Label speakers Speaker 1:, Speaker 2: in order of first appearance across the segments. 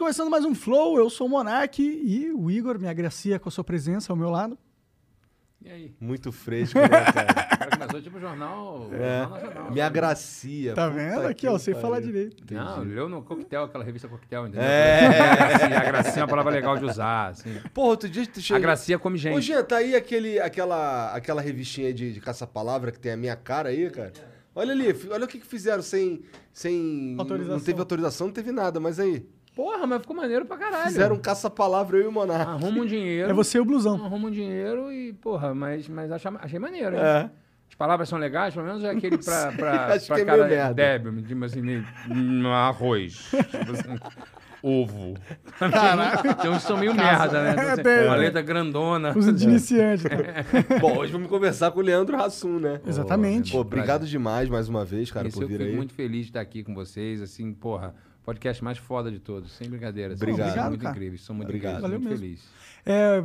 Speaker 1: Começando mais um Flow, eu sou o Monark e o Igor me agracia com a sua presença ao meu lado.
Speaker 2: E aí?
Speaker 3: Muito fresco, né, cara?
Speaker 2: Cara, começou tipo jornal,
Speaker 3: É.
Speaker 2: jornal nacional.
Speaker 3: Me agracia.
Speaker 1: Tá vendo? Aqui, ó, sem falar direito.
Speaker 2: Não, leu no Coquetel, aquela revista Coquetel, entendeu?
Speaker 3: É.
Speaker 2: Agracia, agracia é uma palavra legal de usar, assim.
Speaker 3: Porra, outro dia tu chegou...
Speaker 2: Agracia come gente.
Speaker 3: Ô, Jean, tá aí aquele, aquela, aquela revistinha de, de caça-palavra que tem a minha cara aí, cara? Olha ali, olha o que, que fizeram sem... sem
Speaker 1: Autorização.
Speaker 3: Não teve autorização, não teve nada, mas aí.
Speaker 2: Porra, mas ficou maneiro pra caralho.
Speaker 3: Fizeram um caça-palavra eu e o Monark.
Speaker 2: Arruma um dinheiro.
Speaker 1: É você e o blusão.
Speaker 2: Arruma um dinheiro e, porra, mas, mas achei, achei maneiro, hein?
Speaker 3: É.
Speaker 2: As palavras são legais, pelo menos é aquele pra, pra,
Speaker 3: Acho
Speaker 2: pra
Speaker 3: que é
Speaker 2: cara
Speaker 3: meio merda.
Speaker 2: débil, tipo assim, meio- hum, arroz. Tipo assim, ovo. Caraca. Uns que são meio merda, né? Então, assim,
Speaker 1: tem.
Speaker 2: uma letra grandona.
Speaker 1: Usa de iniciante.
Speaker 3: Bom, hoje vamos conversar com o Leandro Hassum, né?
Speaker 1: Exatamente.
Speaker 3: Pô, obrigado demais mais uma vez, cara,
Speaker 2: Isso,
Speaker 3: por
Speaker 2: eu
Speaker 3: vir
Speaker 2: fico
Speaker 3: aí.
Speaker 2: muito feliz de estar aqui com vocês, assim, porra, podcast mais foda de todos, sem brincadeira.
Speaker 3: Obrigado.
Speaker 1: Obrigado,
Speaker 2: muito
Speaker 1: cara.
Speaker 2: incríveis, são muito
Speaker 3: Obrigado.
Speaker 2: incríveis,
Speaker 1: Valeu
Speaker 2: muito
Speaker 1: mesmo.
Speaker 2: feliz.
Speaker 1: É,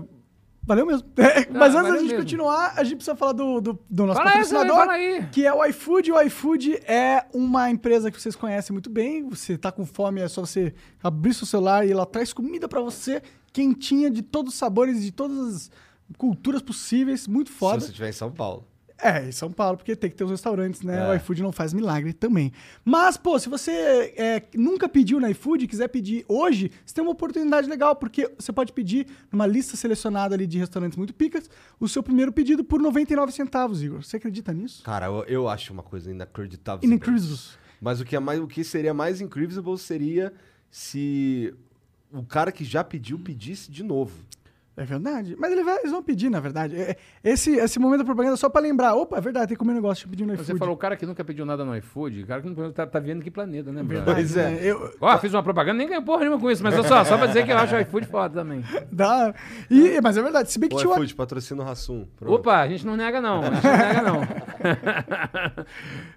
Speaker 1: valeu mesmo. É, mas antes da gente
Speaker 2: mesmo.
Speaker 1: continuar, a gente precisa falar do, do, do nosso
Speaker 2: Fala
Speaker 1: patrocinador,
Speaker 2: aí.
Speaker 1: que é o iFood. O iFood é uma empresa que vocês conhecem muito bem. Você tá com fome, é só você abrir seu celular e ela traz comida pra você, quentinha, de todos os sabores, de todas as culturas possíveis. Muito foda.
Speaker 3: Se você estiver em São Paulo.
Speaker 1: É, em São Paulo, porque tem que ter os restaurantes, né?
Speaker 3: É.
Speaker 1: O iFood não faz milagre também. Mas, pô, se você é, nunca pediu no iFood e quiser pedir hoje, você tem uma oportunidade legal, porque você pode pedir numa lista selecionada ali de restaurantes muito picas o seu primeiro pedido por 99 centavos, Igor. Você acredita nisso?
Speaker 3: Cara, eu, eu acho uma coisa inacreditável.
Speaker 1: Incrível.
Speaker 3: Mas o que, é mais, o que seria mais incrível seria se o cara que já pediu pedisse de novo.
Speaker 1: É verdade. Mas ele vai- eles vão pedir, na verdade. É- Esse, esse momento da propaganda é só pra lembrar. Opa, é verdade, tem que comer um negócio, pedir no iFood.
Speaker 2: Você falou o cara que nunca pediu nada no iFood, o cara que não tá, tá vendo que planeta, né, Bruno?
Speaker 3: Pois é.
Speaker 1: Eu,
Speaker 2: Ó, fiz uma propaganda, nem ganhei porra nenhuma com isso, mas só, só pra dizer que eu acho o iFood foda também.
Speaker 1: dá. E, mas é verdade, se bem que
Speaker 3: O
Speaker 1: tinha uma-
Speaker 3: iFood, patrocina o Rassum. Pronto.
Speaker 2: Opa, a gente não nega não, a gente não nega não.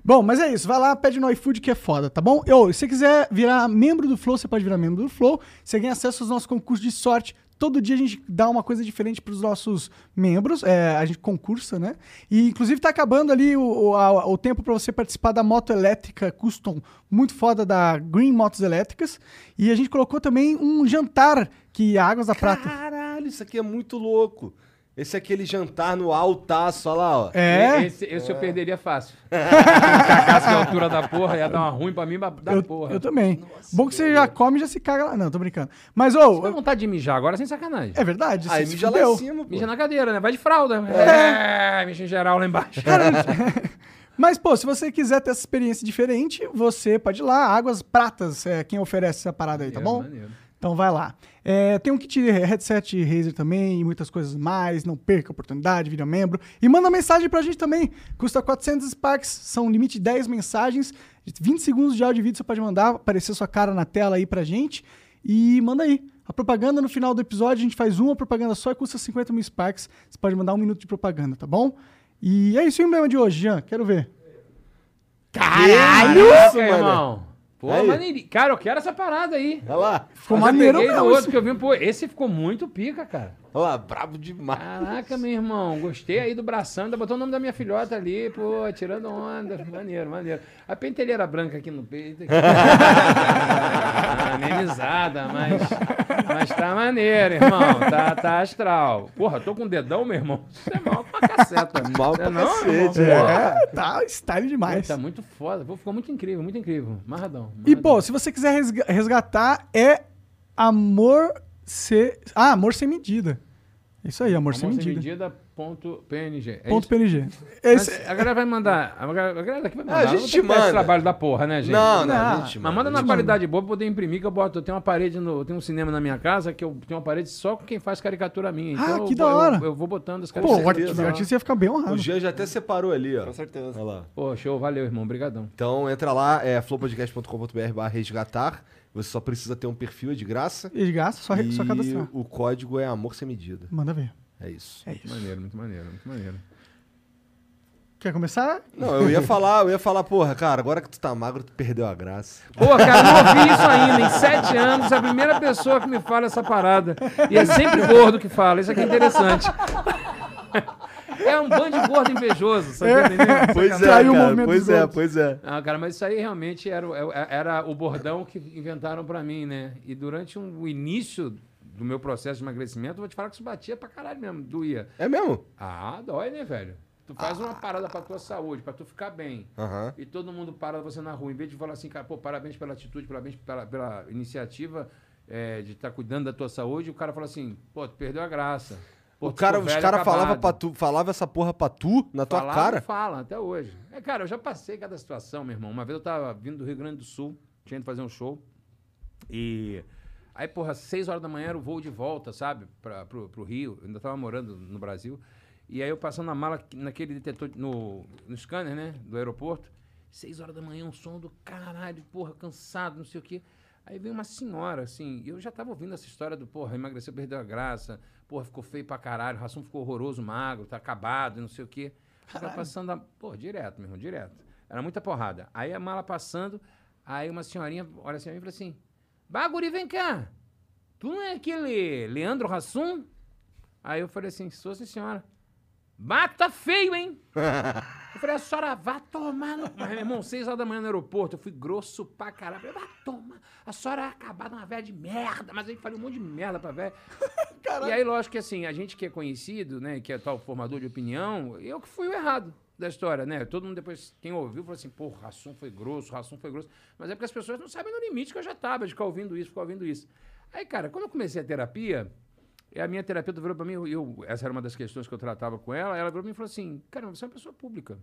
Speaker 1: Bom, mas é isso. Vai lá, pede no iFood que é foda, tá bom? Ou, se você quiser virar membro do Flow, você pode virar membro do Flow. Você ganha acesso aos nossos concursos de sorte. Todo dia a gente dá uma coisa diferente pros nossos membros. É, a gente concursa, né? E, inclusive, tá acabando ali o, o, a- o tempo pra você participar da moto elétrica custom muito foda da Green Motos Elétricas. E a gente colocou também um jantar que a Águas da Prata...
Speaker 3: Caralho, isso aqui é muito louco. Esse é aquele jantar no altaço, olha lá, ó.
Speaker 1: É?
Speaker 2: Esse, esse eu perderia fácil. Cagasse a altura da porra, ia dar uma ruim pra mim, mas da
Speaker 1: Eu,
Speaker 2: porra.
Speaker 1: eu também. Bom que você já come e já se caga lá. Não, tô brincando. Mas, ô,
Speaker 2: Dá vontade de mijar agora sem sacanagem.
Speaker 1: é verdade.
Speaker 3: Aí
Speaker 1: você
Speaker 3: mija lá em cima, pô.
Speaker 2: Mija na cadeira, né? Vai de fralda. É, mija em geral lá embaixo.
Speaker 1: Mas, pô, se você quiser ter essa experiência diferente, você pode ir lá. Águas Pratas é quem oferece essa parada aí, tá bom?
Speaker 2: Maneiro.
Speaker 1: Então vai lá. É, tem um kit headset Razer também e muitas coisas mais. Não perca a oportunidade, vira membro. E manda mensagem pra gente também. Custa 400 Sparks, são limite de 10 mensagens. 20 segundos de áudio e vídeo você pode mandar, aparecer sua cara na tela aí pra gente. E manda aí. A propaganda no final do episódio, a gente faz uma propaganda só e custa 50 mil Sparks. Você pode mandar um minuto de propaganda, tá bom? E é isso o emblema de hoje, Jean. Quero ver.
Speaker 3: Caralho! Isso, mano.
Speaker 2: Pô,
Speaker 3: Aí.
Speaker 2: maneirinho. Cara, eu quero essa parada aí.
Speaker 3: Olha lá.
Speaker 1: Ficou
Speaker 2: Mas eu
Speaker 1: maneiro
Speaker 2: peguei no outro que eu vi, pô, esse ficou muito pica, cara.
Speaker 3: Olha lá, brabo demais.
Speaker 2: Caraca, meu irmão, gostei aí do bração, ainda botou o nome da minha filhota ali, pô, tirando onda, maneiro, maneiro. A pentelheira branca aqui no peito, aqui. amenizada, mas, mas tá maneiro, irmão. Tá, tá astral. Porra, tô com o dedão, meu irmão. Isso é mal pra caceta.
Speaker 3: Mal
Speaker 2: Não
Speaker 3: pra
Speaker 2: é não,
Speaker 3: cacete,
Speaker 2: irmão?
Speaker 1: É, tá style demais.
Speaker 2: Tá muito foda. Pô, Ficou muito incrível, muito incrível. Marradão.
Speaker 1: E,
Speaker 2: marradão.
Speaker 1: pô, se você quiser resga- resgatar, é amor se... Ah, amor sem medida. Isso aí, amor, sem
Speaker 2: Amor
Speaker 1: medida.
Speaker 2: ponto PNG. É
Speaker 1: Ponto
Speaker 2: isso?
Speaker 1: PNG.
Speaker 2: Mas
Speaker 1: Esse...
Speaker 2: a galera vai mandar. A galera daqui vai mandar.
Speaker 3: Ah, a gente
Speaker 2: dar
Speaker 3: manda.
Speaker 2: esse trabalho da porra, né, gente?
Speaker 3: Não, não,
Speaker 1: Não,
Speaker 3: gente,
Speaker 2: Mas manda na qualidade boa pra poder imprimir, que eu boto. Eu tenho uma parede no. Tem um cinema na minha casa que eu tenho uma parede só com quem faz caricatura minha. Então
Speaker 1: Ah,
Speaker 2: eu
Speaker 1: que
Speaker 2: vou-
Speaker 1: da hora.
Speaker 2: Eu, eu vou botando as
Speaker 1: Pô, o
Speaker 2: caricaturas.
Speaker 1: artista, o artista ia ficar bem honrado.
Speaker 3: O Jean já até separou ali, ó.
Speaker 4: Com certeza.
Speaker 3: Olha lá.
Speaker 2: Pô, show, valeu, irmão. Obrigadão.
Speaker 3: Então entra lá, é flowpodcast.com.br barra resgatar. Você só precisa ter um perfil, é de graça.
Speaker 1: E de gasto, só,
Speaker 3: e
Speaker 1: só cadastrar.
Speaker 3: o código é amor sem medida.
Speaker 1: Manda ver.
Speaker 3: É isso.
Speaker 1: É
Speaker 2: Muito
Speaker 1: isso.
Speaker 2: maneiro, muito maneiro, muito maneiro.
Speaker 1: Quer começar?
Speaker 3: Não, eu ia falar, eu ia falar, porra, cara, agora que tu tá magro, tu perdeu a graça.
Speaker 2: Pô, cara, não ouvi isso ainda. Em sete anos, é a primeira pessoa que me fala essa parada. E é sempre gordo que fala. Isso aqui é interessante. É um bando de gordo invejoso, sabe? entendendo?
Speaker 3: Pois é, cara, pois é,
Speaker 1: outros.
Speaker 3: pois é.
Speaker 2: Ah, cara, mas isso aí realmente era, o- era o bordão que inventaram pra mim, né? E durante um- o início do meu processo de emagrecimento, eu vou te falar que isso batia pra caralho mesmo, doía.
Speaker 3: É mesmo?
Speaker 2: Ah, dói, né, velho? Tu faz uma parada pra tua saúde, pra tu ficar bem.
Speaker 3: Aham.
Speaker 2: E todo mundo para você na rua. Em vez de falar assim, cara, pô, parabéns pela atitude, parabéns pela, pela iniciativa é, de estar cuidando da tua saúde, o cara fala assim, pô, tu perdeu a graça. Pô,
Speaker 3: O cara, os caras falavam falava essa porra pra tu, na tua
Speaker 2: Falavam,
Speaker 3: cara.
Speaker 2: Falam, até hoje. É, cara, eu já passei cada situação, meu irmão. Uma vez eu tava vindo do Rio Grande do Sul, tinha ido fazer um show. E aí, porra, seis horas da manhã era o voo de volta, sabe? Pra, pro, pro Rio. Eu ainda tava morando no Brasil. E aí eu passando a mala naquele detetor, no, no scanner, né? Do aeroporto. Seis horas da manhã, um som do caralho, porra, cansado, não sei o quê. Aí veio uma senhora, assim, e eu já tava ouvindo essa história do, porra, emagreceu, perdeu a graça, porra, ficou feio pra caralho, o ração ficou horroroso, magro, tá acabado, não sei o quê. Tava passando, a, pô, direto, meu irmão, direto. Era muita porrada. Aí a mala passando, aí uma senhorinha olha assim pra mim e fala assim, Baguri, vem cá, tu não é aquele Leandro Rassum? Aí eu falei assim, sou sim, senhora. Bata feio, hein? Eu falei, a senhora vá tomar no... Mas, meu irmão, seis horas da manhã no aeroporto, eu fui grosso pra caralho. Eu falei, vá tomar. A senhora é acabada uma velha de merda. Mas aí falei um monte de merda pra velha. E aí, lógico que assim, a gente que é conhecido, né, que é tal formador de opinião, eu que fui o errado da história, né? Todo mundo depois, quem ouviu, falou assim, pô, Rassum foi grosso, Rassum foi grosso. Mas é porque as pessoas não sabem no limite que eu já tava, de ficar ouvindo isso, ficar ouvindo isso. Aí, cara, quando eu comecei a terapia, e a minha terapeuta virou pra mim, eu, essa era uma das questões que eu tratava com ela, ela virou pra mim e falou assim, cara, você é uma pessoa pública.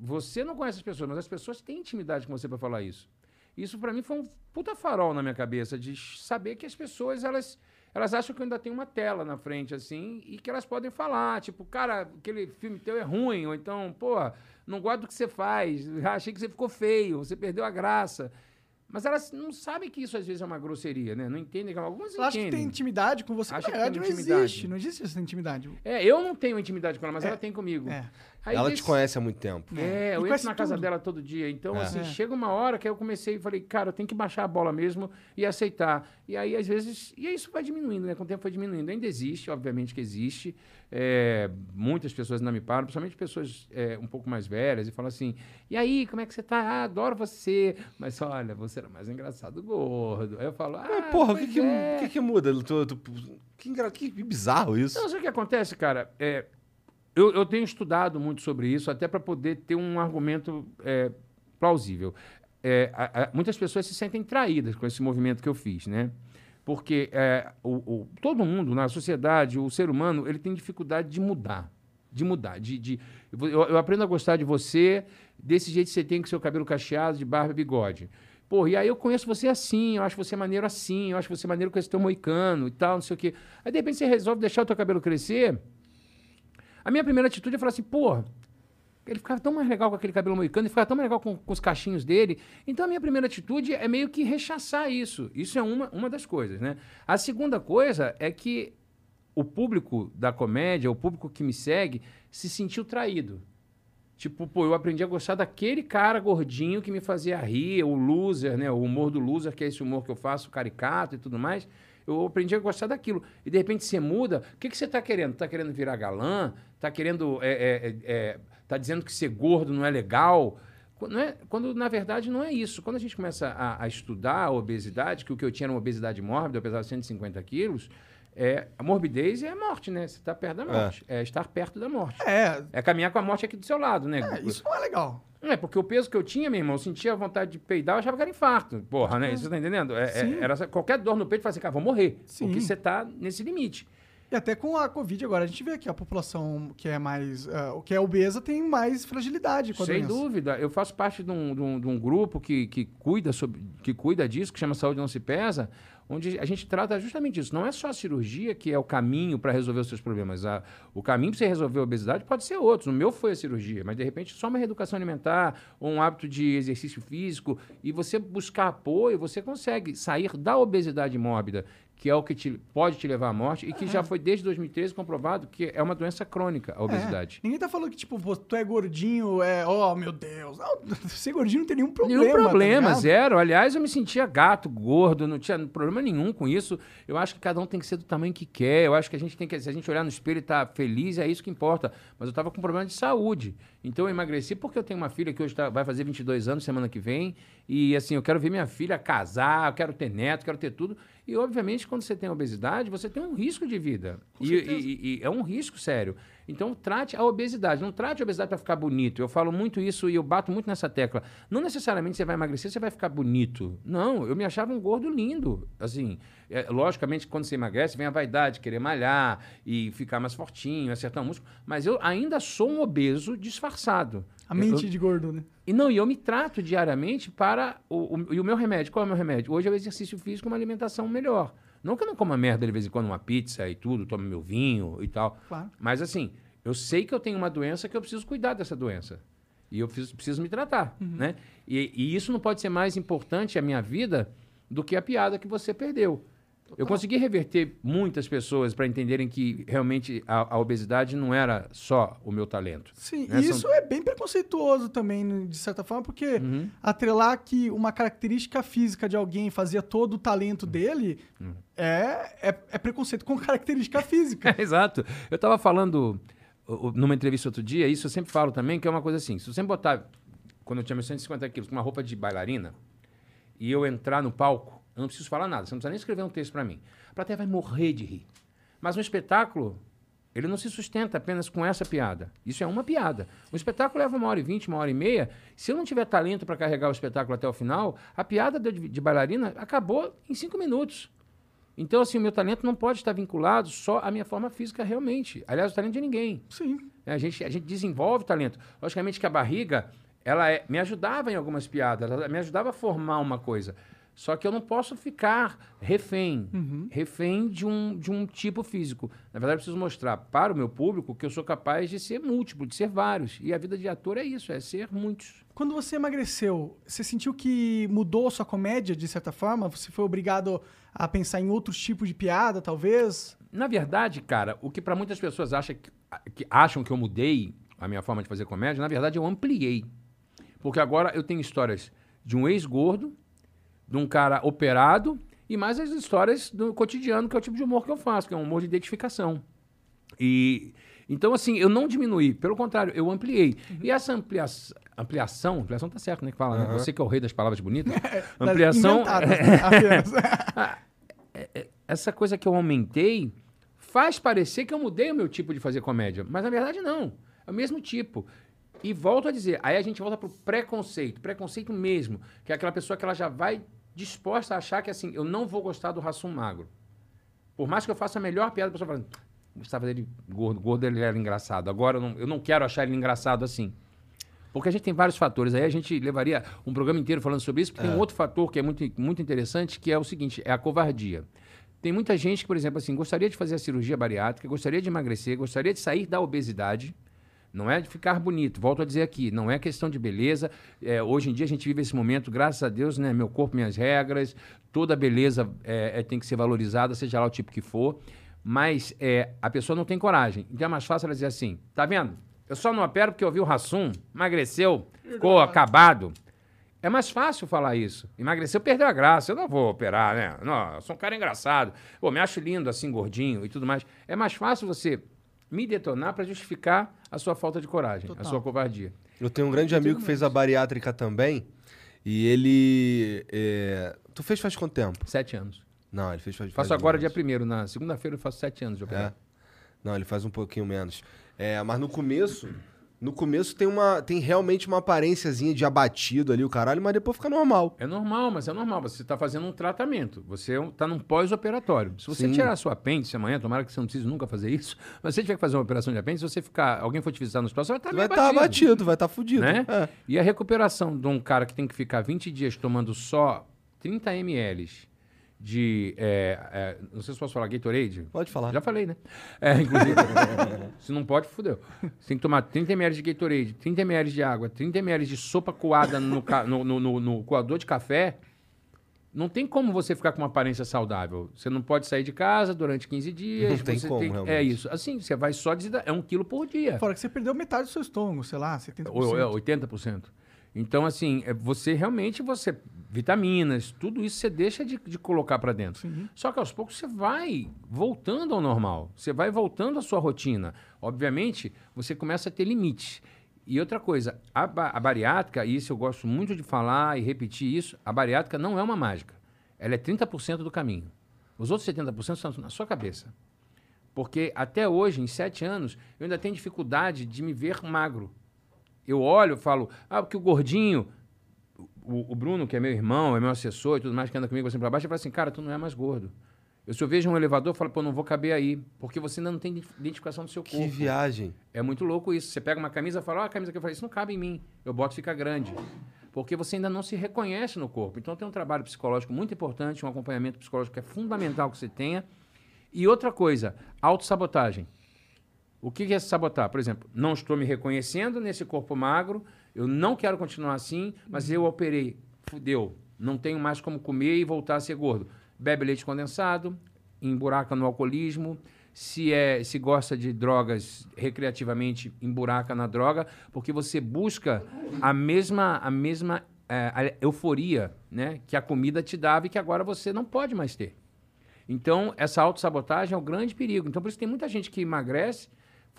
Speaker 2: Você não conhece as pessoas, mas as pessoas têm intimidade com você pra falar isso. Isso pra mim foi um puta farol na minha cabeça de saber que as pessoas elas elas acham que eu ainda tenho uma tela na frente assim e que elas podem falar, tipo, cara, aquele filme teu é ruim ou então, pô, não gosto do que você faz, achei que você ficou feio, você perdeu a graça. Mas elas não sabem que isso às vezes é uma grosseria, né? Não entendem que algumas
Speaker 1: Ela acha que tem intimidade com você.
Speaker 2: Acha
Speaker 1: Na verdade, não
Speaker 2: intimidade.
Speaker 1: existe. Não existe essa intimidade.
Speaker 2: É, eu não tenho intimidade com ela, mas
Speaker 1: É.
Speaker 2: ela tem comigo.
Speaker 1: É.
Speaker 2: Aí
Speaker 3: Ela
Speaker 2: desse-
Speaker 3: te conhece há muito tempo.
Speaker 2: é,
Speaker 1: E
Speaker 2: eu entro na casa
Speaker 1: tudo.
Speaker 2: dela todo dia. Então,
Speaker 3: É.
Speaker 2: assim,
Speaker 1: É.
Speaker 2: chega uma hora que eu comecei e falei, cara, eu tenho que baixar a bola mesmo e aceitar. E aí, às vezes, e aí isso vai diminuindo, né? Com o tempo foi diminuindo. Ainda existe, obviamente que existe. É, muitas pessoas ainda me param, principalmente pessoas é, um pouco mais velhas, e falam assim: e aí, como é que você tá? Ah, adoro você. Mas olha, você era mais engraçado gordo. Aí eu falo, ah,
Speaker 3: Mas, porra, o que que,
Speaker 2: é.
Speaker 3: que que muda? Tu- tu- que, que bizarro isso.
Speaker 2: Não, sabe o que acontece, cara? É, eu, eu tenho estudado muito sobre isso, até para poder ter um argumento é, plausível. É, a- a- muitas pessoas se sentem traídas com esse movimento que eu fiz, né? Porque é, o, o- todo mundo na sociedade, o ser humano, ele tem dificuldade de mudar. De mudar. De, de, eu, eu aprendo a gostar de você desse jeito que você tem com seu cabelo cacheado, de barba e bigode. Pô, e aí eu conheço você assim, eu acho você maneiro assim, eu acho você maneiro com esse teu moicano e tal, não sei o quê. Aí, de repente, você resolve deixar o teu cabelo crescer. A minha primeira atitude é falar assim, pô, ele ficava tão mais legal com aquele cabelo moicano, ele ficava tão mais legal com, com os cachinhos dele. Então, a minha primeira atitude é meio que rechaçar isso. Isso é uma, uma das coisas, né? A segunda coisa é que o público da comédia, o público que me segue, se sentiu traído. Tipo, pô, eu aprendi a gostar daquele cara gordinho que me fazia rir, o loser, né? O humor do loser, que é esse humor que eu faço, caricato e tudo mais. Eu aprendi a gostar daquilo. E de repente você muda. O que, que você está querendo? Está querendo virar galã? Está querendo. É, é, é, tá dizendo que ser gordo não é legal? Quando, não é- quando, na verdade, não é isso. Quando a gente começa a, a estudar a obesidade, que o que eu tinha era uma obesidade mórbida, eu pesava 150 quilos, É, a morbidez é a morte, né? Você está perto da morte. É. estar perto da morte.
Speaker 1: É,
Speaker 2: É caminhar com a morte aqui do seu lado, né?
Speaker 1: é, isso não é legal.
Speaker 2: É, porque o peso que eu tinha, meu irmão, eu sentia vontade de peidar, eu achava que era infarto. Porra, né? Isso você tá entendendo? É, é- era qualquer dor no peito, falava assim, cara, vou morrer.
Speaker 1: Sim.
Speaker 2: Porque você tá nesse limite.
Speaker 1: E até com a Covid agora, a gente vê que a população que é mais. o que é obesa tem mais fragilidade com a
Speaker 2: Sem
Speaker 1: doença.
Speaker 2: dúvida. Eu faço parte de um, de um- de um grupo que, que, cuida sobre, que cuida disso, que chama Saúde Não Se Pesa, onde a gente trata justamente isso. Não é só a cirurgia que é o caminho para resolver os seus problemas. A- o caminho para você resolver a obesidade pode ser outro. O meu foi a cirurgia, mas de repente só uma reeducação alimentar, ou um hábito de exercício físico, e você buscar apoio, você consegue sair da obesidade mórbida, que é o que te- pode te levar à morte, e que já foi desde 2013 comprovado que é uma doença crônica, a obesidade.
Speaker 1: É. Ninguém tá falando que, tipo, pô, tu é gordinho, é. Oh, meu Deus. Não, ser gordinho não tem nenhum problema.
Speaker 2: Nenhum problema,
Speaker 1: tá
Speaker 2: zero. Aliás, eu me sentia gato, gordo, não tinha problema nenhum com isso. Eu acho que cada um tem que ser do tamanho que quer. Eu acho que a gente tem que, se a gente olhar no espelho e tá feliz, é isso que importa. Mas eu tava com problema de saúde. Então eu emagreci porque eu tenho uma filha que hoje tá- vai fazer 22 anos semana que vem. E assim, eu quero ver minha filha casar, eu quero ter neto, quero ter tudo. E obviamente, quando você tem obesidade, você tem um risco de vida. E, e- e é um risco sério. Então, trate a obesidade. Não trate a obesidade para ficar bonito. Eu falo muito isso e eu bato muito nessa tecla. Não necessariamente você vai emagrecer, você vai ficar bonito. Não, eu me achava um gordo lindo. Assim, é, logicamente, quando você emagrece, vem a vaidade, querer malhar e ficar mais fortinho, acertar o músculo. Mas eu ainda sou um obeso disfarçado.
Speaker 1: A mente
Speaker 2: eu-
Speaker 1: de gordo, né?
Speaker 2: e não, e eu me trato diariamente para. O, o- e o meu remédio, qual é o meu remédio? Hoje é o exercício físico uma alimentação melhor. Não que eu não coma merda de vez em quando, uma pizza e tudo, tome meu vinho e tal.
Speaker 1: Claro.
Speaker 2: Mas assim, eu sei que eu tenho uma doença que eu preciso cuidar dessa doença. E eu preciso, preciso me tratar, né? E, e isso não pode ser mais importante a minha vida do que a piada que você perdeu. Eu consegui reverter muitas pessoas para entenderem que realmente a, a obesidade não era só o meu talento.
Speaker 1: Sim,
Speaker 2: né?
Speaker 1: e
Speaker 2: São-
Speaker 1: isso é bem preconceituoso também, né, de certa forma, porque
Speaker 2: Uhum.
Speaker 1: atrelar que uma característica física de alguém fazia todo o talento
Speaker 2: Uhum.
Speaker 1: dele é, é, é preconceito com característica física.
Speaker 2: Exato. Eu estava falando numa entrevista outro dia, isso eu sempre falo também, que é uma coisa assim, se você botar, quando eu tinha meus 150 quilos, com uma roupa de bailarina, e eu entrar no palco, eu não preciso falar nada, você não precisa nem escrever um texto para mim. A plateia vai morrer de rir. Mas um espetáculo, ele não se sustenta apenas com essa piada. Isso é uma piada. O espetáculo leva uma hora e vinte, uma hora e meia. Se eu não tiver talento para carregar o espetáculo até o final, a piada de, de bailarina acabou em cinco minutos. Então, assim, o meu talento não pode estar vinculado só à minha forma física realmente. Aliás, o talento de ninguém.
Speaker 1: Sim.
Speaker 2: né? A gente, a gente desenvolve talento. Logicamente que a barriga, ela é- me ajudava em algumas piadas, ela me ajudava a formar uma coisa. Só que eu não posso ficar refém, refém de um, de um tipo físico. Na verdade, eu preciso mostrar para o meu público que eu sou capaz de ser múltiplo, de ser vários. E a vida de ator é isso, é ser muitos.
Speaker 1: Quando você emagreceu, você sentiu que mudou a sua comédia, de certa forma? Você foi obrigado a pensar em outros tipos de piada, talvez?
Speaker 2: Na verdade, cara, o que para muitas pessoas acha que, que acham que eu mudei a minha forma de fazer comédia, na verdade eu ampliei. Porque agora eu tenho histórias de um ex-gordo, de um cara operado e mais as histórias do cotidiano, que é o tipo de humor que eu faço, que é um humor de identificação. E então assim, eu não diminuí, pelo contrário, eu ampliei. E essa ampliação, ampliação, ampliação tá certo, né, que fala, né? Você que é o rei das palavras bonitas. ampliação
Speaker 1: Inventadas, né? Apenas.
Speaker 2: essa coisa que eu aumentei faz parecer que eu mudei o meu tipo de fazer comédia. Mas na verdade não. É o mesmo tipo. E volto a dizer, aí a gente volta pro preconceito. Preconceito mesmo. Que é aquela pessoa que ela já vai disposta a achar que assim, eu não vou gostar do Rassum magro. Por mais que eu faça a melhor piada, a pessoa fala, gostava dele gordo, gordo ele era engraçado. Agora eu não, eu não quero achar ele engraçado assim. Porque a gente tem vários fatores. Aí a gente levaria um programa inteiro falando sobre isso, porque tem um outro fator que é muito, muito interessante, que é o seguinte, é a covardia. Tem muita gente que, por exemplo, assim, gostaria de fazer a cirurgia bariátrica, gostaria de emagrecer, gostaria de sair da obesidade, não é de ficar bonito. Volto a dizer aqui, não é questão de beleza. É, hoje em dia a gente vive esse momento, graças a Deus, né? Meu corpo, minhas regras, toda beleza é, é, tem que ser valorizada, seja lá o tipo que for. Mas é, a pessoa não tem coragem. Então é mais fácil ela dizer assim: tá vendo? Eu só não opero porque eu vi o Rassum, emagreceu, ficou acabado. É mais fácil falar isso. Emagreceu, perdeu a graça. Eu não vou operar, né? Não, eu sou um cara engraçado. Pô, me acho lindo assim, gordinho e tudo mais. É mais fácil você me detonar para justificar a sua falta de coragem, a sua covardia.
Speaker 3: Eu tenho um grande amigo que fez a bariátrica também. E ele. é, Tu fez faz quanto tempo?
Speaker 2: Sete anos.
Speaker 3: Não, ele fez faz
Speaker 2: Faço
Speaker 3: faz
Speaker 2: agora
Speaker 3: menos.
Speaker 2: dia primeiro, na segunda-feira eu faço sete anos de
Speaker 3: É.
Speaker 2: operado.
Speaker 3: Não, ele faz um pouquinho menos. É, mas no começo, no começo tem uma tem realmente uma aparênciazinha de abatido ali o caralho, mas depois fica normal.
Speaker 2: É normal, mas é normal. Você está fazendo um tratamento. Você está num pós-operatório. Se você
Speaker 3: Sim.
Speaker 2: tirar seu apêndice amanhã, tomara que você não precise nunca fazer isso, mas se você tiver que fazer uma operação de apêndice, se você ficar, alguém for te visitar no hospital, você vai estar
Speaker 3: vai
Speaker 2: meio
Speaker 3: estar
Speaker 2: abatido.
Speaker 3: abatido, vai estar fudido.
Speaker 2: né?
Speaker 3: É.
Speaker 2: E a recuperação de um cara que tem que ficar 20 dias tomando só 30 ml de. é, é, não sei se posso falar Gatorade.
Speaker 3: Pode falar.
Speaker 2: Já falei, né? É, inclusive. se não pode, fudeu. Você tem que tomar 30 ml de Gatorade, 30 ml de água, 30 ml de sopa coada no, no, no, no- no coador de café. Não tem como você ficar com uma aparência saudável. Você não pode sair de casa durante 15 dias.
Speaker 3: Não tem
Speaker 2: você
Speaker 3: como,
Speaker 2: É
Speaker 3: realmente.
Speaker 2: isso. Assim, você vai só desidratar. É um quilo por dia.
Speaker 1: Fora que você perdeu metade do seu estômago, sei lá, 70%.
Speaker 2: Ou, é, 80%. Então, assim, é, você realmente, você vitaminas, tudo isso você deixa de, de colocar para dentro. Só que aos poucos você vai voltando ao normal. Você vai voltando à sua rotina. Obviamente, você começa a ter limites. E outra coisa, a, ba- a bariátrica, e isso eu gosto muito de falar e repetir isso, a bariátrica não é uma mágica. Ela é 30% do caminho. Os outros 70% estão na sua cabeça. Porque até hoje, em sete anos, eu ainda tenho dificuldade de me ver magro. Eu olho e falo, ah, porque o gordinho, o, o Bruno, que é meu irmão, é meu assessor e tudo mais, que anda comigo assim pra baixo, ele fala assim, cara, tu não é mais gordo. Eu, se eu vejo um elevador, eu falo, pô, não vou caber aí, porque você ainda não tem identi- identificação do seu corpo.
Speaker 3: Que viagem.
Speaker 2: É muito louco isso. Você pega uma camisa e fala, ó, a camisa que eu falei, isso não cabe em mim. Eu boto e fica grande. Porque você ainda não se reconhece no corpo. Então tem um trabalho psicológico muito importante, um acompanhamento psicológico que é fundamental que você tenha. E outra coisa, autossabotagem. O que que é se sabotar? Por exemplo, não estou me reconhecendo nesse corpo magro, eu não quero continuar assim, mas eu operei, fudeu, não tenho mais como comer e voltar a ser gordo. Bebe leite condensado, emburaca no alcoolismo, se, é, se gosta de drogas recreativamente, emburaca na droga, porque você busca a mesma, a mesma eh, a euforia né, que a comida te dava e que agora você não pode mais ter. Então, essa autossabotagem é o grande perigo. Então, por isso tem muita gente que emagrece,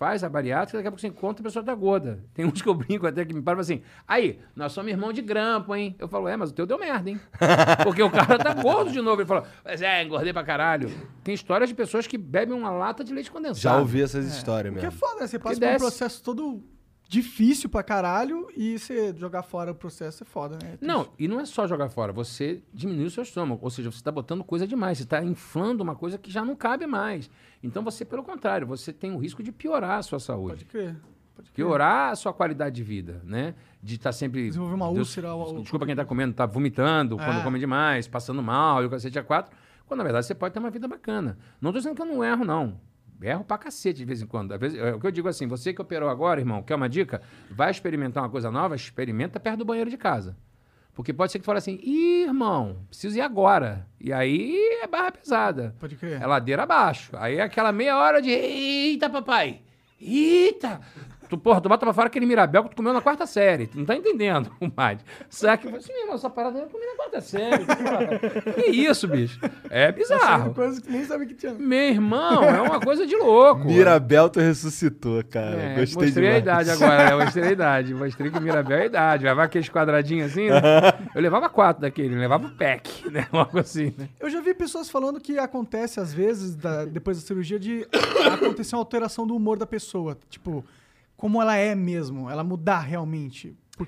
Speaker 2: faz a bariátrica, daqui a pouco você encontra a pessoa tá gorda. Tem uns que eu brinco até que me param assim, aí, nós somos irmão de grampo, hein? Eu falo, é, mas o teu deu merda, hein? Porque o cara tá gordo de novo. Ele fala, mas é, engordei pra caralho. Tem histórias de pessoas que bebem uma lata de leite condensado.
Speaker 3: Já ouvi essas histórias
Speaker 1: Porque é
Speaker 3: mesmo.
Speaker 1: foda, né? Você passa
Speaker 2: Que
Speaker 1: por um processo todo difícil pra caralho e você jogar fora o processo é foda, né? É
Speaker 2: Não, e não é só jogar fora, você diminui o seu estômago. Ou seja, você está botando coisa demais, você está inflando uma coisa que já não cabe mais. Então você, pelo contrário, você tem o risco de piorar a sua saúde.
Speaker 1: Pode crer. Pode crer.
Speaker 2: Piorar a sua qualidade de vida, né? De estar sempre.
Speaker 1: Desenvolver uma
Speaker 2: Deus-
Speaker 1: úlcera ao-
Speaker 2: Desculpa quem está comendo, está vomitando quando
Speaker 1: É.
Speaker 2: come demais, passando mal, e o cacete a quatro. Quando na verdade você pode ter uma vida bacana. Não estou dizendo que eu não erro, não. Erro pra cacete de vez em quando. Às vezes, é, o que eu digo assim, você que operou agora, irmão, quer uma dica? Vai experimentar uma coisa nova, experimenta perto do banheiro de casa. Porque pode ser que fale assim, ih, irmão, preciso ir agora. E aí é barra pesada.
Speaker 1: Pode crer.
Speaker 2: É ladeira abaixo. Aí é aquela meia hora de, eita, papai, eita. Tu, porra, tu bota pra fora aquele Mirabel que tu comeu na quarta série. Tu não tá entendendo, compadre. Saca? Eu falei assim, meu irmão, essa parada eu comi na quarta série. porra. que isso, bicho? É bizarro.
Speaker 1: Coisa que nem sabia que tinha.
Speaker 2: Meu irmão, é uma coisa de louco.
Speaker 3: Mirabel tu ressuscitou, cara.
Speaker 2: É,
Speaker 3: Gostei
Speaker 2: mostrei
Speaker 3: demais.
Speaker 2: a idade agora, né? mostrei a idade. Mostrei que o Mirabel é a idade. Levava aqueles quadradinhos assim, né? Eu levava quatro daquele, levava o pack, né? Algo assim, né?
Speaker 1: Eu já vi pessoas falando que acontece, às vezes, da- depois da cirurgia, de acontecer uma alteração do humor da pessoa. Tipo, como ela é mesmo, ela mudar realmente. Por-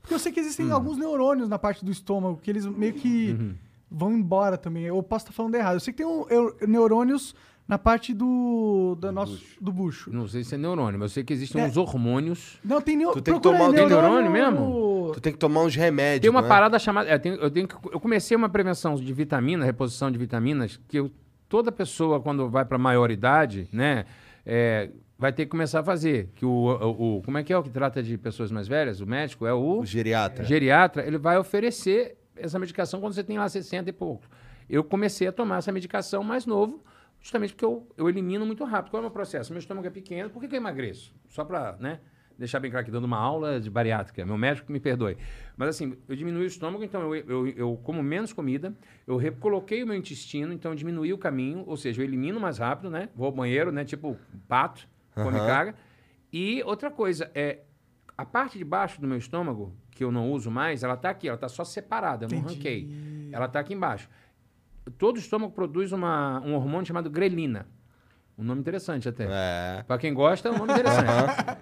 Speaker 1: Porque eu sei que existem
Speaker 2: Hum.
Speaker 1: alguns neurônios na parte do estômago que eles meio que
Speaker 2: Uhum.
Speaker 1: vão embora também. Eu posso estar falando errado. Eu sei que tem um, eu- neurônios na parte do, da nosso, do bucho.
Speaker 2: Não sei se é neurônio, mas eu sei que existem
Speaker 1: É.
Speaker 2: uns hormônios.
Speaker 1: Não, tem, neo...
Speaker 3: Tu tem que tomar- tem
Speaker 2: neurônio mesmo?
Speaker 3: Tu tem que tomar uns remédios.
Speaker 2: Tem uma
Speaker 3: né?
Speaker 2: parada chamada. é, tem- eu, tenho que- eu comecei uma prevenção de vitamina, reposição de vitaminas, que eu- toda pessoa, quando vai para maioridade, né, é, vai ter que começar a fazer. Que o, o- o- Como é que é o que trata de pessoas mais velhas? O médico é o.
Speaker 3: O geriatra.
Speaker 2: geriatra, ele vai oferecer essa medicação quando você tem lá 60 e pouco. Eu comecei a tomar essa medicação mais novo, justamente porque eu, eu elimino muito rápido. Qual é o meu processo? Meu estômago é pequeno, por que, que eu emagreço? Só para né, deixar bem claro aqui, dando uma aula de bariátrica. Meu médico que me perdoe. Mas assim, eu diminui o estômago, então eu, eu, eu como menos comida, eu recoloquei o meu intestino, então eu diminui o caminho, ou seja, eu elimino mais rápido, né? Vou ao banheiro, né? Tipo pato, come caga. E outra coisa, é a parte de baixo do meu estômago, que eu não uso mais, ela tá aqui, ela tá só separada, eu não
Speaker 1: Entendi.
Speaker 2: ranquei. Ela tá aqui embaixo. todo estômago produz uma, um hormônio chamado grelina. Um nome interessante até.
Speaker 3: É.
Speaker 2: Pra quem gosta, é um nome interessante.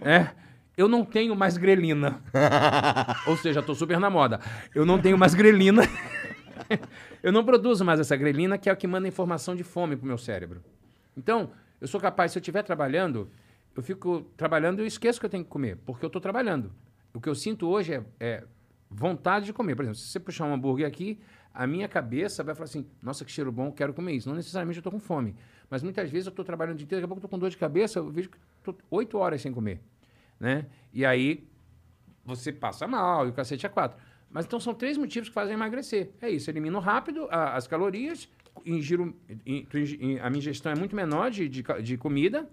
Speaker 2: é. Eu não tenho mais grelina. Ou seja, tô super na moda. Eu não tenho mais grelina. eu não produzo mais essa grelina, que é o que manda informação de fome pro meu cérebro. Então, eu sou capaz, se eu estiver trabalhando, eu fico trabalhando e eu esqueço que eu tenho que comer, porque eu estou trabalhando. O que eu sinto hoje é, é vontade de comer. Por exemplo, se você puxar um hambúrguer aqui, a minha cabeça vai falar assim: nossa, que cheiro bom, quero comer isso. Não necessariamente eu estou com fome. Mas muitas vezes eu estou trabalhando o dia inteiro, daqui a pouco estou com dor de cabeça, eu vejo que estou oito horas sem comer. Né? E aí você passa mal e o cacete é quatro. Mas então são três motivos que fazem emagrecer. É isso, elimino rápido a- as calorias, ingiro, in- in- a minha ingestão é muito menor de, de, de comida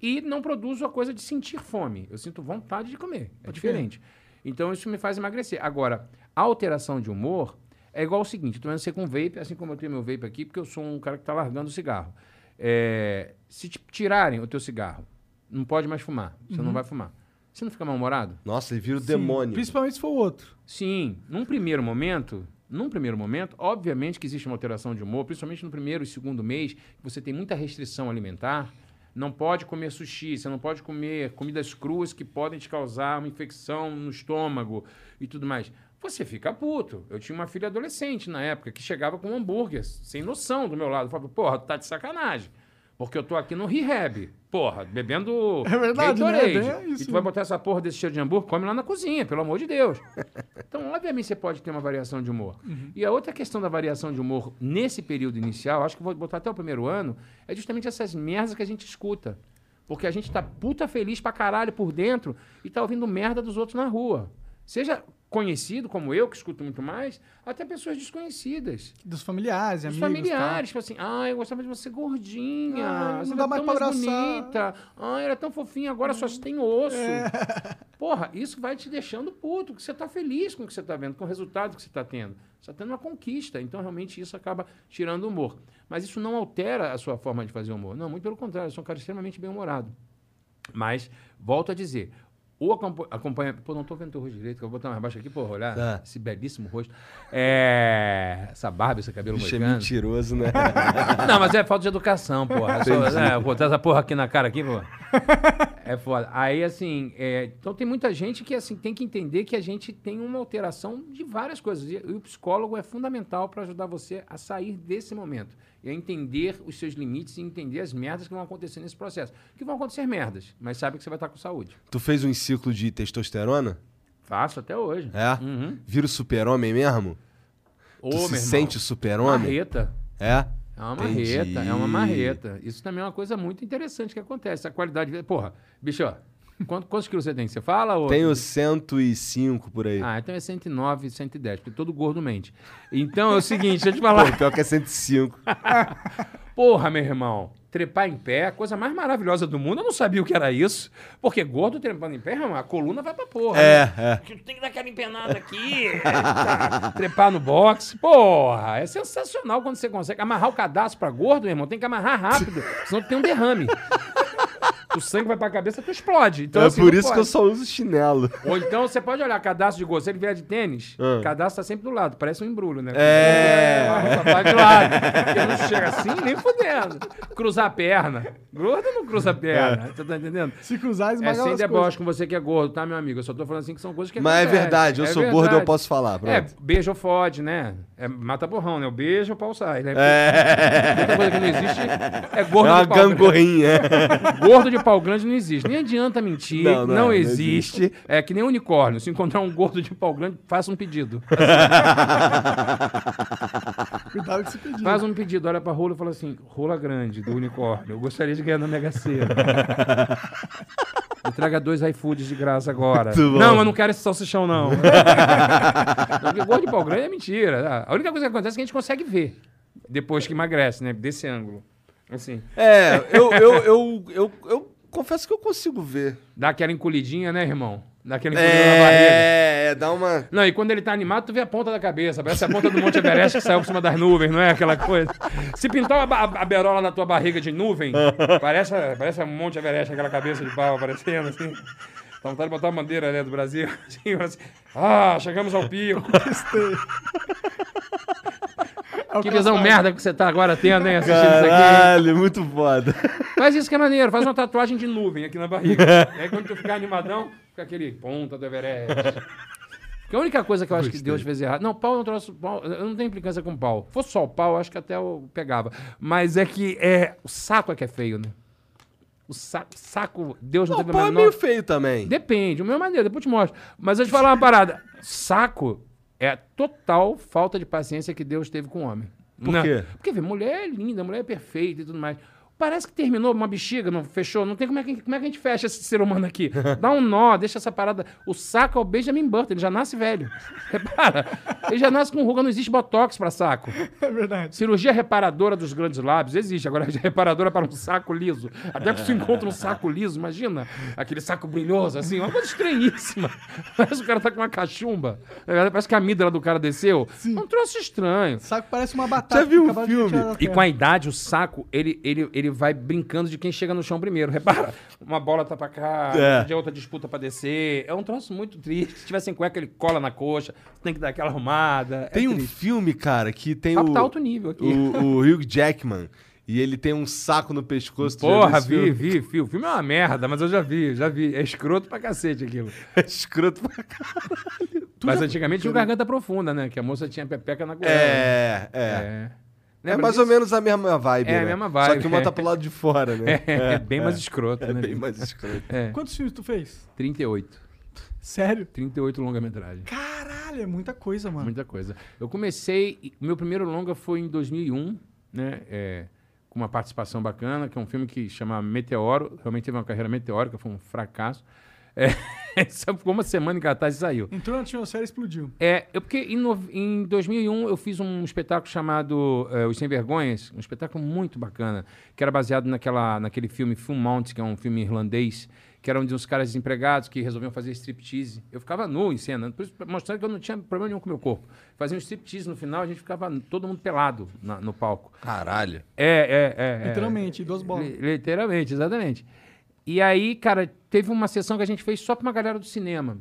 Speaker 2: e não produzo a coisa de sentir fome. Eu sinto vontade de comer. É diferente. Então isso me faz emagrecer. Agora, a alteração de humor é igual o seguinte: eu tô vendo você com vape, assim como eu tenho meu vape aqui, porque eu sou um cara que está largando o cigarro. É, se te tirarem o teu cigarro, não pode mais fumar. Você não vai fumar. Você não fica mal-humorado?
Speaker 3: Nossa, ele vira o
Speaker 1: Sim,
Speaker 3: demônio.
Speaker 1: Principalmente se for o outro.
Speaker 2: Sim, num primeiro momento, num primeiro momento, obviamente que existe uma alteração de humor, principalmente no primeiro e segundo mês, que você tem muita restrição alimentar. Não pode comer sushi, você não pode comer comidas cruas que podem te causar uma infecção no estômago e tudo mais. Você fica puto. Eu tinha uma filha adolescente na época que chegava com um hambúrguer, sem noção do meu lado. Eu falava, porra, tá de sacanagem. Porque eu tô aqui no rehab. Porra, bebendo
Speaker 1: É verdade, né? Bem isso
Speaker 2: e tu vai botar essa porra desse cheiro de hambúrguer, come lá na cozinha, pelo amor de Deus. Então, obviamente, você pode ter uma variação de humor.
Speaker 1: Uhum.
Speaker 2: E a outra questão da variação de humor nesse período inicial, acho que vou botar até o primeiro ano, é justamente essas merdas que a gente escuta. Porque a gente tá puta feliz pra caralho por dentro e tá ouvindo merda dos outros na rua. Seja conhecido como eu, que escuto muito mais, até pessoas desconhecidas.
Speaker 1: Dos familiares,
Speaker 2: Os
Speaker 1: amigos.
Speaker 2: familiares, tipo assim, ah, eu gostava de você gordinha,
Speaker 1: Ah,
Speaker 2: você
Speaker 1: não dá mais
Speaker 2: tão mais
Speaker 1: abraçar."
Speaker 2: bonita, ah, era tão fofinha, agora só tem osso.
Speaker 1: É.
Speaker 2: Porra, isso vai te deixando puto, que você tá feliz com o que você tá vendo, com o resultado que você tá tendo. Você tá tendo uma conquista, então realmente isso acaba tirando o humor. Mas isso não altera a sua forma de fazer humor. Não, muito pelo contrário, eu sou um cara extremamente bem-humorado. Mas, volto a dizer, o acompa- acompanhamento. Pô, não tô vendo teu rosto direito, que eu vou botar mais baixo aqui, pô, olhar
Speaker 3: Tá.
Speaker 2: esse belíssimo rosto. É. Essa barba, esse cabelo
Speaker 3: Bicho é
Speaker 2: moicano.
Speaker 3: mentiroso, né?
Speaker 2: Não, mas é falta de educação, porra. É Só, é, botar essa porra aqui na cara aqui, pô. É foda. Aí, assim, é, então tem muita gente que assim tem que entender que a gente tem uma alteração de várias coisas. E, e o psicólogo é fundamental para ajudar você a sair desse momento. A entender os seus limites e entender as merdas que vão acontecer nesse processo. Que vão acontecer merdas, mas sabe que você vai estar com saúde.
Speaker 3: tu fez um ciclo de testosterona?
Speaker 2: Faço até hoje.
Speaker 3: É?
Speaker 2: Uhum.
Speaker 3: Vira o super-homem mesmo?
Speaker 2: Ô,
Speaker 3: tu se
Speaker 2: irmão,
Speaker 3: sente super-homem?
Speaker 2: Marreta.
Speaker 3: É?
Speaker 2: É uma
Speaker 3: Entendi.
Speaker 2: marreta, é uma marreta. Isso também é uma coisa muito interessante que acontece. A qualidade. Porra, bicho, ó, quanto- quantos quilos você tem? Você fala? Ou...
Speaker 3: Tenho 105 por aí.
Speaker 2: Ah, então é 109, 110, porque todo gordo mente. Então é o seguinte, deixa eu te falar.
Speaker 3: Pô, pior que é 105.
Speaker 2: Porra, meu irmão, trepar em pé, a coisa mais maravilhosa do mundo. Eu não sabia o que era isso. Porque gordo trepando em pé, a coluna vai pra porra.
Speaker 3: É,
Speaker 2: né?
Speaker 3: é.
Speaker 2: Que tu tem que dar aquela empenada aqui, tá, trepar no boxe. Porra, é sensacional quando você consegue amarrar o cadastro pra gordo, meu irmão. Tem que amarrar rápido, senão tu tem um derrame. O sangue vai pra cabeça, tu explode. Então,
Speaker 3: é
Speaker 2: assim,
Speaker 3: por isso que
Speaker 2: pode.
Speaker 3: eu só uso chinelo.
Speaker 2: Ou então você pode olhar cadastro de gordo. Se ele vier de tênis,
Speaker 3: Ah.
Speaker 2: cadastro tá sempre do lado. Parece um embrulho, né?
Speaker 3: É.
Speaker 2: Tá de lado. Porque não chega assim, nem fudendo. Cruzar a perna. Gordo não cruza a perna. Você tá entendendo?
Speaker 1: Se cruzar,
Speaker 2: É
Speaker 1: esmaga
Speaker 2: sem
Speaker 1: as
Speaker 2: deboche com você que é gordo, tá, meu amigo? Eu só tô falando assim que são coisas que
Speaker 3: Mas é verdade, eu
Speaker 2: É
Speaker 3: sou gordo,
Speaker 2: verdade.
Speaker 3: eu posso falar.
Speaker 2: É,
Speaker 3: Pronto.
Speaker 2: beijo ou fode, né? É mata borrão, né? O beijo, o pau sai, né?
Speaker 3: É,
Speaker 2: Outra coisa que não existe é gordo
Speaker 3: é uma
Speaker 2: grande.
Speaker 3: gangorrinha.
Speaker 2: Gordo de pau grande não existe. Nem adianta mentir.
Speaker 3: Não,
Speaker 2: Não,
Speaker 3: não é, não
Speaker 2: existe. É que nem unicórnio. Se encontrar um gordo de pau grande, faça um pedido.
Speaker 1: Cuidado que se pedir.
Speaker 2: Faz um pedido, olha pra rola e fala assim: rola grande do unicórnio. Eu gostaria de ganhar na Mega Sena. Me traga dois iFoods de graça agora. Não, eu não quero esse salsichão, não. não porque gordo de pau grande é mentira. A única coisa que acontece é que a gente consegue ver depois que emagrece, né? Desse ângulo. Assim.
Speaker 3: É, eu, eu, eu, eu, eu confesso que eu consigo ver.
Speaker 2: Dá aquela encolhidinha, né, irmão? Dá aquela encolhida na barriga.
Speaker 3: É, é, dá uma.
Speaker 2: Não, e quando ele tá animado, tu vê a ponta da cabeça. Parece a ponta do Monte Everest que saiu por cima das nuvens, não é aquela coisa? Se pintar a, ba- a berola na tua barriga de nuvem, parece, parece um Monte Everest, aquela cabeça de pau aparecendo assim. Dá vontade de botar a bandeira né, do Brasil. Assim, assim, ah, chegamos ao pico.
Speaker 1: É o
Speaker 2: Que visão merda que você tá agora tendo, hein? Assistindo isso aqui.
Speaker 3: Caralho, muito foda.
Speaker 2: Faz isso que é maneiro, faz uma tatuagem de nuvem aqui na barriga. aí quando tu ficar animadão, fica aquele ponta do Everest. Porque a única coisa que eu acho que Deus fez errado. Não, pau não trouxe. Pau, eu não tenho implicância com pau. Se fosse só o pau, eu acho que até eu pegava. Mas é que é, o saco é que é feio, né? O saco, saco Deus não,
Speaker 3: Não,
Speaker 2: teve
Speaker 3: pô,
Speaker 2: a
Speaker 3: é
Speaker 2: menor...
Speaker 3: meio feio também.
Speaker 2: Depende, o meu é maneiro, depois eu te mostro. Mas eu te falar uma parada. Saco é a total falta de paciência que Deus teve com o homem.
Speaker 3: Por
Speaker 2: Não,
Speaker 3: quê?
Speaker 2: Porque vê, mulher é linda, mulher é perfeita e tudo mais. Parece que terminou uma bexiga, não fechou. Não tem como é, que, como é que a gente fecha esse ser humano aqui. Dá um nó, deixa essa parada. O saco é o Benjamin Button, ele já nasce velho. Repara, ele já nasce com ruga, não existe botox pra saco.
Speaker 1: É verdade.
Speaker 2: Cirurgia reparadora dos grandes lábios existe, agora reparadora para um saco liso. Até que você encontra um saco liso, imagina aquele saco brilhoso, assim, uma coisa estranhíssima. Parece que o cara tá com uma cachumba. Parece que a amígdala do cara desceu. É um troço estranho.
Speaker 1: Saco parece uma batata.
Speaker 3: Já viu um filme?
Speaker 2: E com a idade, o saco, ele, ele, ele vai brincando de quem chega no chão primeiro. Repara, uma bola tá pra cá,
Speaker 3: É.
Speaker 2: de outra disputa pra descer. É um troço muito triste. Se tiver sem cueca, ele cola na coxa. Tem que dar aquela arrumada.
Speaker 3: Tem
Speaker 2: é
Speaker 3: um filme, cara, que tem
Speaker 2: Papo
Speaker 3: o,
Speaker 2: tá alto nível aqui.
Speaker 3: o, o Hugh Jackman. E ele tem um saco no pescoço.
Speaker 2: Porra, vi, vi, vi. O filme é uma merda, mas eu já vi, já vi. É escroto pra cacete aquilo.
Speaker 3: É escroto pra caralho.
Speaker 2: mas antigamente tinha Garganta Profunda, né? Que a moça tinha pepeca na goela.
Speaker 3: É, é.
Speaker 2: É.
Speaker 3: É, mais
Speaker 2: disso?
Speaker 3: ou menos a mesma vibe,
Speaker 2: É, a
Speaker 3: né?
Speaker 2: mesma
Speaker 3: Só
Speaker 2: vibe,
Speaker 3: que uma
Speaker 2: é.
Speaker 3: tá pro lado de fora, né?
Speaker 2: É, é bem mais escroto,
Speaker 3: É
Speaker 2: né?
Speaker 3: bem mais escroto.
Speaker 2: É.
Speaker 1: Quantos filmes tu fez?
Speaker 2: 38.
Speaker 1: Sério?
Speaker 2: 38 longa-metragem.
Speaker 1: Caralho, é muita coisa, mano.
Speaker 2: Muita coisa. Eu comecei. O meu primeiro longa foi em 2001, né? é, com uma participação bacana, que é um filme que chama Meteoro. Realmente teve uma carreira meteórica, foi um fracasso. É, só ficou uma semana em cartaz e saiu.
Speaker 1: Entrou na atmosfera e explodiu.
Speaker 2: É, eu, porque em, no- em 2001 eu fiz um espetáculo chamado eh, Os Sem Vergonhas, um espetáculo muito bacana, que era baseado naquela, naquele filme Full Mount, que é um filme irlandês, que era um de uns caras desempregados que resolviam fazer striptease. Eu ficava nu em cena, por isso, mostrando que eu não tinha problema nenhum com o meu corpo. Fazia um striptease no final, a gente ficava todo mundo pelado na- no palco.
Speaker 3: Caralho.
Speaker 2: É, é, é. é.
Speaker 1: Literalmente, duas bolas.
Speaker 2: Li- Literalmente, exatamente. E aí, cara, teve uma sessão que a gente fez só pra uma galera do cinema.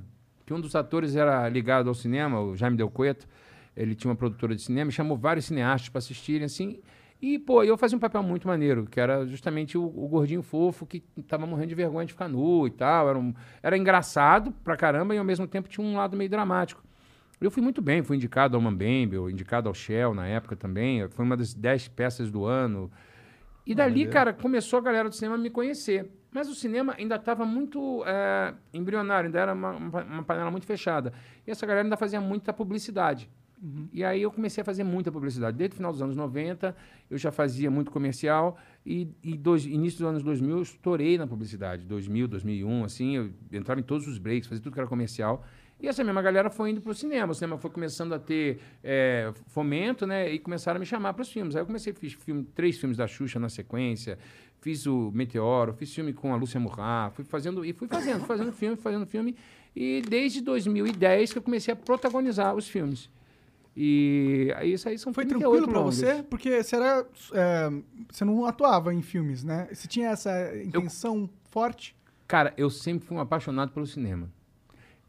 Speaker 2: Que um dos atores era ligado ao cinema, o Jaime Del Cueto. Ele tinha uma produtora de cinema e chamou vários cineastas pra assistirem, assim. E, pô, eu fazia um papel muito maneiro, que era justamente o, o gordinho fofo que tava morrendo de vergonha de ficar nu e tal. Era, um- era engraçado pra caramba e, ao mesmo tempo, tinha um lado meio dramático. Eu fui muito bem, fui indicado ao Mambembe, indicado ao Shell na época também. Foi uma das dez peças do ano. E dali, cara, começou a galera do cinema a me conhecer. Mas o cinema ainda estava muito é, embrionário, ainda era uma, uma panela muito fechada. E essa galera ainda fazia muita publicidade. E aí eu comecei a fazer muita publicidade. Desde o final dos anos 90, eu já fazia muito comercial. E, e dois, início dos anos 2000, eu estourei na publicidade. 2000, 2001, assim, eu entrava em todos os breaks, fazia tudo que era comercial. E essa mesma galera foi indo para o cinema. O cinema foi começando a ter é, fomento, né? E começaram a me chamar para os filmes. Aí eu comecei, fiz filme, três filmes da Xuxa na sequência. Fiz o Meteoro, fiz filme com a Lúcia Murrah. Fui fazendo, e fui fazendo, fazendo filme, fazendo filme. E desde 2010 que eu comecei a protagonizar os filmes. E aí isso aí são
Speaker 1: Foi
Speaker 2: 38
Speaker 1: tranquilo pra
Speaker 2: longas.
Speaker 1: você? Porque você era. é, você não atuava em filmes, né? Você tinha essa intenção forte?
Speaker 2: Cara, eu sempre fui um apaixonado pelo cinema.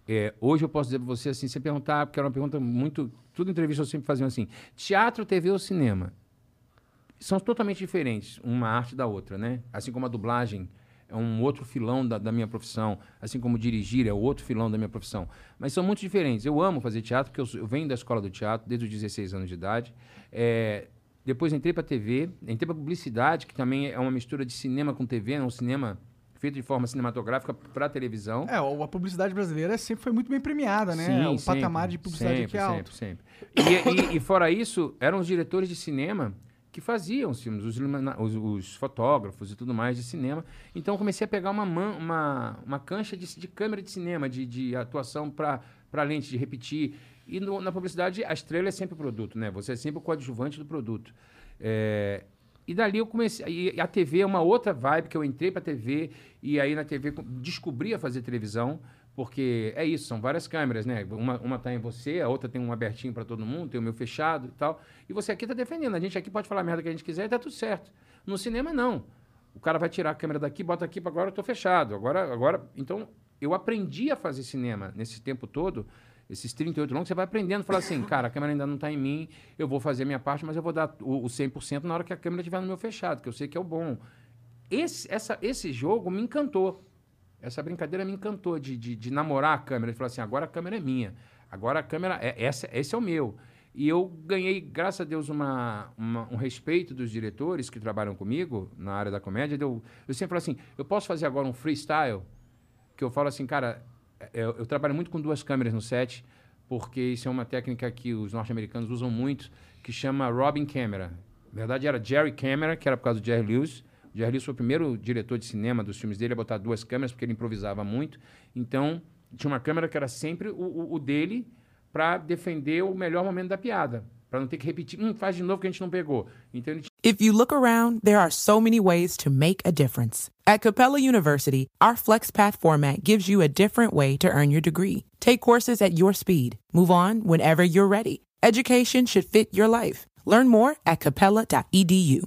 Speaker 2: É, hoje eu posso dizer pra você assim, você perguntar, porque era uma pergunta muito. Tudo entrevista eu sempre fazia assim: teatro, TV ou cinema? São totalmente diferentes, uma arte da outra, né? Assim como a dublagem é um outro filão da, da minha profissão, assim como dirigir é outro filão da minha profissão. Mas são muito diferentes. Eu amo fazer teatro, porque eu, eu venho da escola do teatro desde os 16 anos de idade. É, depois entrei para TV, entrei para publicidade, que também é uma mistura de cinema com TV, é um cinema feito de forma cinematográfica para televisão.
Speaker 1: É, a publicidade brasileira sempre foi muito bem premiada, né?
Speaker 2: Sim,
Speaker 1: o
Speaker 2: sempre,
Speaker 1: patamar de publicidade
Speaker 2: sempre,
Speaker 1: aqui é alto.
Speaker 2: Sempre, sempre. E, e- e fora isso, eram os diretores de cinema que faziam os filmes, os, os- os fotógrafos e tudo mais de cinema. Então eu comecei a pegar uma, man- uma, uma cancha de, de câmera de cinema, de, de atuação para lente, de repetir. E no- na publicidade, a estrela é sempre o produto, né? Você é sempre o coadjuvante do produto. É, e dali eu comecei. E a TV é uma outra vibe que eu entrei para TV e aí na TV co- descobri a fazer televisão, porque é isso, são várias câmeras, né? Uma, uma tá em você, a outra tem um abertinho para todo mundo, tem o meu fechado e tal. E você aqui tá defendendo. A gente aqui pode falar a merda que a gente quiser e tá tudo certo. No cinema, não. O cara vai tirar a câmera daqui, bota aqui, agora eu tô fechado. Agora, agora. Então, eu aprendi a fazer cinema nesse tempo todo esses 38 longos, você vai aprendendo. Falar assim, cara, a câmera ainda não está em mim, eu vou fazer a minha parte, mas eu vou dar o, o 100% na hora que a câmera estiver no meu fechado, que eu sei que é o bom. Esse, essa, esse jogo me encantou. Essa brincadeira me encantou de, de, de namorar a câmera, de falar assim, agora a câmera é minha. Agora a câmera, é, essa, esse é o meu. E eu ganhei, graças a Deus, uma, uma, um respeito dos diretores que trabalham comigo na área da comédia. Eu, eu sempre falo assim, eu posso fazer agora um freestyle? Que eu falo assim, cara, eu, eu trabalho muito com duas câmeras no set, porque isso é uma técnica que os norte-americanos usam muito, que chama Robin Camera. Na verdade, era Jerry Camera, que era por causa do Jerry Lewis. Lewis foi o primeiro diretor de cinema dos filmes dele a botar duas câmeras, porque ele improvisava muito. Então, tinha uma câmera que era sempre o, o, o dele para defender o melhor momento da piada. Para não ter que repetir, hum, faz de novo que a gente não pegou. Então ele
Speaker 4: If you look around, there are so many ways to make a difference. At Capella University, our FlexPath format gives you a different way to earn your degree. Take courses at your speed. Move on whenever you're ready. Education should fit your life. Learn more at capella.edu.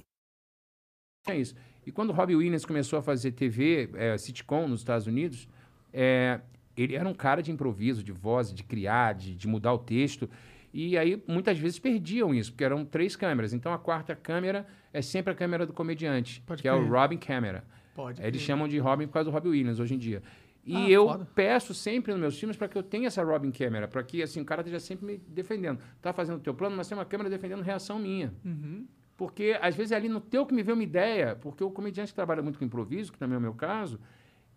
Speaker 2: É isso. E quando o Robbie Williams começou a fazer TV, é, sitcom nos Estados Unidos, é, ele era um cara de improviso, de voz, de criar, de, de, mudar o texto. E aí, muitas vezes, perdiam isso, porque eram três câmeras. Então, a quarta câmera é sempre a câmera do comediante, Pode que crer. é o Robin Camera. Pode Eles chamam de Robin por causa do Robin Williams, hoje em dia. E ah, eu foda. peço sempre nos meus filmes para que eu tenha essa Robin Camera, para que assim, o cara esteja sempre me defendendo. Tá fazendo o teu plano, mas tem uma câmera defendendo reação minha. Uhum. Porque, às vezes, é ali no teu que me vê uma ideia, porque o comediante que trabalha muito com improviso, que também é o meu caso,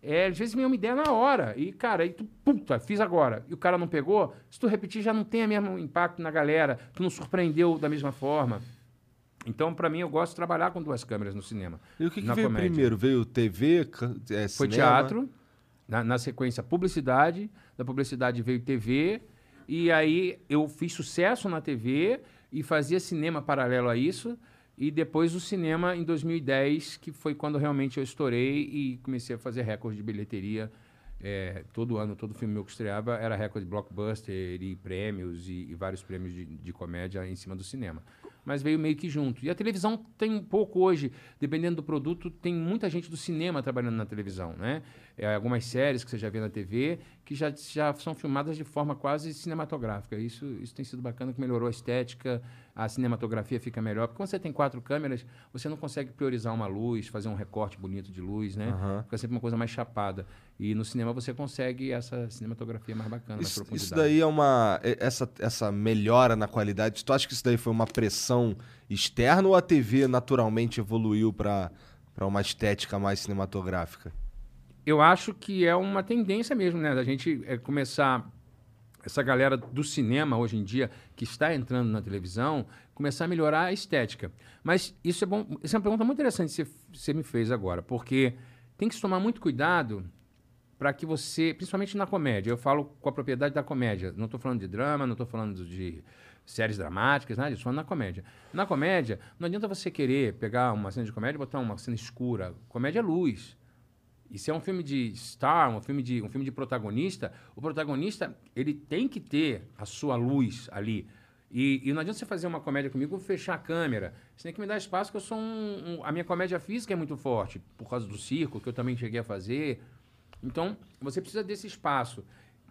Speaker 2: é, às vezes vem uma ideia na hora. E, cara, aí tu, puta, fiz agora. E o cara não pegou, se tu repetir, já não tem o mesmo impacto na galera. Tu não surpreendeu da mesma forma. Então, para mim, eu gosto de trabalhar com duas câmeras no cinema.
Speaker 3: E o que, que veio comédia. primeiro? Veio TV,
Speaker 2: é, Foi teatro, na, na, sequência publicidade, da publicidade veio TV, e aí eu fiz sucesso na TV e fazia cinema paralelo a isso. E depois o cinema em 2010, que foi quando realmente eu estourei e comecei a fazer recorde de bilheteria. É, todo ano, todo filme meu que estreava era recorde de blockbuster e prêmios e, e vários prêmios de, de comédia em cima do cinema mas veio meio que junto. E a televisão tem um pouco hoje, dependendo do produto, tem muita gente do cinema trabalhando na televisão, né? É, algumas séries que você já vê na TV que já, já são filmadas de forma quase cinematográfica. Isso, isso tem sido bacana, que melhorou a estética, a cinematografia fica melhor. Porque quando você tem quatro câmeras, você não consegue priorizar uma luz, fazer um recorte bonito de luz, né? Uhum. Fica sempre uma coisa mais chapada. E no cinema você consegue essa cinematografia mais bacana,
Speaker 3: isso,
Speaker 2: mais profundidade.
Speaker 3: Isso daí é uma... Essa, essa melhora na qualidade, tu acha que isso daí foi uma pressão externa ou a TV naturalmente evoluiu para uma estética mais cinematográfica?
Speaker 2: eu acho que é uma tendência mesmo, né? Da gente é, começar essa galera do cinema hoje em dia que está entrando na televisão começar a melhorar a estética. Mas isso é bom, isso é uma pergunta muito interessante que você me fez agora, porque tem que se tomar muito cuidado para que você, principalmente na comédia, eu falo com a propriedade da comédia, não estou falando de drama, não estou falando de séries dramáticas, nada disso, falando na comédia. Na comédia, não adianta você querer pegar uma cena de comédia e botar uma cena escura. Comédia é luz. E se é um filme de star, um filme de, um filme de protagonista, o protagonista ele tem que ter a sua luz ali. E, e não adianta você fazer uma comédia comigo fechar a câmera. Você tem que me dar espaço, que eu sou um, um, A minha comédia física é muito forte, por causa do circo, que eu também cheguei a fazer. Então, você precisa desse espaço.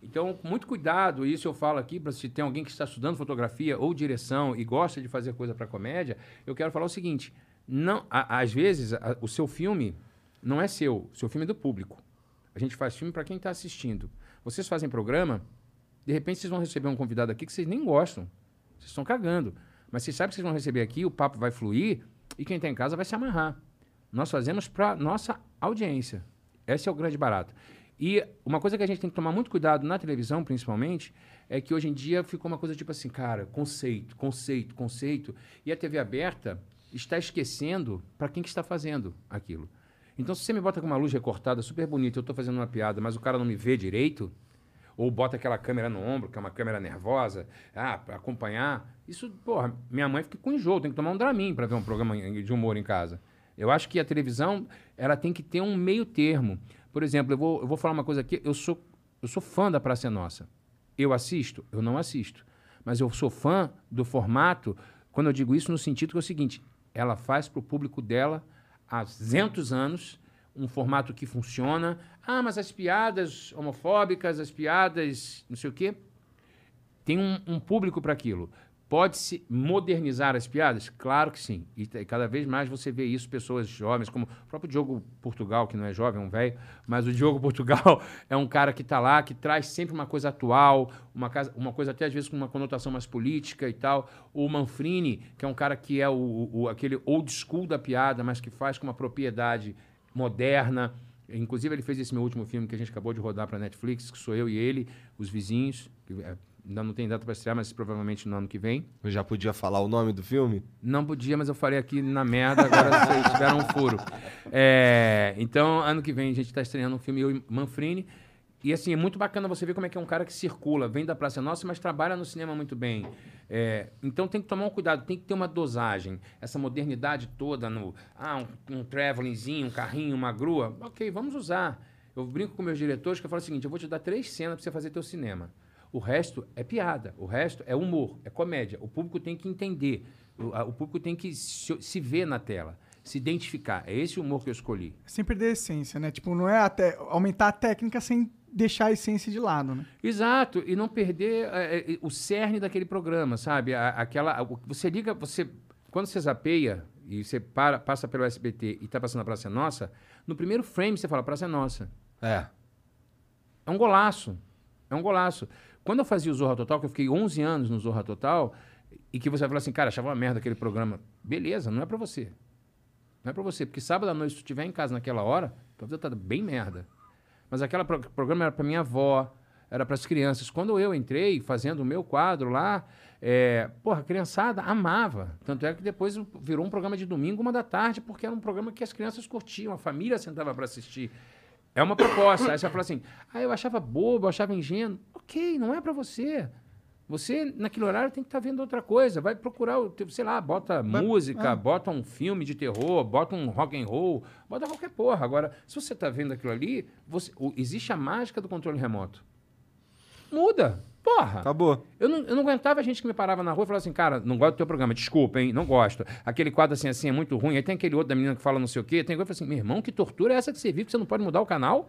Speaker 2: Então, muito cuidado, isso eu falo aqui, para se tem alguém que está estudando fotografia ou direção e gosta de fazer coisa para comédia, eu quero falar o seguinte: não, a, às vezes, a, o seu filme não é seu, seu filme é do público. A gente faz filme para quem está assistindo. Vocês fazem programa, de repente vocês vão receber um convidado aqui que vocês nem gostam. Vocês estão cagando. Mas vocês sabem que vocês vão receber aqui, o papo vai fluir e quem está em casa vai se amarrar. Nós fazemos para nossa audiência. Esse é o grande barato. E uma coisa que a gente tem que tomar muito cuidado na televisão, principalmente, é que hoje em dia ficou uma coisa tipo assim, cara, conceito, conceito, conceito. E a TV aberta está esquecendo para quem que está fazendo aquilo. Então, se você me bota com uma luz recortada super bonita, eu estou fazendo uma piada, mas o cara não me vê direito, ou bota aquela câmera no ombro, que é uma câmera nervosa, ah, para acompanhar, isso, porra, minha mãe fica com enjoo, tem que tomar um Dramin para ver um programa de humor em casa. Eu acho que a televisão, ela tem que ter um meio termo. Por exemplo, eu vou, eu vou falar uma coisa aqui, eu sou, eu sou fã da Praça é Nossa. Eu assisto? Eu não assisto. Mas eu sou fã do formato, quando eu digo isso no sentido que é o seguinte, ela faz para o público dela há 200 anos, um formato que funciona. Ah, mas as piadas homofóbicas, as piadas não sei o quê. tem um, um público para aquilo. Pode-se modernizar as piadas? Claro que sim. E cada vez mais você vê isso, pessoas jovens, como o próprio Diogo Portugal, que não é jovem, é um velho, mas o Diogo Portugal é um cara que está lá, que traz sempre uma coisa atual, uma, casa, uma coisa até às vezes com uma conotação mais política e tal. O Manfrini, que é um cara que é o- o- aquele old school da piada, mas que faz com uma propriedade moderna. Inclusive, ele fez esse meu último filme que a gente acabou de rodar para Netflix, que sou eu e ele, Os Vizinhos. que, é, ainda não tem data para estrear, mas provavelmente no ano que vem.
Speaker 3: Eu já podia falar o nome do filme?
Speaker 2: Não podia, mas eu falei aqui na merda, agora vocês tiveram um furo. É, então, ano que vem a gente está estreando um filme, eu e Manfrini. E assim, é muito bacana você ver como é que é um cara que circula, vem da Praça Nossa, mas trabalha no cinema muito bem. É, então tem que tomar um cuidado, tem que ter uma dosagem. Essa modernidade toda no. Ah, um, um travelingzinho, um carrinho, uma grua. Ok, vamos usar. Eu brinco com meus diretores que eu falo o seguinte: eu vou te dar três cenas para você fazer teu cinema. O resto é piada, o resto é humor, é comédia. O público tem que entender, o, a- o público tem que se, se ver na tela, se identificar. É esse humor que eu escolhi.
Speaker 1: Sem perder a essência, né? Tipo, não é até aumentar a técnica sem deixar a essência de lado, né?
Speaker 2: Exato, e não perder é, é, o cerne daquele programa, sabe? A- aquela, o- você liga, você quando você zapeia e você para, passa pelo SBT e está passando a Praça Nossa, no primeiro frame você fala Praça é Nossa.
Speaker 3: É.
Speaker 2: É um golaço. É um golaço. Quando eu fazia o Zorra Total, que eu fiquei 11 anos no Zorra Total, e que você fala assim, cara, achava uma merda aquele programa. Beleza, não é pra você. Não é pra você. Porque sábado à noite, se tu estiver em casa naquela hora, tua vida tá bem merda. Mas aquele pro programa era pra minha avó, era pras crianças. Quando eu entrei fazendo o meu quadro lá, é, porra, a criançada amava. Tanto é que depois virou um programa de domingo, uma da tarde, porque era um programa que as crianças curtiam, a família sentava para assistir. É uma proposta. Aí você fala assim, ah, eu achava bobo, eu achava ingênuo. Ok, não é para você. Você, naquele horário, tem que estar vendo outra coisa. Vai procurar, sei lá, bota música, bota um filme de terror, bota um rock and roll, bota qualquer porra. Agora, se você está vendo aquilo ali, você- o- existe a mágica do controle remoto. Muda. Porra.
Speaker 3: Acabou.
Speaker 2: Eu não, eu não aguentava a gente que me parava na rua e falava assim, cara, não gosto do teu programa, desculpa, hein, não gosto. Aquele quadro assim, assim, é muito ruim. Aí tem aquele outro da menina que fala não sei o quê. Tem coisa assim, meu irmão, que tortura é essa que você vive que você não pode mudar o canal?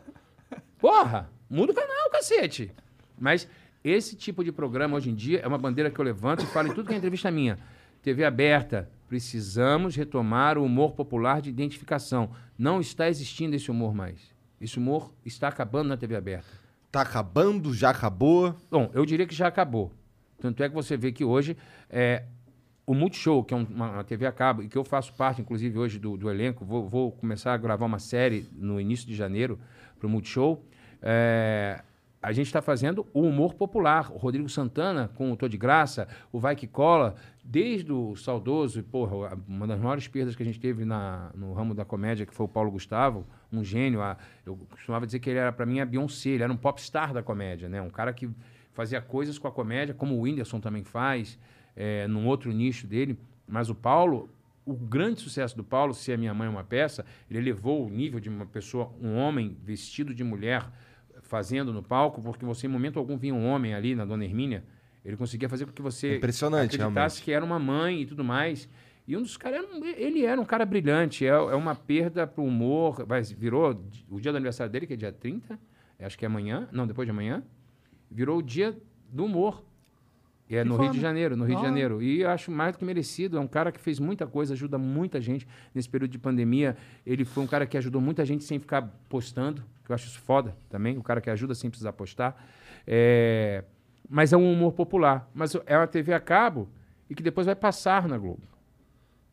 Speaker 2: Porra, muda o canal, cacete. Mas esse tipo de programa, hoje em dia, é uma bandeira que eu levanto e falo em tudo que é entrevista minha. TV aberta, precisamos retomar o humor popular de identificação. Não está existindo esse humor mais. Esse humor está acabando na TV aberta.
Speaker 3: Tá acabando, já acabou.
Speaker 2: Bom, eu diria que já acabou. Tanto é que você vê que hoje é, o Multishow, que é um- uma, uma TV a cabo, e que eu faço parte, inclusive, hoje do, do elenco, vou, vou começar a gravar uma série no início de janeiro para o Multishow. É, a gente está fazendo o humor popular. O Rodrigo Santana, com o Tô de Graça, o Vai Que Cola, desde o saudoso, e, porra, uma das maiores perdas que a gente teve na, no ramo da comédia, que foi o Paulo Gustavo, um gênio. a- eu costumava dizer que ele era, para mim, a Beyoncé, ele era um popstar da comédia, né? Um cara que fazia coisas com a comédia, como o Whindersson também faz, é, num outro nicho dele. Mas o Paulo, o grande sucesso do Paulo, Se a Minha Mãe é uma Peça, ele elevou o nível de uma pessoa, um homem vestido de mulher, fazendo no palco, porque você, em momento algum, vinha um homem ali na Dona Hermínia, ele conseguia fazer com que você
Speaker 3: Impressionante,
Speaker 2: acreditasse
Speaker 3: realmente.
Speaker 2: que era uma mãe e tudo mais. E um dos caras, ele era um cara brilhante, é, é uma perda pro humor, vai, virou o dia do aniversário dele, que é dia 30, acho que é amanhã, não, depois de amanhã, virou o dia do humor. E é
Speaker 1: Que
Speaker 2: no Rio de Janeiro, no Rio de. Janeiro. E acho mais do que merecido. É um cara que fez muita coisa, ajuda muita gente nesse período de pandemia. Ele foi um cara que ajudou muita gente sem ficar postando, que eu acho isso foda também. O cara que ajuda sem precisar postar. É, Mas é um humor popular. Mas é uma TV a cabo e que depois vai passar na Globo.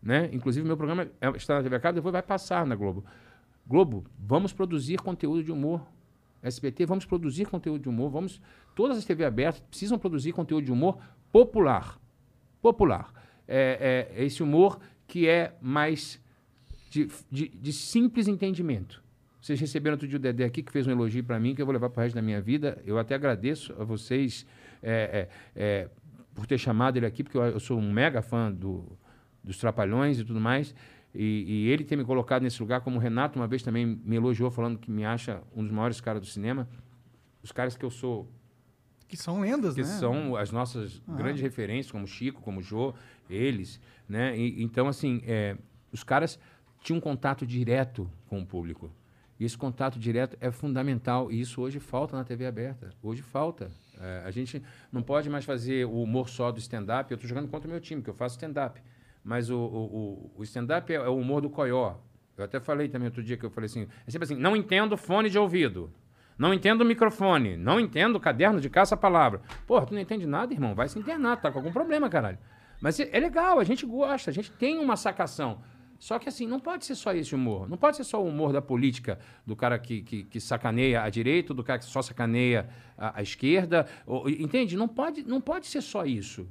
Speaker 2: Né? Inclusive, meu programa é- está na TV a cabo, depois vai passar na Globo. Globo, vamos produzir conteúdo de humor. SBT, vamos produzir conteúdo de humor. Vamos, todas as TV abertas precisam produzir conteúdo de humor popular. Popular. É, é esse humor que é mais de, de, de simples entendimento. Vocês receberam outro dia o Dedé aqui, que fez um elogio para mim, que eu vou levar para o resto da minha vida. Eu até agradeço a vocês é, é, é, por ter chamado ele aqui, porque eu, eu sou um mega fã do, dos Trapalhões e tudo mais. E, e ele ter me colocado nesse lugar, como o Renato uma vez também me elogiou, falando que me acha um dos maiores caras do cinema. Os caras que eu sou
Speaker 1: Que são lendas,
Speaker 2: que
Speaker 1: né?
Speaker 2: são as nossas grandes referências, como Chico, como Jô, eles, né? E- então, assim, é, os caras tinham um contato direto com o público. E esse contato direto é fundamental. E isso hoje falta na TV aberta. Hoje falta. É, a gente não pode mais fazer o humor só do stand-up. Eu estou jogando contra o meu time, que eu faço stand-up. Mas o, o, o- stand-up é, é o humor do coió. Eu até falei também outro dia que eu falei assim: é sempre assim, não entendo fone de ouvido. Não entendo microfone. Não entendo caderno de caça-palavra. Porra, tu não entende nada, irmão. Vai se internar, tá com algum problema, caralho. Mas é é legal, a gente gosta, a gente tem uma sacação. Só que assim, não pode ser só esse humor. Não pode ser só o humor da política, do cara que, que, que sacaneia a direita, do cara que só sacaneia a, a esquerda. ou- entende? Não pode, não pode ser só isso.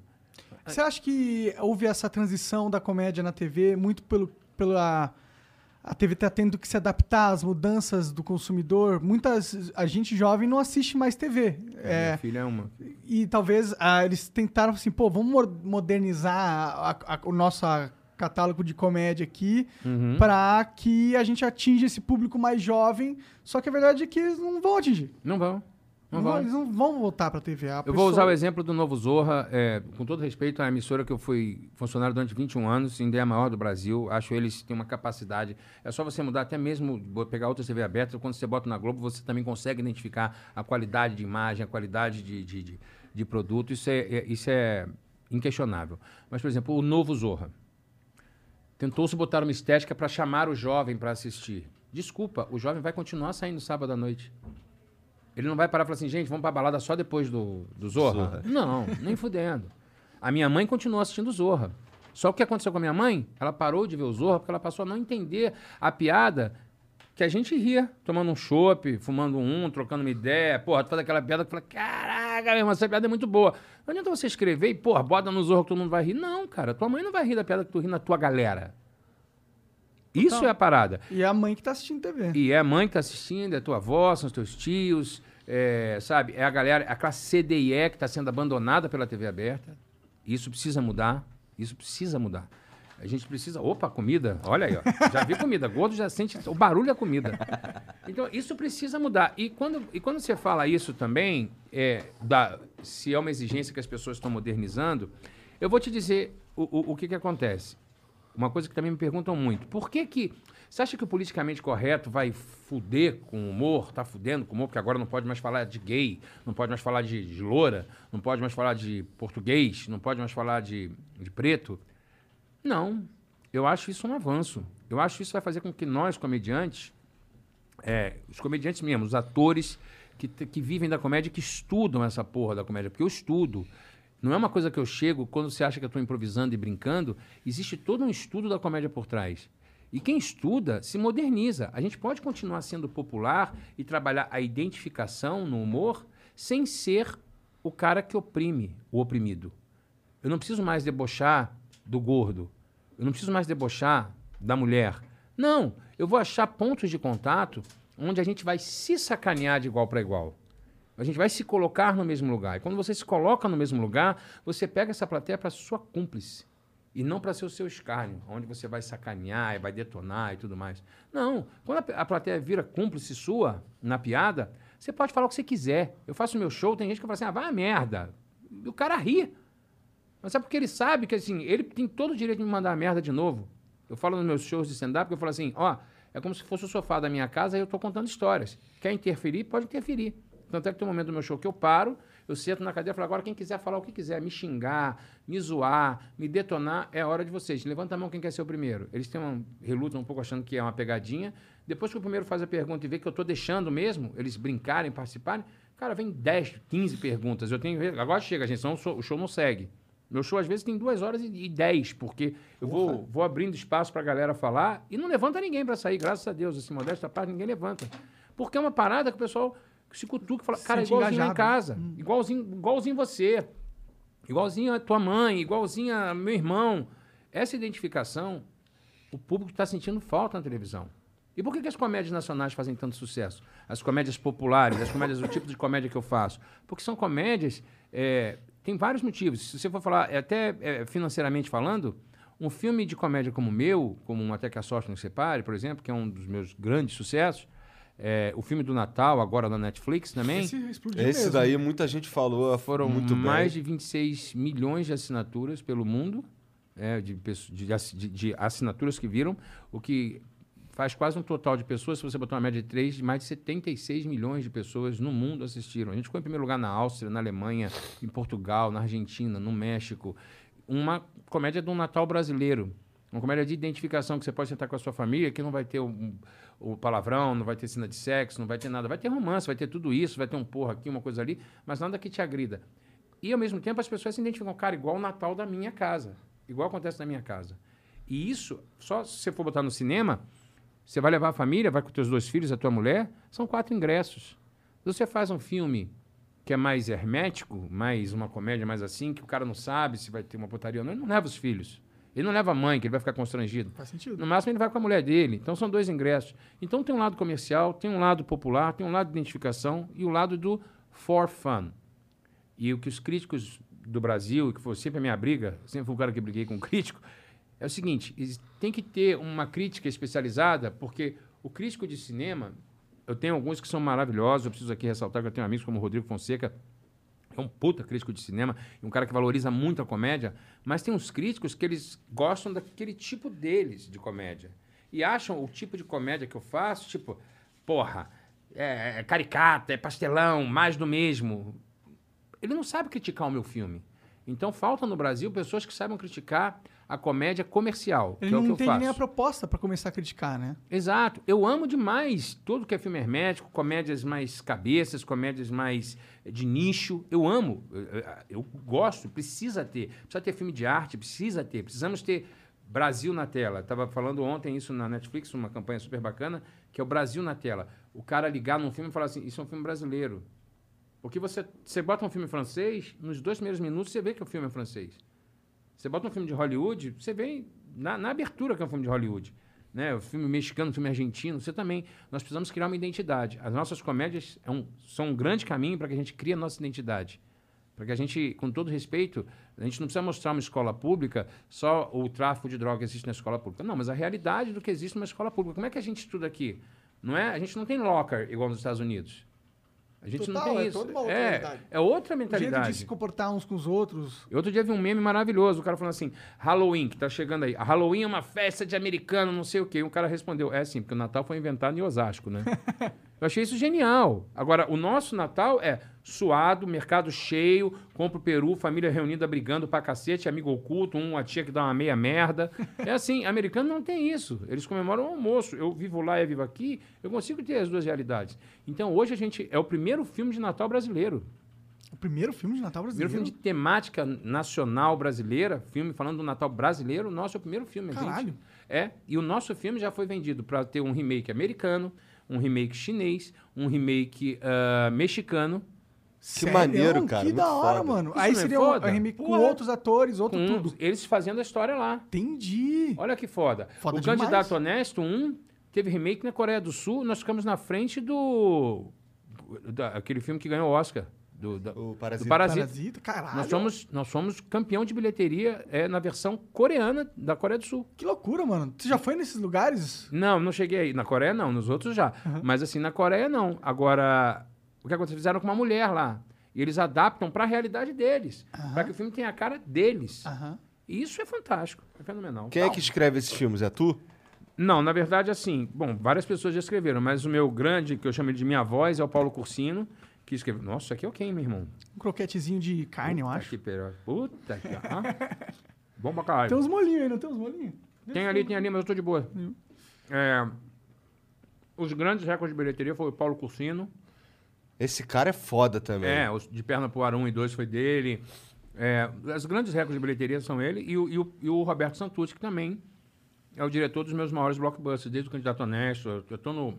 Speaker 1: Você acha que houve essa transição da comédia na TV muito pelo, pela. A TV tá tendo que se adaptar às mudanças do consumidor. Muitas. A gente jovem não assiste mais TV.
Speaker 2: Minha
Speaker 1: É,
Speaker 2: filha é uma.
Speaker 1: e talvez ah, eles tentaram assim, pô, vamos mo- modernizar a- a- o nosso catálogo de comédia aqui
Speaker 2: Uhum.
Speaker 1: pra que a gente atinja esse público mais jovem. Só que a verdade é que eles não vão atingir.
Speaker 2: Não vão. Não
Speaker 1: Não eles não vão voltar TV. A
Speaker 2: Eu vou usar o exemplo do Novo Zorra, é, com todo respeito à emissora que eu fui funcionário durante 21 anos, ainda é a maior do Brasil. Acho eles têm uma capacidade. É só você mudar, até mesmo pegar outra TV aberta. Quando você bota na Globo, você também consegue identificar a qualidade de imagem, a qualidade de, de, de, de produto. Isso é, é- isso é inquestionável. Mas, por exemplo, o Novo Zorra. Tentou-se botar uma estética para chamar o jovem para assistir. Desculpa, o jovem vai continuar saindo sábado à noite. Ele não vai parar e falar assim, gente, vamos pra balada só depois do, do Zorra?
Speaker 3: Zorra.
Speaker 2: Não, nem fudendo. A minha mãe continuou assistindo Zorra. Só que o que aconteceu com a minha mãe? Ela parou de ver o Zorra porque ela passou a não entender a piada que a gente ria, tomando um chopp, fumando um, trocando uma ideia. Porra, tu faz aquela piada que fala, caraca, meu irmão, essa piada é muito boa. Não adianta você escrever e, porra, bota no Zorra que todo mundo vai rir. Não, cara, tua mãe não vai rir da piada que tu ri na tua galera. Isso é a parada.
Speaker 1: E é a mãe que tá assistindo TV.
Speaker 2: E é a mãe que tá assistindo, é tua avó, são os teus tios, é, sabe? É a galera, a classe C, D e E que está sendo abandonada pela TV aberta. Isso precisa mudar. Isso precisa mudar. A gente precisa. Opa, comida. Olha aí, ó. Já vi comida. Gordo já sente o barulho da comida. Então, isso precisa mudar. E quando, e quando você fala isso também, é, da, se é uma exigência que as pessoas estão modernizando, eu vou te dizer o, o, o que, que acontece. Uma coisa que também me perguntam muito. Por que que... Você acha que o politicamente correto vai fuder com o humor? Tá fudendo com o humor? Porque agora não pode mais falar de gay, não pode mais falar de, de loura, não pode mais falar de português, não pode mais falar de, de preto. Não. Eu acho isso um avanço. Eu acho que isso vai fazer com que nós, comediantes, é, os comediantes mesmo, os atores que, que vivem da comédia, que estudam essa porra da comédia, porque eu estudo. Não é uma coisa que eu chego quando você acha que eu estou improvisando e brincando. Existe todo um estudo da comédia por trás. E quem estuda se moderniza. A gente pode continuar sendo popular e trabalhar a identificação no humor sem ser o cara que oprime o oprimido. Eu não preciso mais debochar do gordo. Eu não preciso mais debochar da mulher. Não, eu vou achar pontos de contato onde a gente vai se sacanear de igual para igual. A gente vai se colocar no mesmo lugar. E quando você se coloca no mesmo lugar, você pega essa plateia para sua cúmplice. E não para ser o seu escárnio, onde você vai sacanear e vai detonar e tudo mais. Não. Quando a, plateia vira cúmplice sua na piada, você pode falar o que você quiser. Eu faço meu show, tem gente que fala assim, ah, vai a merda. E o cara ri. Mas é porque ele sabe que, assim, ele tem todo o direito de me mandar a merda de novo. Eu falo nos meus shows de stand-up, eu falo assim, ó, é como se fosse o sofá da minha casa e eu tô contando histórias. Quer interferir? Pode interferir. Tanto é que tem um momento do meu show que eu paro, eu sento na cadeira e falo, agora quem quiser falar o que quiser, me xingar, me zoar, me detonar, é a hora de vocês. Levanta a mão quem quer ser o primeiro. Eles têm um, relutam um pouco achando que é uma pegadinha. Depois que o primeiro faz a pergunta e vê que eu tô deixando mesmo, eles brincarem, participarem, cara, vem 10, 15 perguntas. Eu tenho. Agora chega, gente, senão o show- não segue. Meu show às vezes tem duas horas e, e dez, porque eu vou, vou abrindo espaço para a galera falar e não levanta ninguém para sair, graças a Deus. Assim, modesta parte, ninguém levanta. Porque é uma parada que o pessoal se cutuca e fala, cara,
Speaker 1: Sente
Speaker 2: igualzinho lá em
Speaker 1: engajado.
Speaker 2: casa, igualzinho, igualzinho você, igualzinho a tua mãe, igualzinho a meu irmão. Essa identificação, o público está sentindo falta na televisão. E por que, que as comédias nacionais fazem tanto sucesso? As comédias populares, as comédias, o tipo de comédia que eu faço. Porque são comédias. é, tem vários motivos. Se você for falar, é, até é, financeiramente falando, um filme de comédia como o meu, como Até que a Sorte Nos Separe, por exemplo, que é um dos meus grandes sucessos, é, o filme do Natal, agora da Netflix também.
Speaker 1: Esse explodiu
Speaker 3: Esse
Speaker 1: mesmo.
Speaker 3: daí muita gente falou
Speaker 2: Foram
Speaker 3: muito
Speaker 2: mais
Speaker 3: bem.
Speaker 2: de 26 milhões de assinaturas pelo mundo, é, de, de de- de assinaturas que viram, o que faz quase um total de pessoas, se você botar uma média de três, de mais de 76 milhões de pessoas no mundo assistiram. A gente ficou em primeiro lugar na Áustria, na Alemanha, em Portugal, na Argentina, no México. Uma comédia do Natal brasileiro. Uma comédia de identificação que você pode sentar com a sua família, que não vai ter o, o palavrão, não vai ter cena de sexo, não vai ter nada. Vai ter romance, vai ter tudo isso, vai ter um porra aqui, uma coisa ali, mas nada que te agrida. E, ao mesmo tempo, as pessoas se identificam, cara, igual o Natal da minha casa. Igual acontece na minha casa. E isso, só se você for botar no cinema, você vai levar a família, vai com teus dois filhos, a tua mulher, são quatro ingressos. Você faz um filme que é mais hermético, mais uma comédia mais assim, que o cara não sabe se vai ter uma putaria ou não, ele não leva os filhos. Ele não leva a mãe, que ele vai ficar constrangido.
Speaker 1: Faz sentido.
Speaker 2: No máximo, ele vai com a mulher dele. Então, são dois ingressos. Então, tem um lado comercial, tem um lado popular, tem um lado de identificação e o lado do for fun. E o que os críticos do Brasil, que foi sempre a minha briga, sempre fui o cara que briguei com o crítico, é o seguinte: tem que ter uma crítica especializada, porque o crítico de cinema, eu tenho alguns que são maravilhosos, eu preciso aqui ressaltar que eu tenho amigos como o Rodrigo Fonseca, é um puta crítico de cinema, um cara que valoriza muito a comédia, mas tem uns críticos que eles gostam daquele tipo deles de comédia. E acham o tipo de comédia que eu faço, tipo, porra, é, é caricata, é pastelão, mais do mesmo. Ele não sabe criticar o meu filme. Então falta no Brasil pessoas que saibam criticar a comédia comercial,
Speaker 1: Ele
Speaker 2: que é o
Speaker 1: não
Speaker 2: que eu
Speaker 1: entende nem a
Speaker 2: faço.
Speaker 1: proposta pra começar a criticar, né?
Speaker 2: Exato. Eu amo demais tudo que é filme hermético, comédias mais cabeças, comédias mais eh, de nicho. Eu amo. Eu gosto. Precisa ter. Precisa ter filme de arte, precisa ter. Precisamos ter Brasil na tela. Estava falando ontem isso na Netflix, uma campanha super bacana, que é o Brasil na tela. O cara ligar num filme e falar assim: Isso é um filme brasileiro. Porque você, você bota um filme francês, nos dois primeiros minutos você vê que o filme é francês. Você bota um filme de Hollywood, você vê na, na abertura que é um filme de Hollywood. Né? O filme mexicano, o filme argentino, você também. Nós precisamos criar uma identidade. As nossas comédias é um- são um grande caminho para que a gente crie a nossa identidade. Para que a gente, com todo respeito, a gente não precisa mostrar uma escola pública só o tráfico de droga existe na escola pública. Não, mas a realidade do que existe numa escola pública. Como é que a gente estuda aqui? Não é? A gente não tem locker igual nos Estados Unidos. A gente não
Speaker 1: Total,
Speaker 2: tem
Speaker 1: é
Speaker 2: isso.
Speaker 1: toda uma outra
Speaker 2: é, é outra
Speaker 1: O jeito
Speaker 2: mentalidade.
Speaker 1: de se comportar uns com os outros.
Speaker 2: E Outro dia vi um meme maravilhoso, o cara falando assim, Halloween, que tá chegando aí. A Halloween é uma festa de americano, não sei o quê. E um cara respondeu, é sim, porque o Natal foi inventado em Osasco, né? Eu achei isso genial. Agora, o nosso Natal é suado, mercado cheio, compra o peru, família reunida brigando pra cacete, amigo oculto, um, a tia que dá uma meia merda. É assim, americano não tem isso. Eles comemoram o almoço. Eu vivo lá e vivo aqui, eu consigo ter as duas realidades. Então, hoje a gente é o primeiro filme de Natal brasileiro.
Speaker 1: O primeiro filme de Natal
Speaker 2: Primeiro
Speaker 1: brasileiro.
Speaker 2: filme de temática nacional brasileira, filme falando do Natal brasileiro, o nosso é o primeiro filme, a gente.
Speaker 1: Caralho.
Speaker 2: É, e o nosso filme já foi vendido para ter um remake americano, um remake chinês, um remake ah, mexicano,
Speaker 1: Sério?
Speaker 3: maneiro, cara,
Speaker 1: Que da hora,
Speaker 3: foda.
Speaker 1: mano.
Speaker 2: Isso
Speaker 1: Aí
Speaker 2: não é
Speaker 1: seria um
Speaker 2: foda?
Speaker 1: remake com outros atores, outro
Speaker 2: com
Speaker 1: tudo.
Speaker 2: eles fazendo a história lá.
Speaker 1: Entendi.
Speaker 2: Olha que foda.
Speaker 1: Foda
Speaker 2: o
Speaker 1: demais.
Speaker 2: Candidato Honesto 1 teve remake na Coreia do Sul, nós ficamos na frente do... da- aquele filme que ganhou o Oscar. Do, da-
Speaker 3: O
Speaker 2: do
Speaker 3: Parasita.
Speaker 2: Parasita.
Speaker 1: Parasita, caralho.
Speaker 2: Nós somos, nós somos campeão de bilheteria é, na versão coreana da Coreia do Sul.
Speaker 1: Que loucura, mano. Você já foi nesses lugares?
Speaker 2: Não, não cheguei aí. Na Coreia não, nos outros já. Mas assim, na Coreia não. Agora, o que aconteceu? Fizeram com uma mulher lá. E eles adaptam para a realidade deles. Para que o filme tenha a cara deles.
Speaker 1: Aham.
Speaker 2: E isso é fantástico. É fenomenal.
Speaker 3: Quem é que escreve esses filmes? É tu?
Speaker 2: Não, na verdade, assim, bom, várias pessoas já escreveram, mas o meu grande, que eu chamo ele de minha voz, é o Paulo Cursino, que escreveu. Nossa, isso aqui é o quem, meu irmão?
Speaker 1: Um croquetezinho de carne, eu
Speaker 2: Puta
Speaker 1: acho.
Speaker 2: Que pera- Puta que. ah. Bom pra caralho.
Speaker 1: Tem uns molhinhos aí, não tem uns molhinhos?
Speaker 2: Tem ali, tem ali, mas eu tô de boa. É, os grandes recordes de bilheteria foi o Paulo Cursino.
Speaker 3: Esse cara é foda também.
Speaker 2: É, os de perna pro ar 1 e 2 foi dele. É, os grandes recordes de bilheteria são ele e o, e o, e o Roberto Santucci, que também é o diretor dos meus maiores blockbusters, desde o Candidato Honesto. Eu, tô no.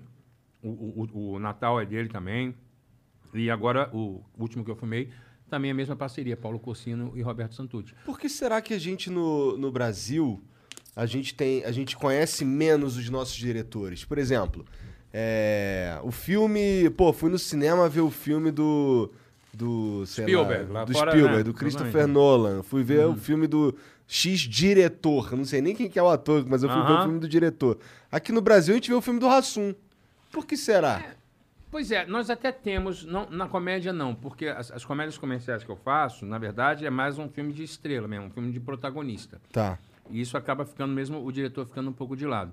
Speaker 2: O, o, o Natal é dele também. E agora, o último que eu filmei, também é a mesma parceria, Paulo Cursino e Roberto Santucci.
Speaker 3: Por que será que a gente no, no Brasil a gente tem a gente conhece menos os nossos diretores? Por exemplo, é, o filme, pô, fui no cinema ver o filme do do sei
Speaker 2: Spielberg,
Speaker 3: lá,
Speaker 2: lá
Speaker 3: do
Speaker 2: fora,
Speaker 3: Spielberg,
Speaker 2: né?
Speaker 3: do Christopher. Nolan. Fui ver o filme do X diretor. Não sei nem quem que é o ator, mas eu fui ver o filme do diretor. Aqui no Brasil a gente vê o filme do Hassum. Por que será?
Speaker 2: Pois é, nós até temos, não, na comédia não, porque as, as comédias comerciais que eu faço, na verdade, é mais um filme de estrela mesmo, um filme de protagonista.
Speaker 3: Tá.
Speaker 2: E isso acaba ficando mesmo, o diretor ficando um pouco de lado.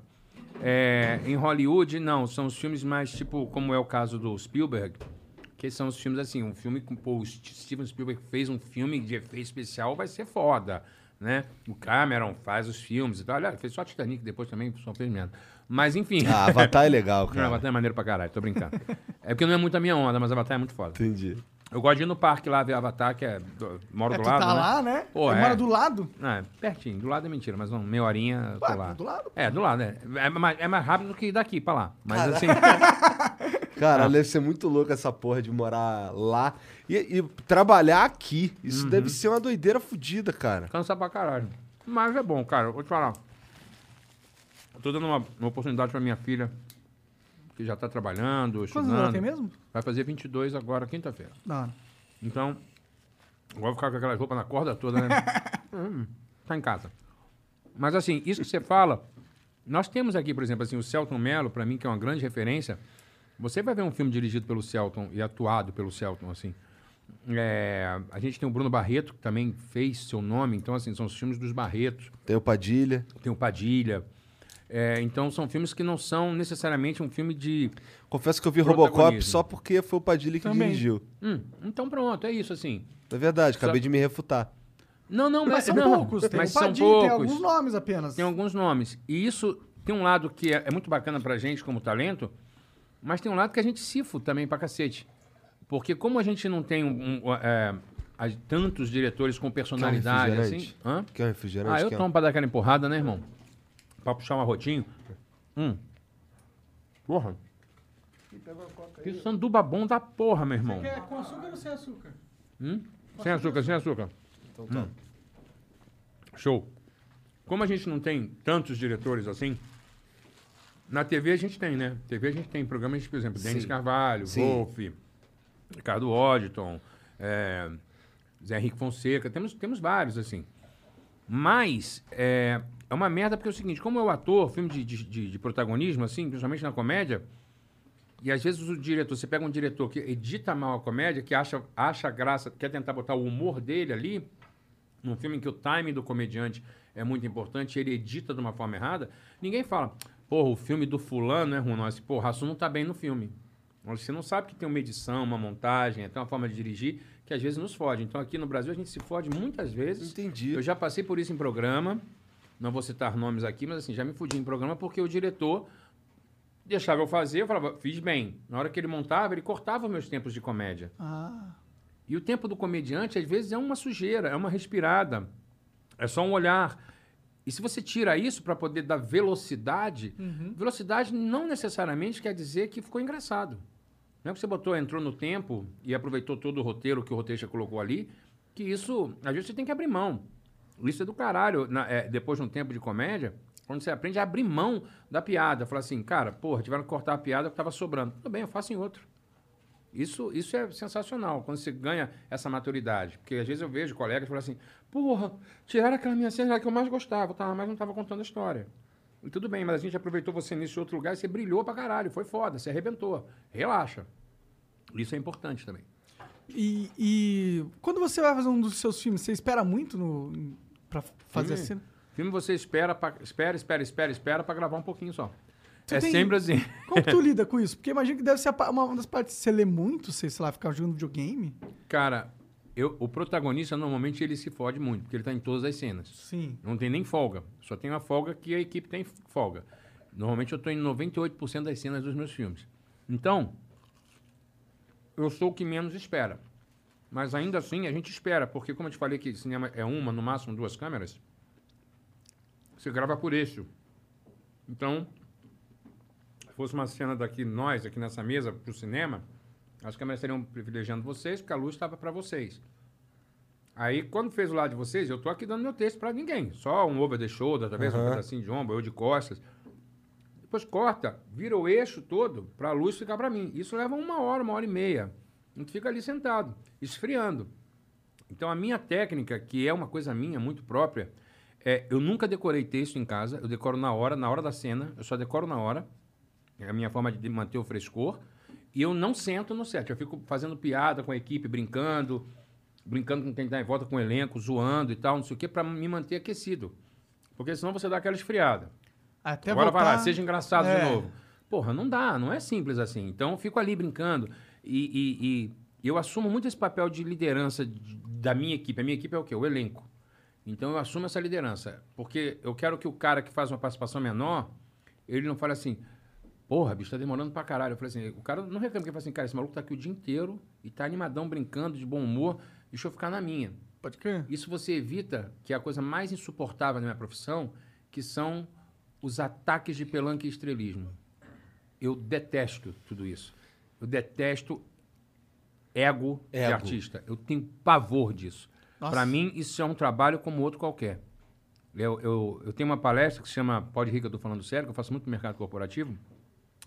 Speaker 2: É, em Hollywood, não, são os filmes mais tipo, como é o caso do Spielberg, que são os filmes assim, um filme com pô, o Steven Spielberg fez um filme de efeito especial, vai ser foda, né? O Cameron faz os filmes e tal. Olha, fez só Titanic depois também, só fez merda. Mas enfim.
Speaker 3: Ah, Avatar é legal,
Speaker 2: Não,
Speaker 3: cara.
Speaker 2: Avatar é maneiro pra caralho, tô brincando. é porque não é muito a minha onda, mas Avatar é muito foda.
Speaker 3: Entendi.
Speaker 2: Eu gosto de ir no parque lá ver Avatar, que é. do- Moro
Speaker 1: É,
Speaker 2: do
Speaker 1: tu
Speaker 2: lado.
Speaker 1: tá
Speaker 2: né?
Speaker 1: lá, né?
Speaker 2: Pô, é.
Speaker 1: mora do lado.
Speaker 2: Ah, é pertinho. Do lado é mentira, mas uma meia horinha, tô
Speaker 1: Ué,
Speaker 2: lá.
Speaker 1: do lado.
Speaker 2: É, do lado, é. É mais, é mais rápido do que daqui pra lá. Mas assim.
Speaker 3: Cara,
Speaker 2: Ah.
Speaker 3: deve ser muito louco essa porra de morar lá e, e trabalhar aqui. Isso
Speaker 2: Uhum.
Speaker 3: deve ser uma doideira fodida, cara.
Speaker 2: Cansa pra caralho. Mas é bom, cara. Vou te falar. Eu tô dando uma, uma oportunidade pra minha filha, que já tá trabalhando,
Speaker 1: Quantos
Speaker 2: estudando.
Speaker 1: anos ela tem mesmo?
Speaker 2: Vai fazer 22 agora, quinta-feira.
Speaker 1: Da hora.
Speaker 2: Então, vou ficar com aquelas roupas na corda toda, né? hum, tá em casa. Mas assim, isso que você fala, nós temos aqui, por exemplo, assim, o Celton Mello, pra mim, que é uma grande referência. Você vai ver um filme dirigido pelo Celton e atuado pelo Celton, assim. É, a gente tem o Bruno Barreto, que também fez seu nome, então, assim, são os filmes dos Barretos.
Speaker 3: Tem o Padilha.
Speaker 2: Tem o Padilha. É, então, são filmes que não são necessariamente um filme de.
Speaker 3: Confesso que eu vi Robocop só porque foi o Padilha que
Speaker 1: Também.
Speaker 3: dirigiu.
Speaker 2: Hum, então, pronto, é isso, assim.
Speaker 3: É verdade, acabei
Speaker 2: Só-
Speaker 3: de me refutar.
Speaker 2: Não, não,
Speaker 1: Mas são
Speaker 2: não,
Speaker 1: poucos. Tem
Speaker 2: mas são
Speaker 1: Padilha,
Speaker 2: poucos.
Speaker 1: tem alguns nomes apenas.
Speaker 2: Tem alguns nomes. E isso tem um lado que é, é muito bacana pra gente como talento, mas tem um lado que a gente cifra também pra cacete. Porque como a gente não tem um, um, é, tantos diretores com personalidade assim...
Speaker 3: refrigerante?
Speaker 2: Hã?
Speaker 3: Quer um refrigerante?
Speaker 2: Ah, eu tomo pra dar aquela empurrada, né, irmão? Pra puxar um arrotinho. Hum. Porra. Que sanduba bom da porra, meu irmão.
Speaker 1: É com açúcar ou sem açúcar?
Speaker 2: Hum? Sem açúcar, sem açúcar.
Speaker 3: Então tá.
Speaker 2: Show. Como a gente não tem tantos diretores assim, na TV a gente tem, né? TV a gente tem programas, por exemplo, Denis. Carvalho,
Speaker 3: Sim.
Speaker 2: Wolf, Ricardo Odditon, é, Zé Henrique Fonseca, temos, temos vários, assim. Mas é, é uma merda porque é o seguinte, como o ator, filme de, de, de- protagonismo, assim, principalmente na comédia, e às vezes o diretor, você pega um diretor que edita mal a comédia, que acha, acha graça, quer tentar botar o humor dele ali, num filme em que o timing do comediante é muito importante, ele edita de uma forma errada, ninguém fala, porra, o filme do fulano é ruim, não, esse porra, Rassum não tá bem no filme. Você não sabe que tem uma edição, uma montagem, até uma forma de dirigir, que às vezes nos fode. Então aqui no Brasil a gente se fode muitas vezes.
Speaker 3: Entendi.
Speaker 2: Eu já passei por isso em programa, não vou citar nomes aqui, mas assim, já me fudi em programa porque o diretor deixava eu fazer, eu falava, fiz bem. Na hora que ele montava, ele cortava meus tempos de comédia.
Speaker 1: Ah,
Speaker 2: E o tempo do comediante, às vezes, é uma sujeira, é uma respirada, é só um olhar. E se você tira isso para poder dar velocidade, velocidade não necessariamente quer dizer que ficou engraçado. Não é que você botou, entrou no tempo e aproveitou todo o roteiro que o roteirista colocou ali, que isso, às vezes, você tem que abrir mão. Isso é do caralho. na- é, depois de um tempo de comédia, quando você aprende a abrir mão da piada. Falar assim, cara, porra, tiveram que cortar a piada porque estava sobrando. Tudo bem, eu faço em outro. Isso, isso é sensacional, quando você ganha essa maturidade. Porque às vezes eu vejo colegas falar assim, porra, tiraram aquela minha cena que eu mais gostava, tá, mas não estava contando a história. E tudo bem, mas a gente aproveitou você nesse outro lugar e você brilhou pra caralho, foi foda, você arrebentou. Relaxa. Isso é importante também.
Speaker 1: e, e quando você vai fazer um dos seus filmes, você espera muito no, pra fazer
Speaker 2: Filme?
Speaker 1: cena?
Speaker 2: Filme você espera, pra, espera, espera, espera, espera pra gravar um pouquinho só.
Speaker 1: Você
Speaker 2: é
Speaker 1: tem-
Speaker 2: sempre assim.
Speaker 1: Como que tu lida com isso? Porque imagina que deve ser uma das partes. Você lê muito, você, sei lá, ficar jogando videogame?
Speaker 2: Cara, eu, o protagonista normalmente ele se fode muito, porque ele tá em todas as cenas.
Speaker 1: Sim.
Speaker 2: Não tem nem folga. Só tem uma folga que a equipe tem folga. Normalmente eu estou em 98% das cenas dos meus filmes. Então, eu sou o que menos espera. Mas ainda assim, a gente espera, porque como eu te falei que cinema é uma, no máximo duas câmeras, você grava por eixo. Então, se fosse uma cena daqui, nós, aqui nessa mesa, para o cinema, as câmeras estariam privilegiando vocês, porque a luz estava para vocês. Aí, quando fez o lado de vocês, eu tô aqui dando meu texto pra ninguém. Só um over the shoulder, talvez um
Speaker 3: Aham.
Speaker 2: pedacinho de ombro, eu de costas. Depois corta, vira o eixo todo pra luz ficar pra mim. Isso leva uma hora, uma hora e meia. Gente fica ali sentado, esfriando. Então, a minha técnica, que é uma coisa minha, muito própria, é eu nunca decorei texto em casa. Eu decoro na hora, na hora da cena. Eu só decoro na hora. É a minha forma de manter o frescor. E eu não sento no set. Eu fico fazendo piada com a equipe, brincando, brincando com quem está em volta, com o elenco, zoando e tal, não sei o quê, para me manter aquecido. Porque senão você dá aquela esfriada.
Speaker 1: Até
Speaker 2: Agora vai lá,
Speaker 1: voltar-
Speaker 2: seja engraçado
Speaker 1: É.
Speaker 2: de novo. Porra, não dá, não é simples assim. Então eu fico ali brincando. E, e- e eu assumo muito esse papel de liderança de- da minha equipe. A minha equipe é o quê? O elenco. Então eu assumo essa liderança. Porque eu quero que o cara que faz uma participação menor, ele não fale assim, porra, bicho, tá demorando pra caralho. Eu falei assim, o cara não reclama, porque ele fala assim, cara, esse maluco tá aqui o dia inteiro e tá animadão, brincando, de bom humor, deixa eu ficar na minha.
Speaker 1: Pode crer.
Speaker 2: Isso você evita, que é a coisa mais insuportável na minha profissão, que são os ataques de pelanca e estrelismo. Eu detesto tudo isso. Eu detesto ego, de
Speaker 3: Ego.
Speaker 2: artista. Eu tenho pavor disso. Para mim, isso é um trabalho como outro qualquer. Eu, eu, eu tenho uma palestra que se chama Pode Rica, eu tô falando sério, que eu faço muito no mercado corporativo.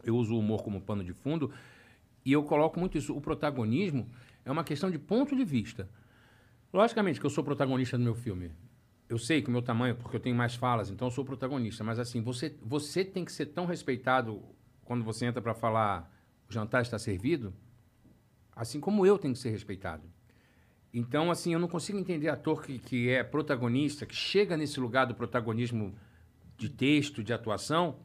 Speaker 2: Eu uso o humor como pano de fundo. E eu coloco muito isso. O protagonismo é uma questão de ponto de vista. Logicamente que eu sou protagonista do meu filme. Eu sei que o meu tamanho, porque eu tenho mais falas, então eu sou protagonista. Mas assim, você, você tem que ser tão respeitado quando você entra para falar o jantar está servido, assim como eu tenho que ser respeitado. Então, assim, eu não consigo entender ator que, que é protagonista, que chega nesse lugar do protagonismo de texto, de atuação,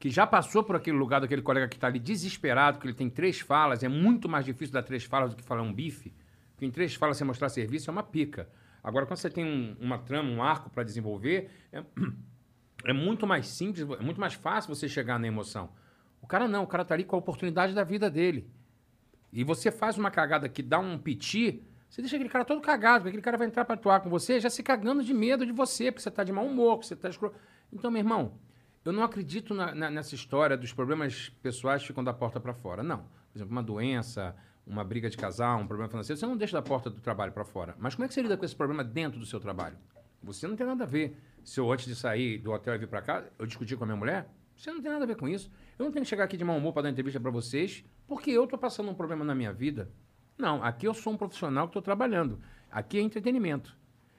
Speaker 2: que já passou por aquele lugar daquele colega que está ali desesperado, que ele tem três falas, é muito mais difícil dar três falas do que falar um bife, porque em três falas você mostrar serviço é uma pica. Agora, quando você tem um- uma trama, um arco para desenvolver, é, é muito mais simples, é muito mais fácil você chegar na emoção. O cara não, o cara tá ali com a oportunidade da vida dele. E você faz uma cagada que dá um piti, você deixa aquele cara todo cagado, porque aquele cara vai entrar pra atuar com você já se cagando de medo de você, porque você tá de mau humor, porque você tá escro... Então, meu irmão, eu não acredito na- na- nessa história dos problemas pessoais que ficam da porta pra fora. Não. Por exemplo, uma doença, uma briga de casal, um problema financeiro, você não deixa da porta do trabalho pra fora. Mas como é que você lida com esse problema dentro do seu trabalho? Você não tem nada a ver. Se eu, antes de sair do hotel e vir pra cá, eu discuti com a minha mulher, você não tem nada a ver com isso. Eu não tenho que chegar aqui de mau humor para dar entrevista para vocês, porque eu estou passando um problema na minha vida. Não, aqui eu sou um profissional que estou trabalhando. Aqui é entretenimento.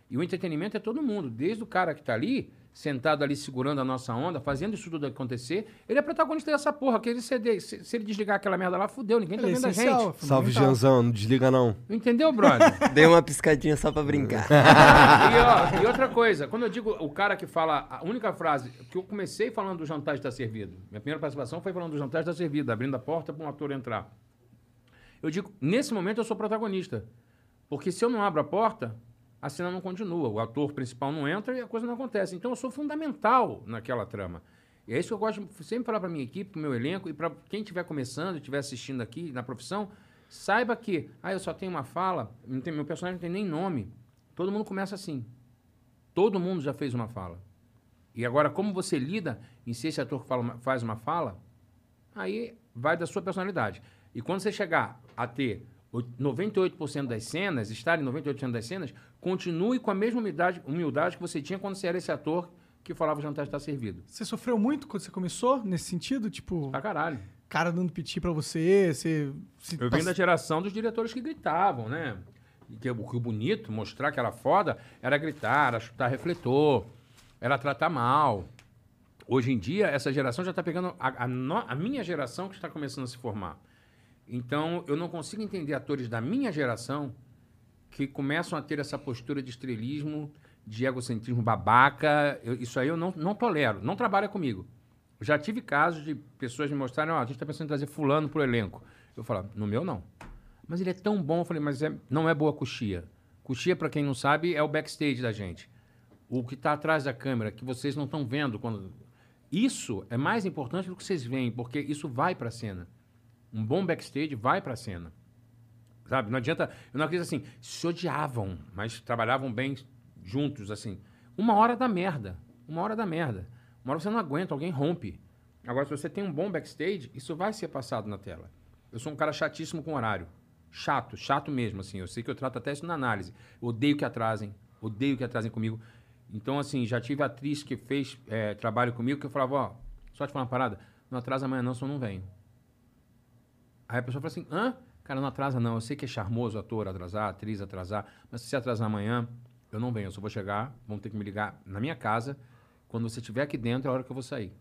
Speaker 2: E o entretenimento é todo mundo, desde o cara que está ali, sentado ali segurando a nossa onda, fazendo isso tudo acontecer, ele é protagonista dessa porra. Que ele se, se ele desligar aquela merda lá, fudeu, ninguém tá
Speaker 1: é
Speaker 2: vendo a gente.
Speaker 3: Salve. Janzão, não desliga não.
Speaker 2: Entendeu, brother?
Speaker 5: Dei uma piscadinha só pra brincar.
Speaker 2: e, ó, e outra coisa, quando eu digo o cara que fala a única frase, que eu comecei falando do jantar está servido. Minha primeira participação foi falando do jantar está servido, abrindo a porta para um ator entrar. Eu digo, nesse momento eu sou protagonista. Porque se eu não abro a porta, a cena não continua. O ator principal não entra e a coisa não acontece. Então eu sou fundamental naquela trama. E é isso que eu gosto de sempre falar para minha equipe, para meu elenco e para quem estiver começando, estiver assistindo aqui na profissão, saiba que, ah, eu só tenho uma fala, tem, meu personagem não tem nem nome. Todo mundo começa assim. Todo mundo já fez uma fala. E agora, como você lida em se esse ator fala faz uma fala, aí vai da sua personalidade. E quando você chegar a ter o 98% das cenas, estar em 98% das cenas, continue com a mesma humildade, humildade que você tinha quando você era esse ator que falava o jantar está servido.
Speaker 1: Você sofreu muito quando você começou, nesse sentido? Tipo,
Speaker 2: Pra caralho.
Speaker 1: cara dando piti pra você, você... se
Speaker 2: Eu venho da geração dos diretores que gritavam, né? Que, o que o bonito, mostrar que era foda, era gritar, era chutar refletor, era tratar mal. Hoje em dia, essa geração já está pegando a, a no- a minha geração que está começando a se formar. Então, eu não consigo entender atores da minha geração que começam a ter essa postura de estrelismo, de egocentrismo babaca. Eu- isso aí eu não, não tolero. Não trabalha comigo. Já tive casos de pessoas me mostrarem, ó, a gente está pensando em trazer fulano pro elenco. Eu falava, no meu não. Mas ele é tão bom. Eu falei, mas é- não é boa coxia. Coxia, para quem não sabe, é o backstage da gente. O que está atrás da câmera, que vocês não estão vendo. quando Isso é mais importante do que vocês veem, porque isso vai para a cena. Um bom backstage vai para a cena. Sabe? Não adianta. Eu não acredito assim. Se odiavam, mas trabalhavam bem juntos, assim. Uma hora da merda. Uma hora da merda. Uma hora você não aguenta, alguém rompe. Agora, se você tem um bom backstage, isso vai ser passado na tela. Eu sou um cara chatíssimo com horário. Chato, chato mesmo, assim. Eu sei que eu trato até isso na análise. Eu odeio que atrasem. Odeio que atrasem comigo. Então, assim, já tive atriz que fez eh, trabalho comigo que eu falava, ó, só te falar uma parada, não atrasa amanhã não, senão não venho. Aí a pessoa fala assim, hã? Cara, não atrasa não. Eu sei que é charmoso ator atrasar, atriz atrasar, mas se você atrasar amanhã, eu não venho. Eu só vou chegar, vão ter que me ligar na minha casa. Quando você estiver aqui dentro, é a hora que eu vou sair.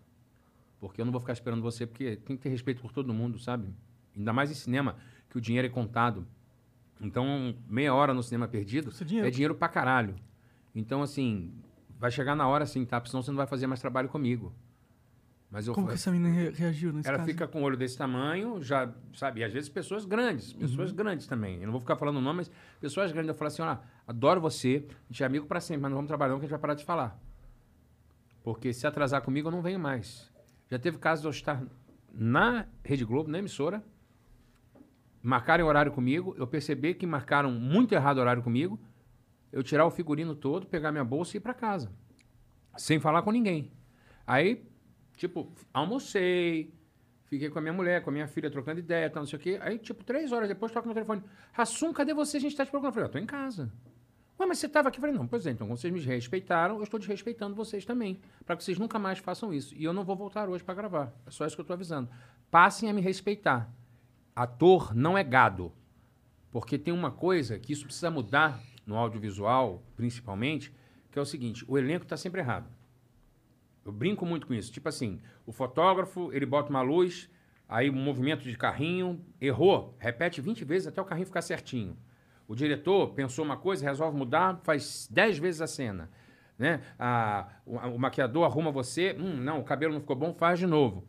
Speaker 2: Porque eu não vou ficar esperando você, porque tem que ter respeito por todo mundo, sabe? Ainda mais em cinema, que o dinheiro é contado. Então, meia hora no cinema perdido
Speaker 1: é dinheiro.
Speaker 2: é dinheiro pra caralho. Então, assim, vai chegar na hora assim, tá? Porque senão você não vai fazer mais trabalho comigo. Mas eu
Speaker 1: Como que essa menina re- reagiu nesse
Speaker 2: ela
Speaker 1: caso?
Speaker 2: fica com o olho desse tamanho, já, sabe? E às vezes pessoas grandes,
Speaker 1: Uhum.
Speaker 2: pessoas grandes também. Eu não vou ficar falando nome, mas pessoas grandes. Eu falo assim: olha, adoro você, a gente é amigo pra sempre, mas não vamos trabalhar, não, que a gente vai parar de falar. Porque se atrasar comigo, eu não venho mais. Já teve casos de eu estar na Rede Globo, na emissora, marcarem horário comigo, eu perceber que marcaram muito errado o horário comigo, eu tirar o figurino todo, pegar minha bolsa e ir pra casa. Sem falar com ninguém. Aí, tipo, almocei, fiquei com a minha mulher, com a minha filha, trocando ideia, tal, não sei o quê. Aí, tipo, três horas depois, toca no telefone. Rassum, cadê você? A gente tá te procurando. Eu falei, eu tô em casa. Ué, mas você tava aqui? Eu falei, não, pois é, então, vocês me respeitaram, eu estou desrespeitando vocês também. Para que vocês nunca mais façam isso. E eu não vou voltar hoje para gravar. É só isso que eu tô avisando. Passem a me respeitar. Ator não é gado. Porque tem uma coisa que isso precisa mudar no audiovisual, principalmente, que é o seguinte: o elenco está sempre errado. Eu brinco muito com isso. Tipo assim, o fotógrafo, ele bota uma luz, aí um movimento de carrinho, errou, repete 20 vezes até o carrinho ficar certinho. O diretor pensou uma coisa, resolve mudar, faz 10 vezes a cena. Né? Ah, o, o maquiador arruma você, hum, não, o cabelo não ficou bom, faz de novo.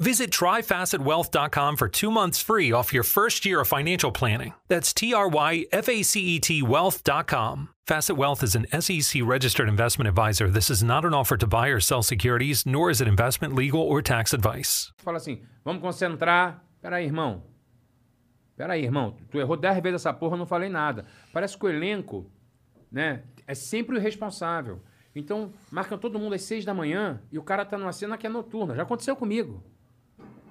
Speaker 6: Visit tryfacetwealth.com for two months free off your first year of financial planning. That's T R Y F A C E T wealth.com. Facet Wealth is an SEC registered investment advisor. This is not an offer to buy or sell securities, nor is it investment, legal, or tax advice.
Speaker 2: fala assim: vamos concentrar. Peraí, irmão. Peraí, irmão. Tu errou 10 vezes essa porra, não falei nada. Parece que o elenco, né, é sempre o responsável. Então, marcam todo mundo às 6 da manhã e o cara tá numa cena que é noturna. Já aconteceu comigo.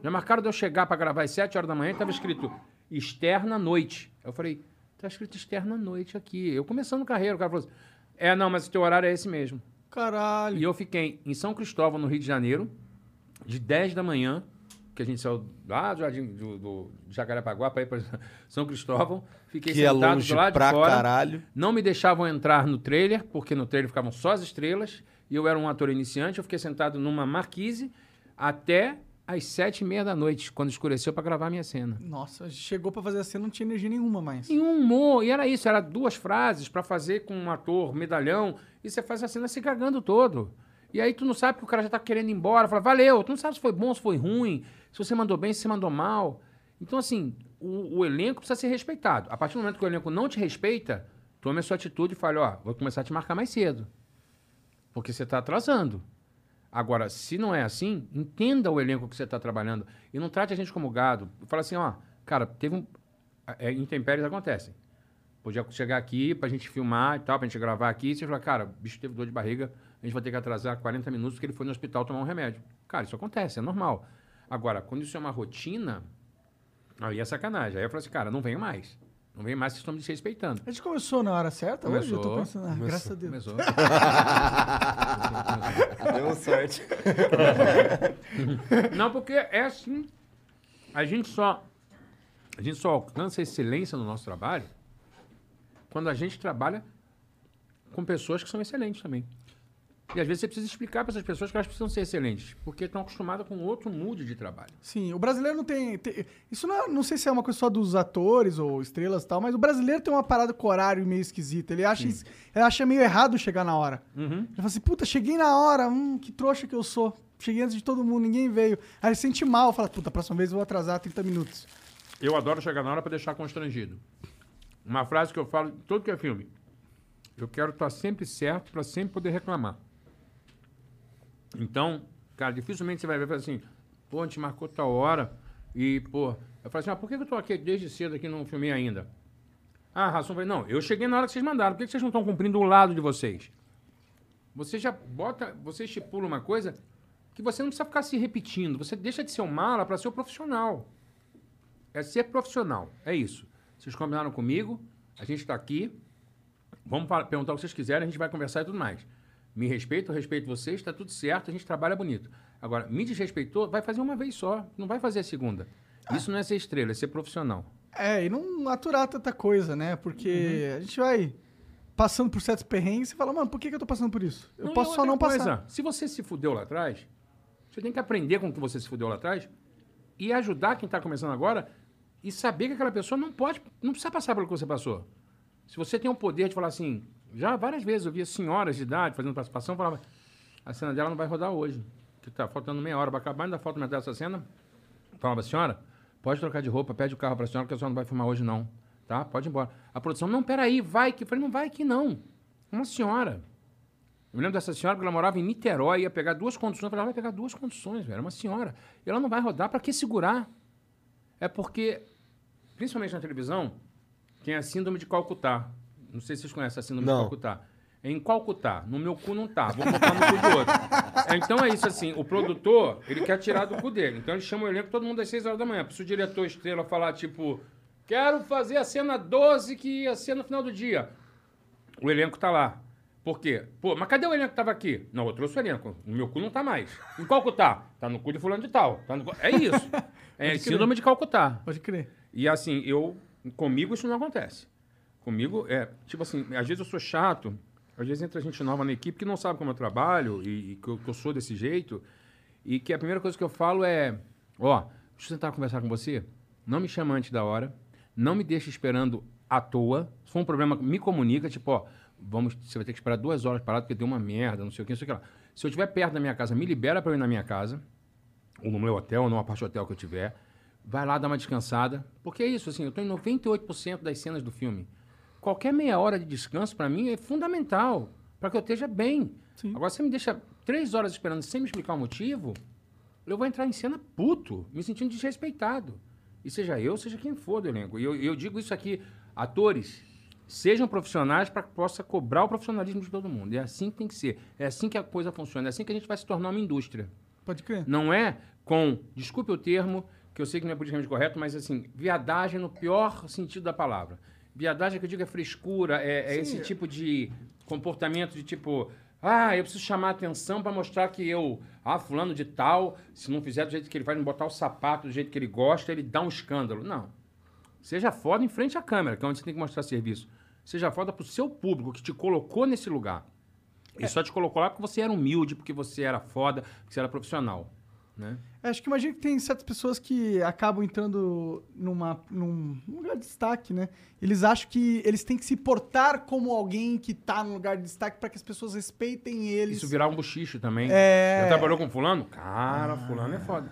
Speaker 2: Já marcaram de eu chegar pra gravar às 7 horas da manhã e tava escrito externa noite. Eu falei, tá escrito externa noite aqui. Eu começando carreira, o cara falou assim: é, não, mas o teu horário é esse mesmo.
Speaker 1: Caralho.
Speaker 2: E eu fiquei em São Cristóvão, no Rio de Janeiro, de 10 da manhã, que a gente saiu lá do, Jardim, do, do Jacarepaguá para ir para São Cristóvão. Fiquei
Speaker 3: Que é
Speaker 2: sentado
Speaker 3: longe
Speaker 2: do lado
Speaker 3: pra
Speaker 2: de fora.
Speaker 3: caralho.
Speaker 2: Não me deixavam entrar no trailer, porque no trailer ficavam só as estrelas. E eu era um ator iniciante. Eu fiquei sentado numa marquise até às sete e meia da noite, quando escureceu para gravar a minha cena.
Speaker 1: Nossa, chegou pra fazer a cena, não tinha energia nenhuma mais.
Speaker 2: E um humor, e era isso, era duas frases para fazer com um ator medalhão, e você faz a cena se cagando todo. E aí tu não sabe que o cara já tá querendo ir embora, fala, valeu, tu não sabe se foi bom, se foi ruim, se você mandou bem, se você mandou mal. Então, assim, o, o elenco precisa ser respeitado. A partir do momento que o elenco não te respeita, tome a sua atitude e fale, ó, vou começar a te marcar mais cedo. Porque você tá atrasando. Agora, se não é assim, entenda o elenco que você está trabalhando e não trate a gente como gado. Fala assim, ó, cara, teve um. É, intempéries acontecem. Podia chegar aqui pra gente filmar e tal, pra gente gravar aqui, e você fala, cara, o bicho teve dor de barriga, a gente vai ter que atrasar 40 minutos porque ele foi no hospital tomar um remédio. Cara, isso acontece, é normal. Agora, quando isso é uma rotina, aí é sacanagem. Aí eu falo assim, cara, não venho mais. Não venho mais, vocês estão me desrespeitando.
Speaker 1: A gente começou na hora certa hoje? Eu tô
Speaker 2: Começou.
Speaker 1: pensando, ah, graças a Deus.
Speaker 2: Começou.
Speaker 5: Deu sorte.
Speaker 2: Não, porque é assim. A gente só. A gente só alcança excelência no nosso trabalho quando a gente trabalha com pessoas que são excelentes também. E às vezes você precisa explicar para essas pessoas que elas precisam ser excelentes, porque estão acostumadas com outro mood de trabalho.
Speaker 1: Sim, o brasileiro não tem. tem- isso não, é- não sei se é uma coisa só dos atores ou estrelas e tal, mas o brasileiro tem uma parada com horário meio esquisita. Ele acha, isso- ele acha meio errado chegar na hora. Ele fala assim, puta, cheguei na hora, hum, que trouxa que eu sou. Cheguei antes de todo mundo, ninguém veio. Aí ele se sente mal, fala, puta, próxima vez eu vou atrasar 30 minutos.
Speaker 2: Eu adoro chegar na hora para deixar constrangido. Uma frase que eu falo em todo que é filme. Eu quero estar sempre certo para sempre poder reclamar. Então, cara, dificilmente você vai ver assim, pô, a gente marcou tal hora e, pô, eu falo assim, ah, por que eu tô aqui desde cedo aqui não filmei ainda? Ah, Ração, falei, não, eu cheguei na hora que vocês mandaram, por que vocês não estão cumprindo o lado de vocês? Você já bota, você estipula uma coisa que você não precisa ficar se repetindo. Você deixa de ser um mala para ser um profissional. É ser profissional. É isso. Vocês combinaram comigo, a gente está aqui. Vamos perguntar o que vocês quiserem, a gente vai conversar e tudo mais. Me respeito, eu respeito vocês, está tudo certo, a gente trabalha bonito. Agora, me desrespeitou, vai fazer uma vez só, não vai fazer a segunda. Isso não é ser estrela, é ser profissional.
Speaker 1: É, e não aturar tanta coisa, né? Porque
Speaker 2: Uhum.
Speaker 1: a gente vai passando por certos perrengues e fala, mano, por que, que eu tô passando por isso? Eu
Speaker 2: Não,
Speaker 1: posso só não
Speaker 2: coisa,
Speaker 1: passar.
Speaker 2: Se você se fudeu lá atrás, você tem que aprender com o que você se fudeu lá atrás e ajudar quem está começando agora e saber que aquela pessoa não pode, não precisa passar pelo que você passou. Se você tem o poder de falar assim, já várias vezes eu via senhoras de idade fazendo participação, falava, a cena dela não vai rodar hoje, que tá faltando meia hora para acabar, ainda falta metade dessa cena. Falava, senhora, pode trocar de roupa, pede o carro para a senhora, que a senhora não vai filmar hoje não, tá? Pode ir embora. A produção, não, peraí, vai que. Eu falei, não vai que não. Uma senhora. Eu me lembro dessa senhora que ela morava em Niterói, ia pegar duas conduções. Eu falei, ela vai pegar duas conduções, velho. É uma senhora. E ela não vai rodar, para que segurar? É porque, principalmente na televisão, tem a síndrome de Calcutá. Não sei se vocês conhecem a síndrome
Speaker 3: Não.
Speaker 2: de Calcutá. É em Calcutá. No meu cu não tá. Vou botar no cu do outro. É, então é isso assim. O produtor, ele quer tirar do cu dele. Então ele chama o elenco todo mundo às 6 horas da manhã. Se o diretor estrela falar, tipo, quero fazer a cena 12 que ia ser no final do dia. O elenco tá lá. Por quê? Pô, mas cadê o elenco que tava aqui? Não, eu trouxe o elenco. No meu cu não tá mais. Em cu tá? Tá no cu de fulano de tal. Tá no cu- É isso. É síndrome de Calcutá.
Speaker 1: Pode crer.
Speaker 2: E assim, eu. Comigo isso não acontece. Comigo é. Tipo assim, às vezes eu sou chato, às vezes entra gente nova na equipe que não sabe como eu trabalho e, e que, eu, que eu sou desse jeito. E que a primeira coisa que eu falo é: Ó, deixa eu tentar conversar com você. Não me chama antes da hora. Não me deixe esperando à toa. Se for um problema, me comunica, tipo, ó, vamos, você vai ter que esperar duas horas parado porque deu uma merda, não sei o que, não sei o que lá. Se eu estiver perto da minha casa, me libera para eu ir na minha casa ou no meu hotel, ou numa parte do hotel que eu tiver, vai lá dar uma descansada. Porque é isso, assim, eu estou em 98% das cenas do filme. Qualquer meia hora de descanso, para mim, é fundamental para que eu esteja bem. Agora, você me deixa três horas esperando sem me explicar o motivo, eu vou entrar em cena puto, me sentindo desrespeitado. E seja eu, seja quem for do elenco. E eu, eu digo isso aqui, atores, sejam profissionais para que possa cobrar o profissionalismo de todo mundo. É assim que tem que ser. É assim que a coisa funciona. É assim que a gente vai se tornar uma indústria.
Speaker 1: Pode crer.
Speaker 2: Não é com, desculpe o termo, que eu sei que não é politicamente correto, mas assim, viadagem no pior sentido da palavra. Viadagem que eu digo é frescura, é, é esse tipo de comportamento de tipo, ah, eu preciso chamar a atenção para mostrar que eu, ah, fulano de tal, se não fizer do jeito que ele faz, não botar o sapato do jeito que ele gosta, ele dá um escândalo. Não. Seja foda em frente à câmera, que é onde você tem que mostrar serviço. Seja foda pro seu público que te colocou nesse lugar. E só te colocou lá porque você era humilde, porque você era foda, porque você era profissional. Né?
Speaker 1: É, Acho que imagino que tem certas pessoas que acabam entrando numa, num num lugar de destaque, né? Eles acham que eles têm que se portar como alguém que tá num lugar de destaque para que as pessoas respeitem eles.
Speaker 2: Isso virar um buchicho também.
Speaker 1: É.
Speaker 2: Já trabalhou com fulano? Cara, fulano é foda.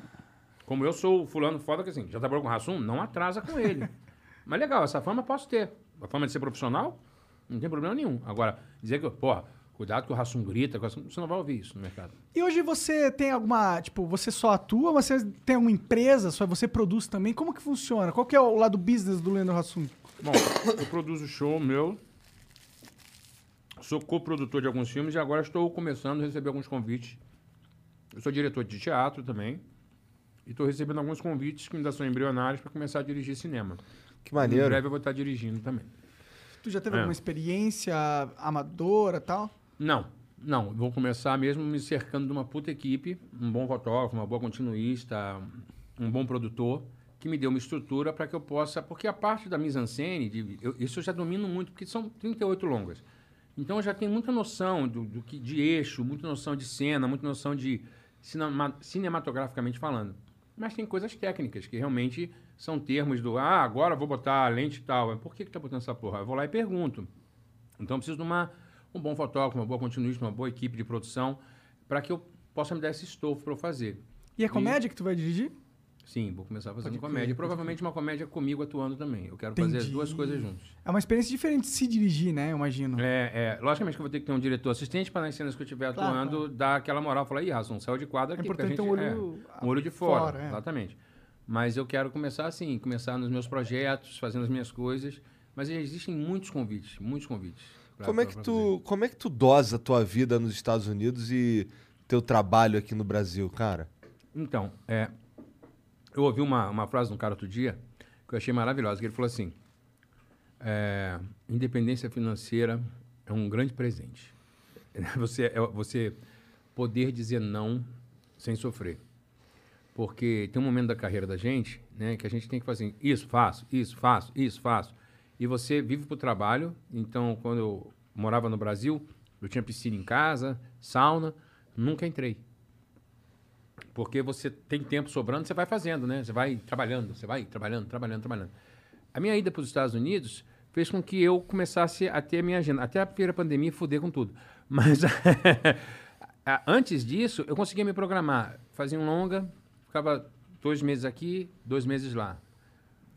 Speaker 2: Como eu sou fulano foda, que assim, já trabalhou com o Rassum? Não atrasa com ele. Mas legal, essa fama posso ter. A fama de ser profissional, não tem problema nenhum. Agora, dizer que, porra, cuidado que o Rassum grita, você não vai ouvir isso no mercado.
Speaker 1: E hoje você tem alguma, tipo, você só atua, mas você tem alguma empresa, só você produz também? Como que funciona? Qual que é o lado business do Leandro Hassum?
Speaker 2: Bom, eu produzo show meu, sou coprodutor de alguns filmes e agora estou começando a receber alguns convites. Eu sou diretor de teatro também e estou recebendo alguns convites que ainda são embrionários para começar a dirigir cinema.
Speaker 3: Que
Speaker 2: Em
Speaker 3: maneiro.
Speaker 2: breve eu vou estar dirigindo também.
Speaker 1: Tu já teve
Speaker 2: É.
Speaker 1: alguma experiência amadora e tal?
Speaker 2: Não, não. Vou começar mesmo me cercando de uma puta equipe, um bom fotógrafo, uma boa continuista, um bom produtor, que me dê uma estrutura para que eu possa... Porque a parte da mise-en-scène, de- eu- isso eu já domino muito, porque são 38 longas. Então eu já tenho muita noção do, do que, de eixo, muita noção de cena, muita noção de cinema, cinematograficamente falando. Mas tem coisas técnicas que realmente são termos do ah, agora vou botar a lente e tal. Por que, que tá botando essa porra? Eu vou lá e pergunto. Então eu preciso de uma, um bom fotógrafo, uma boa continuista, uma boa equipe de produção, para que eu possa me dar esse estofo para eu fazer.
Speaker 1: E é comédia que tu vai dirigir?
Speaker 2: Sim, vou começar fazendo
Speaker 1: crer,
Speaker 2: comédia.
Speaker 1: pode
Speaker 2: Provavelmente uma comédia comigo atuando também. Eu quero fazer as
Speaker 1: Entendi.
Speaker 2: duas coisas juntos.
Speaker 1: É uma experiência diferente de se dirigir, né? Eu imagino.
Speaker 2: É, é, logicamente que eu vou ter que ter um diretor assistente para nas cenas que eu estiver
Speaker 1: Claro,
Speaker 2: atuando dar aquela moral, falar, ih, Ração, saiu de quadro
Speaker 1: É
Speaker 2: aqui. porque a
Speaker 1: importante ter um
Speaker 2: gente-
Speaker 1: olho,
Speaker 2: é, um olho de fora,
Speaker 1: fora, é.
Speaker 2: exatamente. Mas eu quero começar assim, começar nos meus projetos, fazendo as minhas coisas. Mas existem muitos convites, muitos convites. Pra-
Speaker 3: Como é que tu, como é que tu dosa a tua vida nos Estados Unidos e teu trabalho aqui no Brasil, cara?
Speaker 2: Então, é, eu ouvi uma, uma frase de um cara outro dia que eu achei maravilhosa, que ele falou assim, é, independência financeira é um grande presente. Você, é, você poder dizer não sem sofrer. Porque tem um momento da carreira da gente né, que a gente tem que fazer assim, isso faço, isso faço, isso faço. E você vive para o trabalho. Então, quando eu morava no Brasil, eu tinha piscina em casa, sauna, nunca entrei. Porque você tem tempo sobrando, você vai fazendo, né? Você vai trabalhando, você vai trabalhando, trabalhando, trabalhando. A minha ida para os Estados Unidos fez com que eu começasse a ter a minha agenda. Até a primeira pandemia, fuder com tudo. Mas antes disso, eu conseguia me programar. Fazia um longa, ficava dois meses aqui, dois meses lá.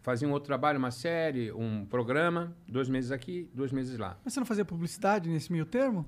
Speaker 2: Fazia um outro trabalho, uma série, um programa, dois meses aqui, dois meses lá.
Speaker 1: Mas você não fazia publicidade nesse meio termo?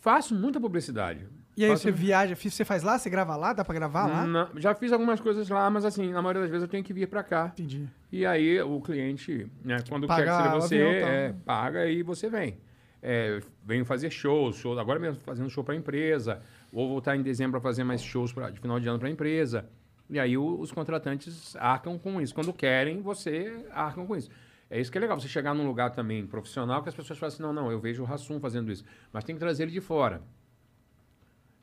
Speaker 2: Faço muita publicidade.
Speaker 1: E aí
Speaker 2: Faço-
Speaker 1: você viaja, você faz lá, você grava lá, dá pra gravar lá?
Speaker 2: Não, já fiz algumas coisas lá, mas assim, na maioria das vezes eu tenho que vir para cá.
Speaker 1: Entendi.
Speaker 2: E aí o cliente, né, quando
Speaker 1: Paga
Speaker 2: quer que seja você,
Speaker 1: avião, tá.
Speaker 2: é, paga e você vem. É, venho fazer shows, show, agora mesmo fazendo show para empresa, vou voltar em dezembro para fazer mais shows pra, de final de ano para empresa. E aí o- os contratantes arcam com isso. Quando querem, você arcam com isso. É isso que é legal, você chegar num lugar também profissional que as pessoas falam assim, não, não, eu vejo o Rassum fazendo isso. Mas tem que trazer ele de fora.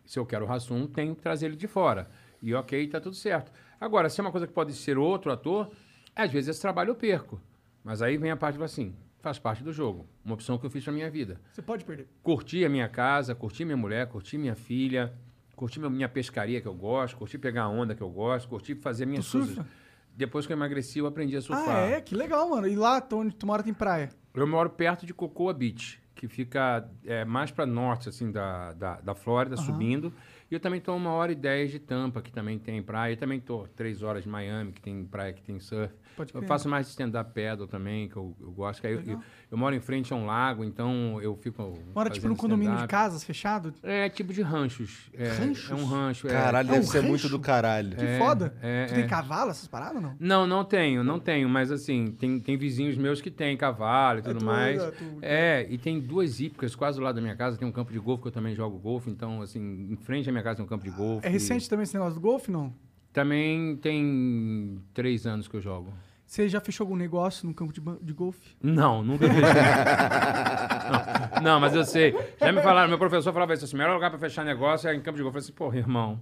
Speaker 2: Se eu quero o Rassum, tenho que trazer ele de fora. E ok, tá tudo certo. Agora, se é uma coisa que pode ser outro ator, às vezes esse trabalho eu perco. Mas aí vem a parte assim, faz parte do jogo. Uma opção que eu fiz pra minha vida.
Speaker 1: Você pode perder.
Speaker 2: Curti a minha casa, curti minha mulher, curti minha filha, curti minha pescaria que eu gosto, curti pegar a onda que eu gosto, curti fazer minhas
Speaker 1: Tu
Speaker 2: coisas.
Speaker 1: surfa?
Speaker 2: Depois que eu emagreci, eu aprendi a surfar.
Speaker 1: Ah, é? Que legal, mano. E lá onde tu mora tem praia.
Speaker 2: Eu moro perto de Cocoa Beach, que fica é, mais para norte assim da, da, da Flórida, subindo. E eu também estou uma hora e dez de Tampa, que também tem praia. Eu também estou três horas de Miami, que tem praia, que tem surf.
Speaker 1: Pode
Speaker 2: eu faço mais stand-up paddle também, que eu, eu gosto. Que aí eu, eu, eu moro em frente a um lago, então eu fico
Speaker 1: Mora tipo num condomínio de casas fechado?
Speaker 2: É tipo de ranchos. É,
Speaker 1: Ranchos?
Speaker 2: É um rancho. é.
Speaker 3: Caralho,
Speaker 1: É
Speaker 3: deve
Speaker 1: um
Speaker 3: ser muito
Speaker 1: rancho?
Speaker 3: do caralho.
Speaker 1: Que
Speaker 2: É,
Speaker 1: foda.
Speaker 2: é,
Speaker 1: tu tem
Speaker 2: é.
Speaker 1: cavalo, essas paradas ou não?
Speaker 2: Não, não tenho, não tenho, mas assim, tem, tem vizinhos meus que têm cavalo e tudo
Speaker 1: tu-
Speaker 2: mais.
Speaker 1: é, tu-
Speaker 2: É, e tem duas hípicas quase do lado da minha casa, tem um campo de golfe que eu também jogo golfe, então assim, em frente à minha casa tem um campo de golfe.
Speaker 1: É recente também esse negócio do golfe, não?
Speaker 2: Também tem três anos que eu jogo.
Speaker 1: Você já fechou algum negócio no campo de, de golfe?
Speaker 2: Não, nunca fechei. não, não, mas eu sei. Já me falaram, meu professor falava isso assim, o melhor lugar pra fechar negócio é em campo de golfe. Eu falei assim, porra, irmão,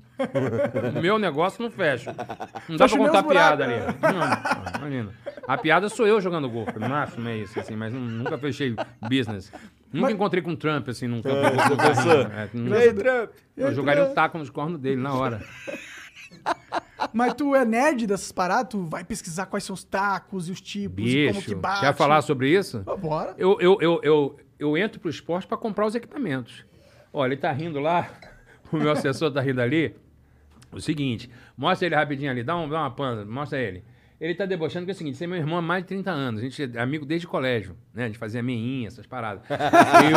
Speaker 2: meu negócio não fecha. Não dá pra contar piada ali. Não, imagina. A piada sou eu jogando golfe, não acho meio isso, assim, mas nu- nunca fechei business. Nunca encontrei com o Trump, assim, num campo de golfe.
Speaker 3: professor.
Speaker 2: É,
Speaker 3: E
Speaker 2: não-
Speaker 3: aí, Trump?
Speaker 2: eu jogaria o taco nos cornos dele na hora.
Speaker 1: Mas tu é nerd dessas paradas? Tu vai pesquisar quais são os tacos e os tipos e como que
Speaker 2: Bicho,
Speaker 1: bate?
Speaker 2: quer falar sobre isso?
Speaker 1: Ah, Bora.
Speaker 2: Eu, eu, eu, eu, eu entro pro esporte para comprar os equipamentos. Olha, ele tá rindo lá, o meu assessor tá rindo ali. O seguinte, mostra ele rapidinho ali, dá, um, dá uma panda, mostra ele. Ele tá debochando que é o seguinte, você é meu irmão há mais de 30 anos, a gente é amigo desde o colégio, né? A gente fazia meinha, essas paradas. E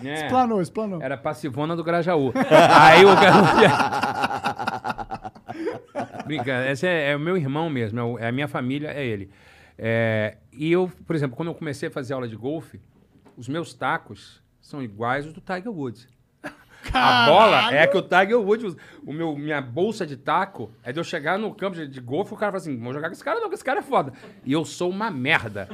Speaker 2: o... né?
Speaker 1: Explanou, explanou.
Speaker 2: Era passivona do Grajaú. Aí o cara. Brincadeira, esse é, é o meu irmão mesmo, é, o- é a minha família, é ele. É, e eu, por exemplo, quando eu comecei a fazer aula de golfe, os meus tacos são iguais os do Tiger Woods. A bola é a que o Tiger Woods usa. O meu, minha bolsa de taco é de eu chegar no campo de, de golfe e o cara fala assim: vou jogar com esse cara, não, que esse cara é foda. E eu sou uma merda.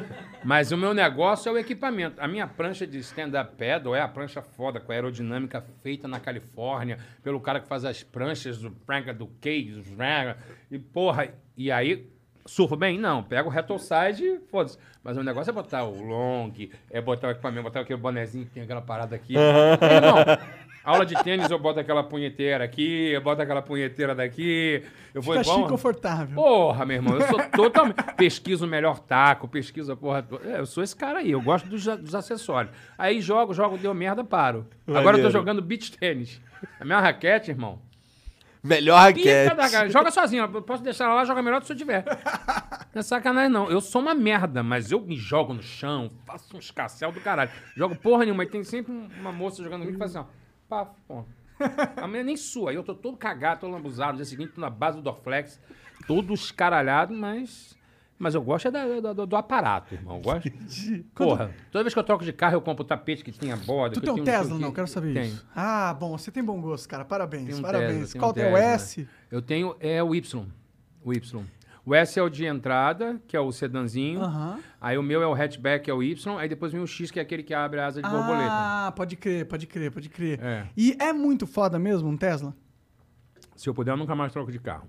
Speaker 2: Mas o meu negócio é o equipamento. A minha prancha de stand-up paddle é a prancha foda, com a aerodinâmica feita na Califórnia, pelo cara que faz as pranchas do Franca, do Cage. E porra, e aí. Surfo bem? Não. Pega o retro side e foda-se. Mas o negócio é botar o long, é botar o equipamento, botar aquele bonezinho que tem aquela parada aqui. Irmão, aula de tênis eu boto aquela punheteira aqui, eu boto aquela punheteira daqui. Eu vou
Speaker 1: Fica e confortável.
Speaker 2: Porra, meu irmão, eu sou totalmente. Pesquiso o melhor taco, pesquiso a porra toda. É, eu sou esse cara aí, eu gosto dos, dos acessórios. Aí jogo, jogo, deu merda, paro. Agora eu tô jogando beach tênis. A minha raquete, irmão.
Speaker 3: Melhor raquete.
Speaker 2: Joga sozinho. Eu posso deixar ela lá, joga melhor se eu tiver. Não é sacanagem, não. Eu sou uma merda, mas eu me jogo no chão, faço uns cassel do caralho. Jogo porra nenhuma. E tem sempre um- uma moça jogando comigo que faz assim, ó. Pá, pô. A mulher nem sua. Eu tô todo cagado, todo lambuzado. No dia seguinte, tô na base do Dorflex. Todo escaralhado, mas Mas eu gosto é da- da- do, do aparato, irmão. Eu gosto. Porra, toda vez que eu troco de carro, eu compro tapete que tinha borda.
Speaker 1: Tu tem um Tesla,
Speaker 2: o
Speaker 1: não? Quero saber
Speaker 2: Tenho.
Speaker 1: isso. Ah, bom, você tem bom gosto, cara. Parabéns,
Speaker 2: um
Speaker 1: parabéns.
Speaker 2: Tesla,
Speaker 1: Qual
Speaker 2: um
Speaker 1: é o. S?
Speaker 2: Eu tenho é o Y. O Y. O S é o de entrada, que é o sedanzinho.
Speaker 1: Aham.
Speaker 2: Aí o meu é o hatchback, que é o Y. Aí depois vem o X, que é aquele que abre a asa de borboleta.
Speaker 1: Ah, pode crer, pode crer, pode crer.
Speaker 2: É.
Speaker 1: E é muito foda mesmo um Tesla?
Speaker 2: Se eu puder, eu nunca mais troco de carro.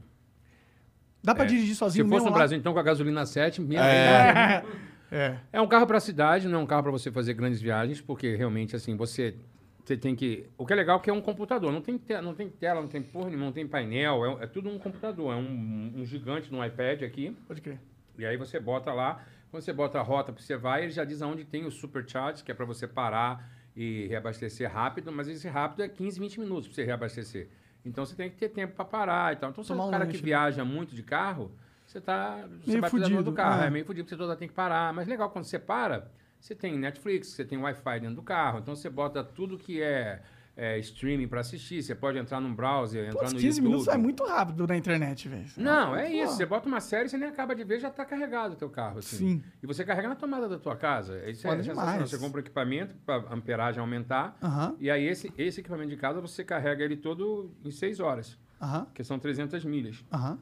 Speaker 1: Dá pra
Speaker 2: É.
Speaker 1: dirigir
Speaker 2: Se
Speaker 1: sozinho
Speaker 2: fosse
Speaker 1: mesmo
Speaker 2: no
Speaker 1: lá?
Speaker 2: Brasil, então, com a gasolina 7, minha
Speaker 3: É.
Speaker 1: É.
Speaker 2: É um carro para cidade, não é um carro para você fazer grandes viagens, porque realmente, assim, você, você tem que... O que é legal é que é um computador. Não tem, te- não tem tela, não tem porra nenhuma, não tem painel. É, é tudo um computador. É um, um gigante no iPad aqui.
Speaker 1: Pode crer.
Speaker 2: E aí você bota lá, quando você bota a rota para você vai, ele já diz aonde tem o supercharge, que é para você parar e reabastecer rápido, mas esse rápido é 15, 20 minutos para você reabastecer. Então você tem que ter tempo para parar e tal. Então, se é
Speaker 1: um
Speaker 2: cara que
Speaker 1: né?
Speaker 2: viaja muito de carro, você tá você
Speaker 1: Meio
Speaker 2: vai
Speaker 1: fudido,
Speaker 2: do carro,
Speaker 1: é.
Speaker 2: é. meio fudido, porque você toda tem que parar. Mas legal quando você para, você tem Netflix, você tem Wi-Fi dentro do carro, então você bota tudo que é, é streaming para assistir, você pode entrar num browser, entrar
Speaker 1: Pô,
Speaker 2: no
Speaker 1: 15
Speaker 2: YouTube.
Speaker 1: minutos é muito rápido na internet, velho.
Speaker 2: Não, é
Speaker 1: Pô.
Speaker 2: isso. Você bota uma série, você nem acaba de ver, já está carregado o teu carro. Assim.
Speaker 1: Sim.
Speaker 2: E você carrega na tomada da tua casa. Isso
Speaker 1: Foda
Speaker 2: é sensacional.
Speaker 1: demais.
Speaker 2: Você compra um equipamento para a amperagem aumentar.
Speaker 1: Aham,
Speaker 2: E aí esse, esse equipamento de casa, você carrega ele todo em 6 horas,
Speaker 1: aham,
Speaker 2: que são 300 milhas.
Speaker 1: aham.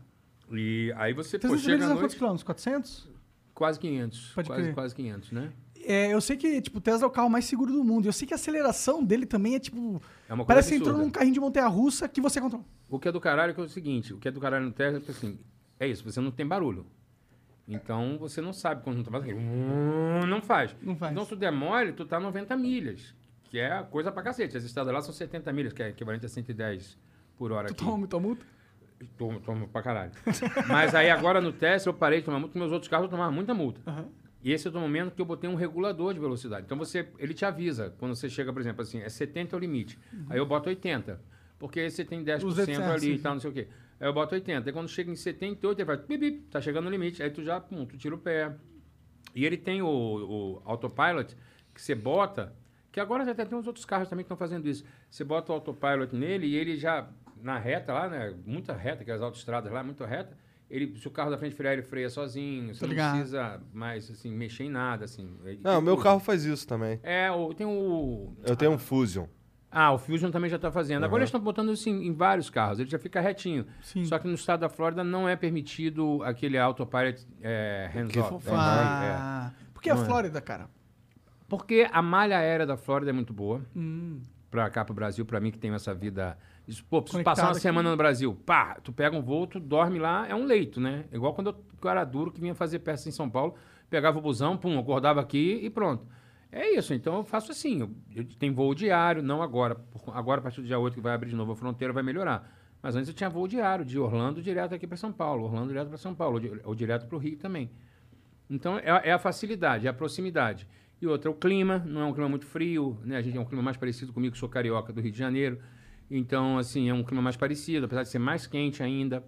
Speaker 2: E aí você pô,
Speaker 1: 300
Speaker 2: chega
Speaker 1: milhas
Speaker 2: à
Speaker 1: a quantos quilômetros? 400?
Speaker 2: quase 500.
Speaker 1: Pode
Speaker 2: quase,
Speaker 1: crer.
Speaker 2: quase 500, né?
Speaker 1: É, eu sei que, tipo, o Tesla é o carro mais seguro do mundo. Eu sei que a aceleração dele também é, tipo...
Speaker 2: É uma coisa
Speaker 1: Parece que entrou num carrinho de montanha-russa que você controla.
Speaker 2: O que é do caralho é é o seguinte, o que é do caralho no Tesla é que assim, é isso, você não tem barulho. Então você não sabe quando não tá fazendo. aquele Não faz.
Speaker 1: Não faz.
Speaker 2: Então se tu der mole, tu tá 90 milhas. Que é coisa pra cacete. As estradas lá são 70 milhas, que é equivalente a 110 por hora
Speaker 1: Tu
Speaker 2: aqui.
Speaker 1: toma muita multa?
Speaker 2: Tomo, tomo pra caralho. Mas aí agora no Tesla eu parei de tomar multa, meus outros carros eu tomava muita multa.
Speaker 1: Aham.
Speaker 2: E esse é o momento que eu botei um regulador de velocidade. Então você, ele te avisa quando você chega, por exemplo, assim, é 70 o limite. Aí eu boto 80. Porque aí você tem 10%
Speaker 1: Os 80,
Speaker 2: ali e tal, não sei o quê. Aí eu boto 80. Aí quando chega em 78, ele vai, bip, bip, tá chegando no limite. Aí tu já, pum, tu tira o pé. E ele tem o, o autopilot que você bota, que agora até tem uns outros carros também que estão fazendo isso. Você bota o autopilot nele e ele já, na reta lá, né? Muita reta, aquelas autoestradas lá, muito reta. Ele, se o carro da frente frear, ele freia sozinho. Você
Speaker 1: Tô
Speaker 2: não
Speaker 1: ligado.
Speaker 2: precisa mais, assim, mexer em nada, assim. Ele
Speaker 3: Não, o meu
Speaker 2: tudo.
Speaker 3: carro faz isso também.
Speaker 2: É, o, tem o...
Speaker 3: Eu tenho um Fusion.
Speaker 2: Ah, o Fusion também já está fazendo. Agora eles estão botando isso em, em vários carros. Ele já fica retinho.
Speaker 1: Sim.
Speaker 2: Só que no estado da Flórida não é permitido aquele autopilot é, hands-off. É, é.
Speaker 1: Ah, porque a
Speaker 2: é.
Speaker 1: Flórida, cara.
Speaker 2: Porque a malha aérea da Flórida é muito boa.
Speaker 1: Hum,
Speaker 2: Pra cá, pro Brasil, pra mim que tenho essa vida... Isso, pô, preciso passar uma semana no Brasil. Pá, tu pega um voo, tu dorme lá, é um leito, né? Igual quando eu era duro, que vinha fazer peça em São Paulo, pegava o busão, pum, acordava aqui e pronto. É isso, então eu faço assim. Eu, eu tenho voo diário, não agora. Agora, a partir do dia 8, que vai abrir de novo a fronteira, vai melhorar. Mas antes eu tinha voo diário, de Orlando direto aqui para São Paulo, Orlando direto para São Paulo, ou, di- ou direto para o Rio também. Então é, é a facilidade, é a proximidade. E outra, o clima, não é um clima muito frio, né? A gente é um clima mais parecido comigo, que sou carioca do Rio de Janeiro. Então, assim, é um clima mais parecido, apesar de ser mais quente ainda.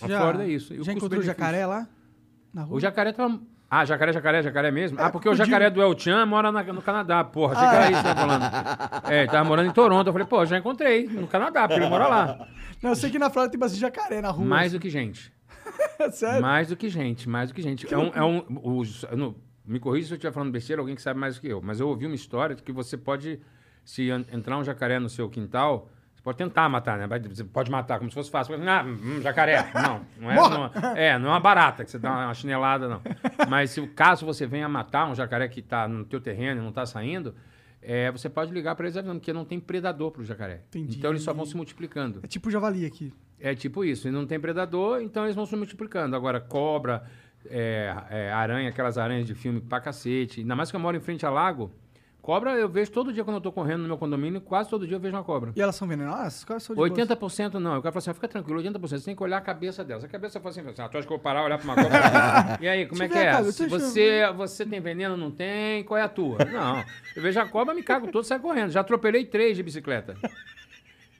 Speaker 2: A
Speaker 1: já,
Speaker 2: Flórida é isso. E o
Speaker 1: Já encontrou jacaré lá? Na rua?
Speaker 2: O jacaré tá. Ah, jacaré, jacaré, jacaré mesmo?
Speaker 1: É,
Speaker 2: ah, porque o jacaré do El Chan mora na- no Canadá, porra. Achei que era isso que você tava falando. É, ele tava morando em Toronto. Eu falei, pô, já encontrei no Canadá, porque ele mora lá.
Speaker 1: Não, eu sei que na Flórida tem bastante jacaré na rua.
Speaker 2: Mais do que gente.
Speaker 1: Sério?
Speaker 2: Mais do que gente, mais do que gente. É um. É um os- não- me corrija se eu estiver falando besteira, alguém que sabe mais do que eu. Mas eu ouvi uma história de que você pode, se en- entrar um jacaré no seu quintal, você pode tentar matar, né? Você pode matar como se fosse fácil. Ah, hum, jacaré. Não, não é, não, é, não é uma barata que você dá uma chinelada, não. Mas se o caso você venha matar um jacaré que está no teu terreno e não está saindo, é, você pode ligar para eles avisando, porque não tem predador para o jacaré.
Speaker 1: Entendi.
Speaker 2: Então eles só vão se multiplicando.
Speaker 1: É tipo javali aqui.
Speaker 2: É tipo isso, e não tem predador, então eles vão se multiplicando. Agora, cobra, é, é, aranha, aquelas aranhas de filme pra cacete. Ainda mais que eu moro em frente a lago. Cobra eu vejo todo dia quando eu tô correndo no meu condomínio, quase todo dia eu vejo uma cobra.
Speaker 1: E elas são venenosas? Quais são de boas?
Speaker 2: 80% não. Eu quero falar assim, fica tranquilo, 80%. Você tem que olhar a cabeça dela. Se a cabeça for assim, ah, tu acha que eu vou parar, olhar pra uma cobra? e aí, como é que é?
Speaker 1: cara,
Speaker 2: você, você tem veneno, não tem, qual é a tua? Não. Eu vejo a cobra, me cago todo, saio correndo. Já atropelei três de bicicleta.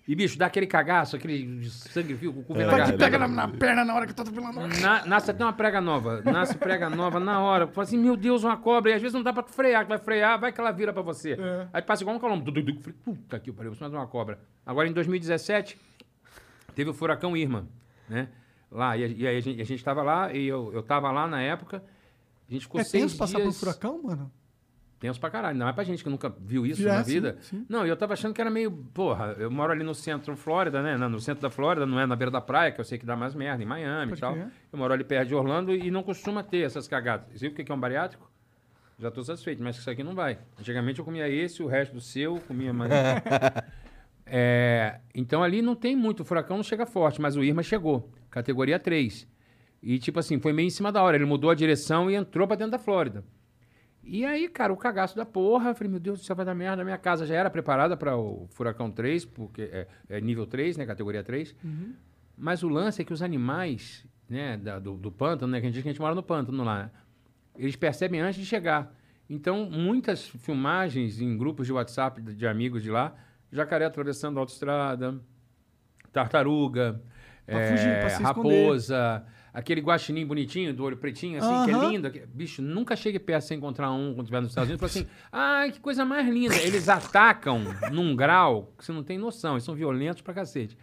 Speaker 2: E, bicho, dá aquele cagaço, aquele sangue fio com o cu vem na
Speaker 1: Vai que
Speaker 2: garganta.
Speaker 1: pega na, na perna na hora que eu tô atropelando.
Speaker 2: Na- nasce até uma prega nova. Nasce prega nova na hora. Fala assim, meu Deus, uma cobra. E às vezes não dá pra frear. Tu vai frear, vai que ela vira pra você.
Speaker 1: É.
Speaker 2: Aí passa igual um calombo. Falei, puta que pariu, você mais uma cobra. Agora, em 2017, teve o furacão Irma, né? lá. E, a- e aí a gente, a gente tava lá, e eu, eu tava lá na época. A gente ficou
Speaker 1: É
Speaker 2: seis
Speaker 1: tenso passar por um
Speaker 2: dias...
Speaker 1: furacão, mano?
Speaker 2: Tenso pra caralho. Não é pra gente que nunca viu isso
Speaker 1: É,
Speaker 2: na
Speaker 1: sim,
Speaker 2: vida.
Speaker 1: sim.
Speaker 2: Não, e eu tava achando que era meio. Porra, eu moro ali no centro Flórida, né? No centro da Flórida, não é na beira da praia, que eu sei que dá mais merda, em Miami
Speaker 1: Pode
Speaker 2: e tal.
Speaker 1: crer.
Speaker 2: Eu moro ali perto de Orlando e não costuma ter essas cagadas. Você viu o que que é um bariátrico? Já tô satisfeito, mas isso aqui não vai. Antigamente eu comia esse, o resto do seu, comia mais. É, então ali não tem muito, o furacão não chega forte, mas o Irma chegou, categoria 3. E tipo assim, foi meio em cima da hora. Ele mudou a direção e entrou pra dentro da Flórida. E aí, cara, o cagaço da porra. Eu falei, meu Deus do céu, vai dar merda. A minha casa já era preparada para o Furacão 3, porque é, é nível 3, né? Categoria 3. Mas o lance é que os animais, né, da- do, do pântano, né? Que a gente diz que a gente mora no pântano lá, né, eles percebem antes de chegar. Então, muitas filmagens em grupos de WhatsApp de, de amigos de lá, jacaré atravessando a autoestrada, tartaruga,
Speaker 1: Pra
Speaker 2: é,
Speaker 1: fugir, se esconder.
Speaker 2: Aquele guaxinim bonitinho, do olho pretinho, assim, que é lindo. Bicho, nunca chegue perto sem encontrar um quando estiver nos Estados Unidos. Fala assim, ai, que coisa mais linda. Eles atacam num grau que você não tem noção. Eles são violentos pra cacete.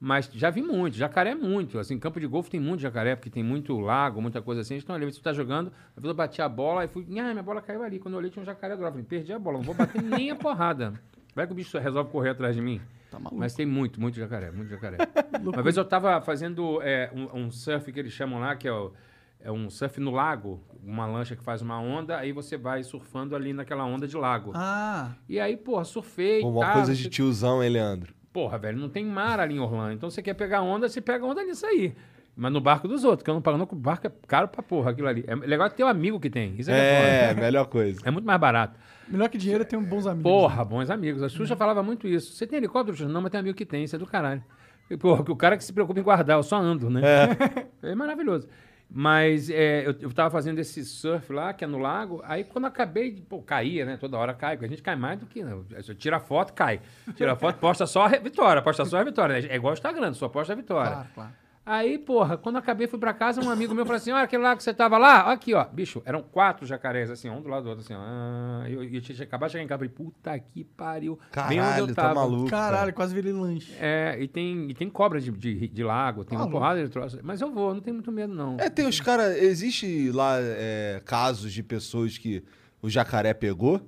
Speaker 2: Mas já vi muito, jacaré é muito. Assim, campo de golfe tem muito jacaré, porque tem muito lago, muita coisa assim. Então, ali, você tá jogando, a eu bati a bola e fui, ah, minha bola caiu ali. Quando eu olhei, tinha um jacaré do lado. Falei, perdi a bola, não vou bater nem a porrada. Vai que o bicho resolve correr atrás de mim.
Speaker 1: Tá maluco.
Speaker 2: Mas tem muito, muito jacaré, muito jacaré. Uma vez eu tava fazendo é, um, um surf que eles chamam lá, que é, o- é um surf no lago, uma lancha que faz uma onda, aí você vai surfando ali naquela onda de lago.
Speaker 1: Ah,
Speaker 2: E aí, porra, surfei.
Speaker 3: Pô, uma
Speaker 2: tá,
Speaker 3: coisa de tiozão, hein, Leandro?
Speaker 2: Porra, velho, não tem mar ali em Orlando. Então você quer pegar onda, você pega onda nisso aí. Mas no barco dos outros, que eu não pago não, que o barco é caro pra porra aquilo ali. É legal ter um amigo que tem. Isso é, é,
Speaker 3: É, melhor coisa.
Speaker 2: é muito mais barato.
Speaker 1: Melhor que dinheiro é ter um bons amigos.
Speaker 2: Porra, bons amigos. A Xuxa falava muito isso. Você tem helicóptero? Xuxa? Não, mas tem amigo que tem. Isso é do caralho. E, Porra, que o cara que se preocupa em guardar, eu só ando, né? É, maravilhoso. Mas é, eu, eu tava fazendo esse surf lá, que é no lago. Aí quando acabei, de, pô, caía, né? Toda hora cai, porque a gente cai mais do que. Né? Você tira foto, cai. Tira foto, posta só a vitória. Posta só a vitória. né? É igual o Instagram, só posta a vitória.
Speaker 1: Claro, claro.
Speaker 2: Aí, porra, quando eu acabei, fui pra casa, um amigo meu falou assim: olha aquele lá que você tava lá, aqui, ó. Bicho, eram quatro jacarés, assim, um do lado do outro, assim, ó. Ah, e eu, eu tinha acabado de chegar em casa, falei, puta que pariu. Bem onde
Speaker 3: Caralho,
Speaker 2: eu
Speaker 3: tá
Speaker 2: tava.
Speaker 3: maluco.
Speaker 1: Caralho,
Speaker 3: cara.
Speaker 1: quase virei lanche.
Speaker 2: É, e tem, e tem cobra de, de, de lago, tem uma porrada de troço. Mas eu vou, não tenho muito medo, não.
Speaker 3: É, tem os caras. Existe lá é, casos de pessoas que o jacaré pegou?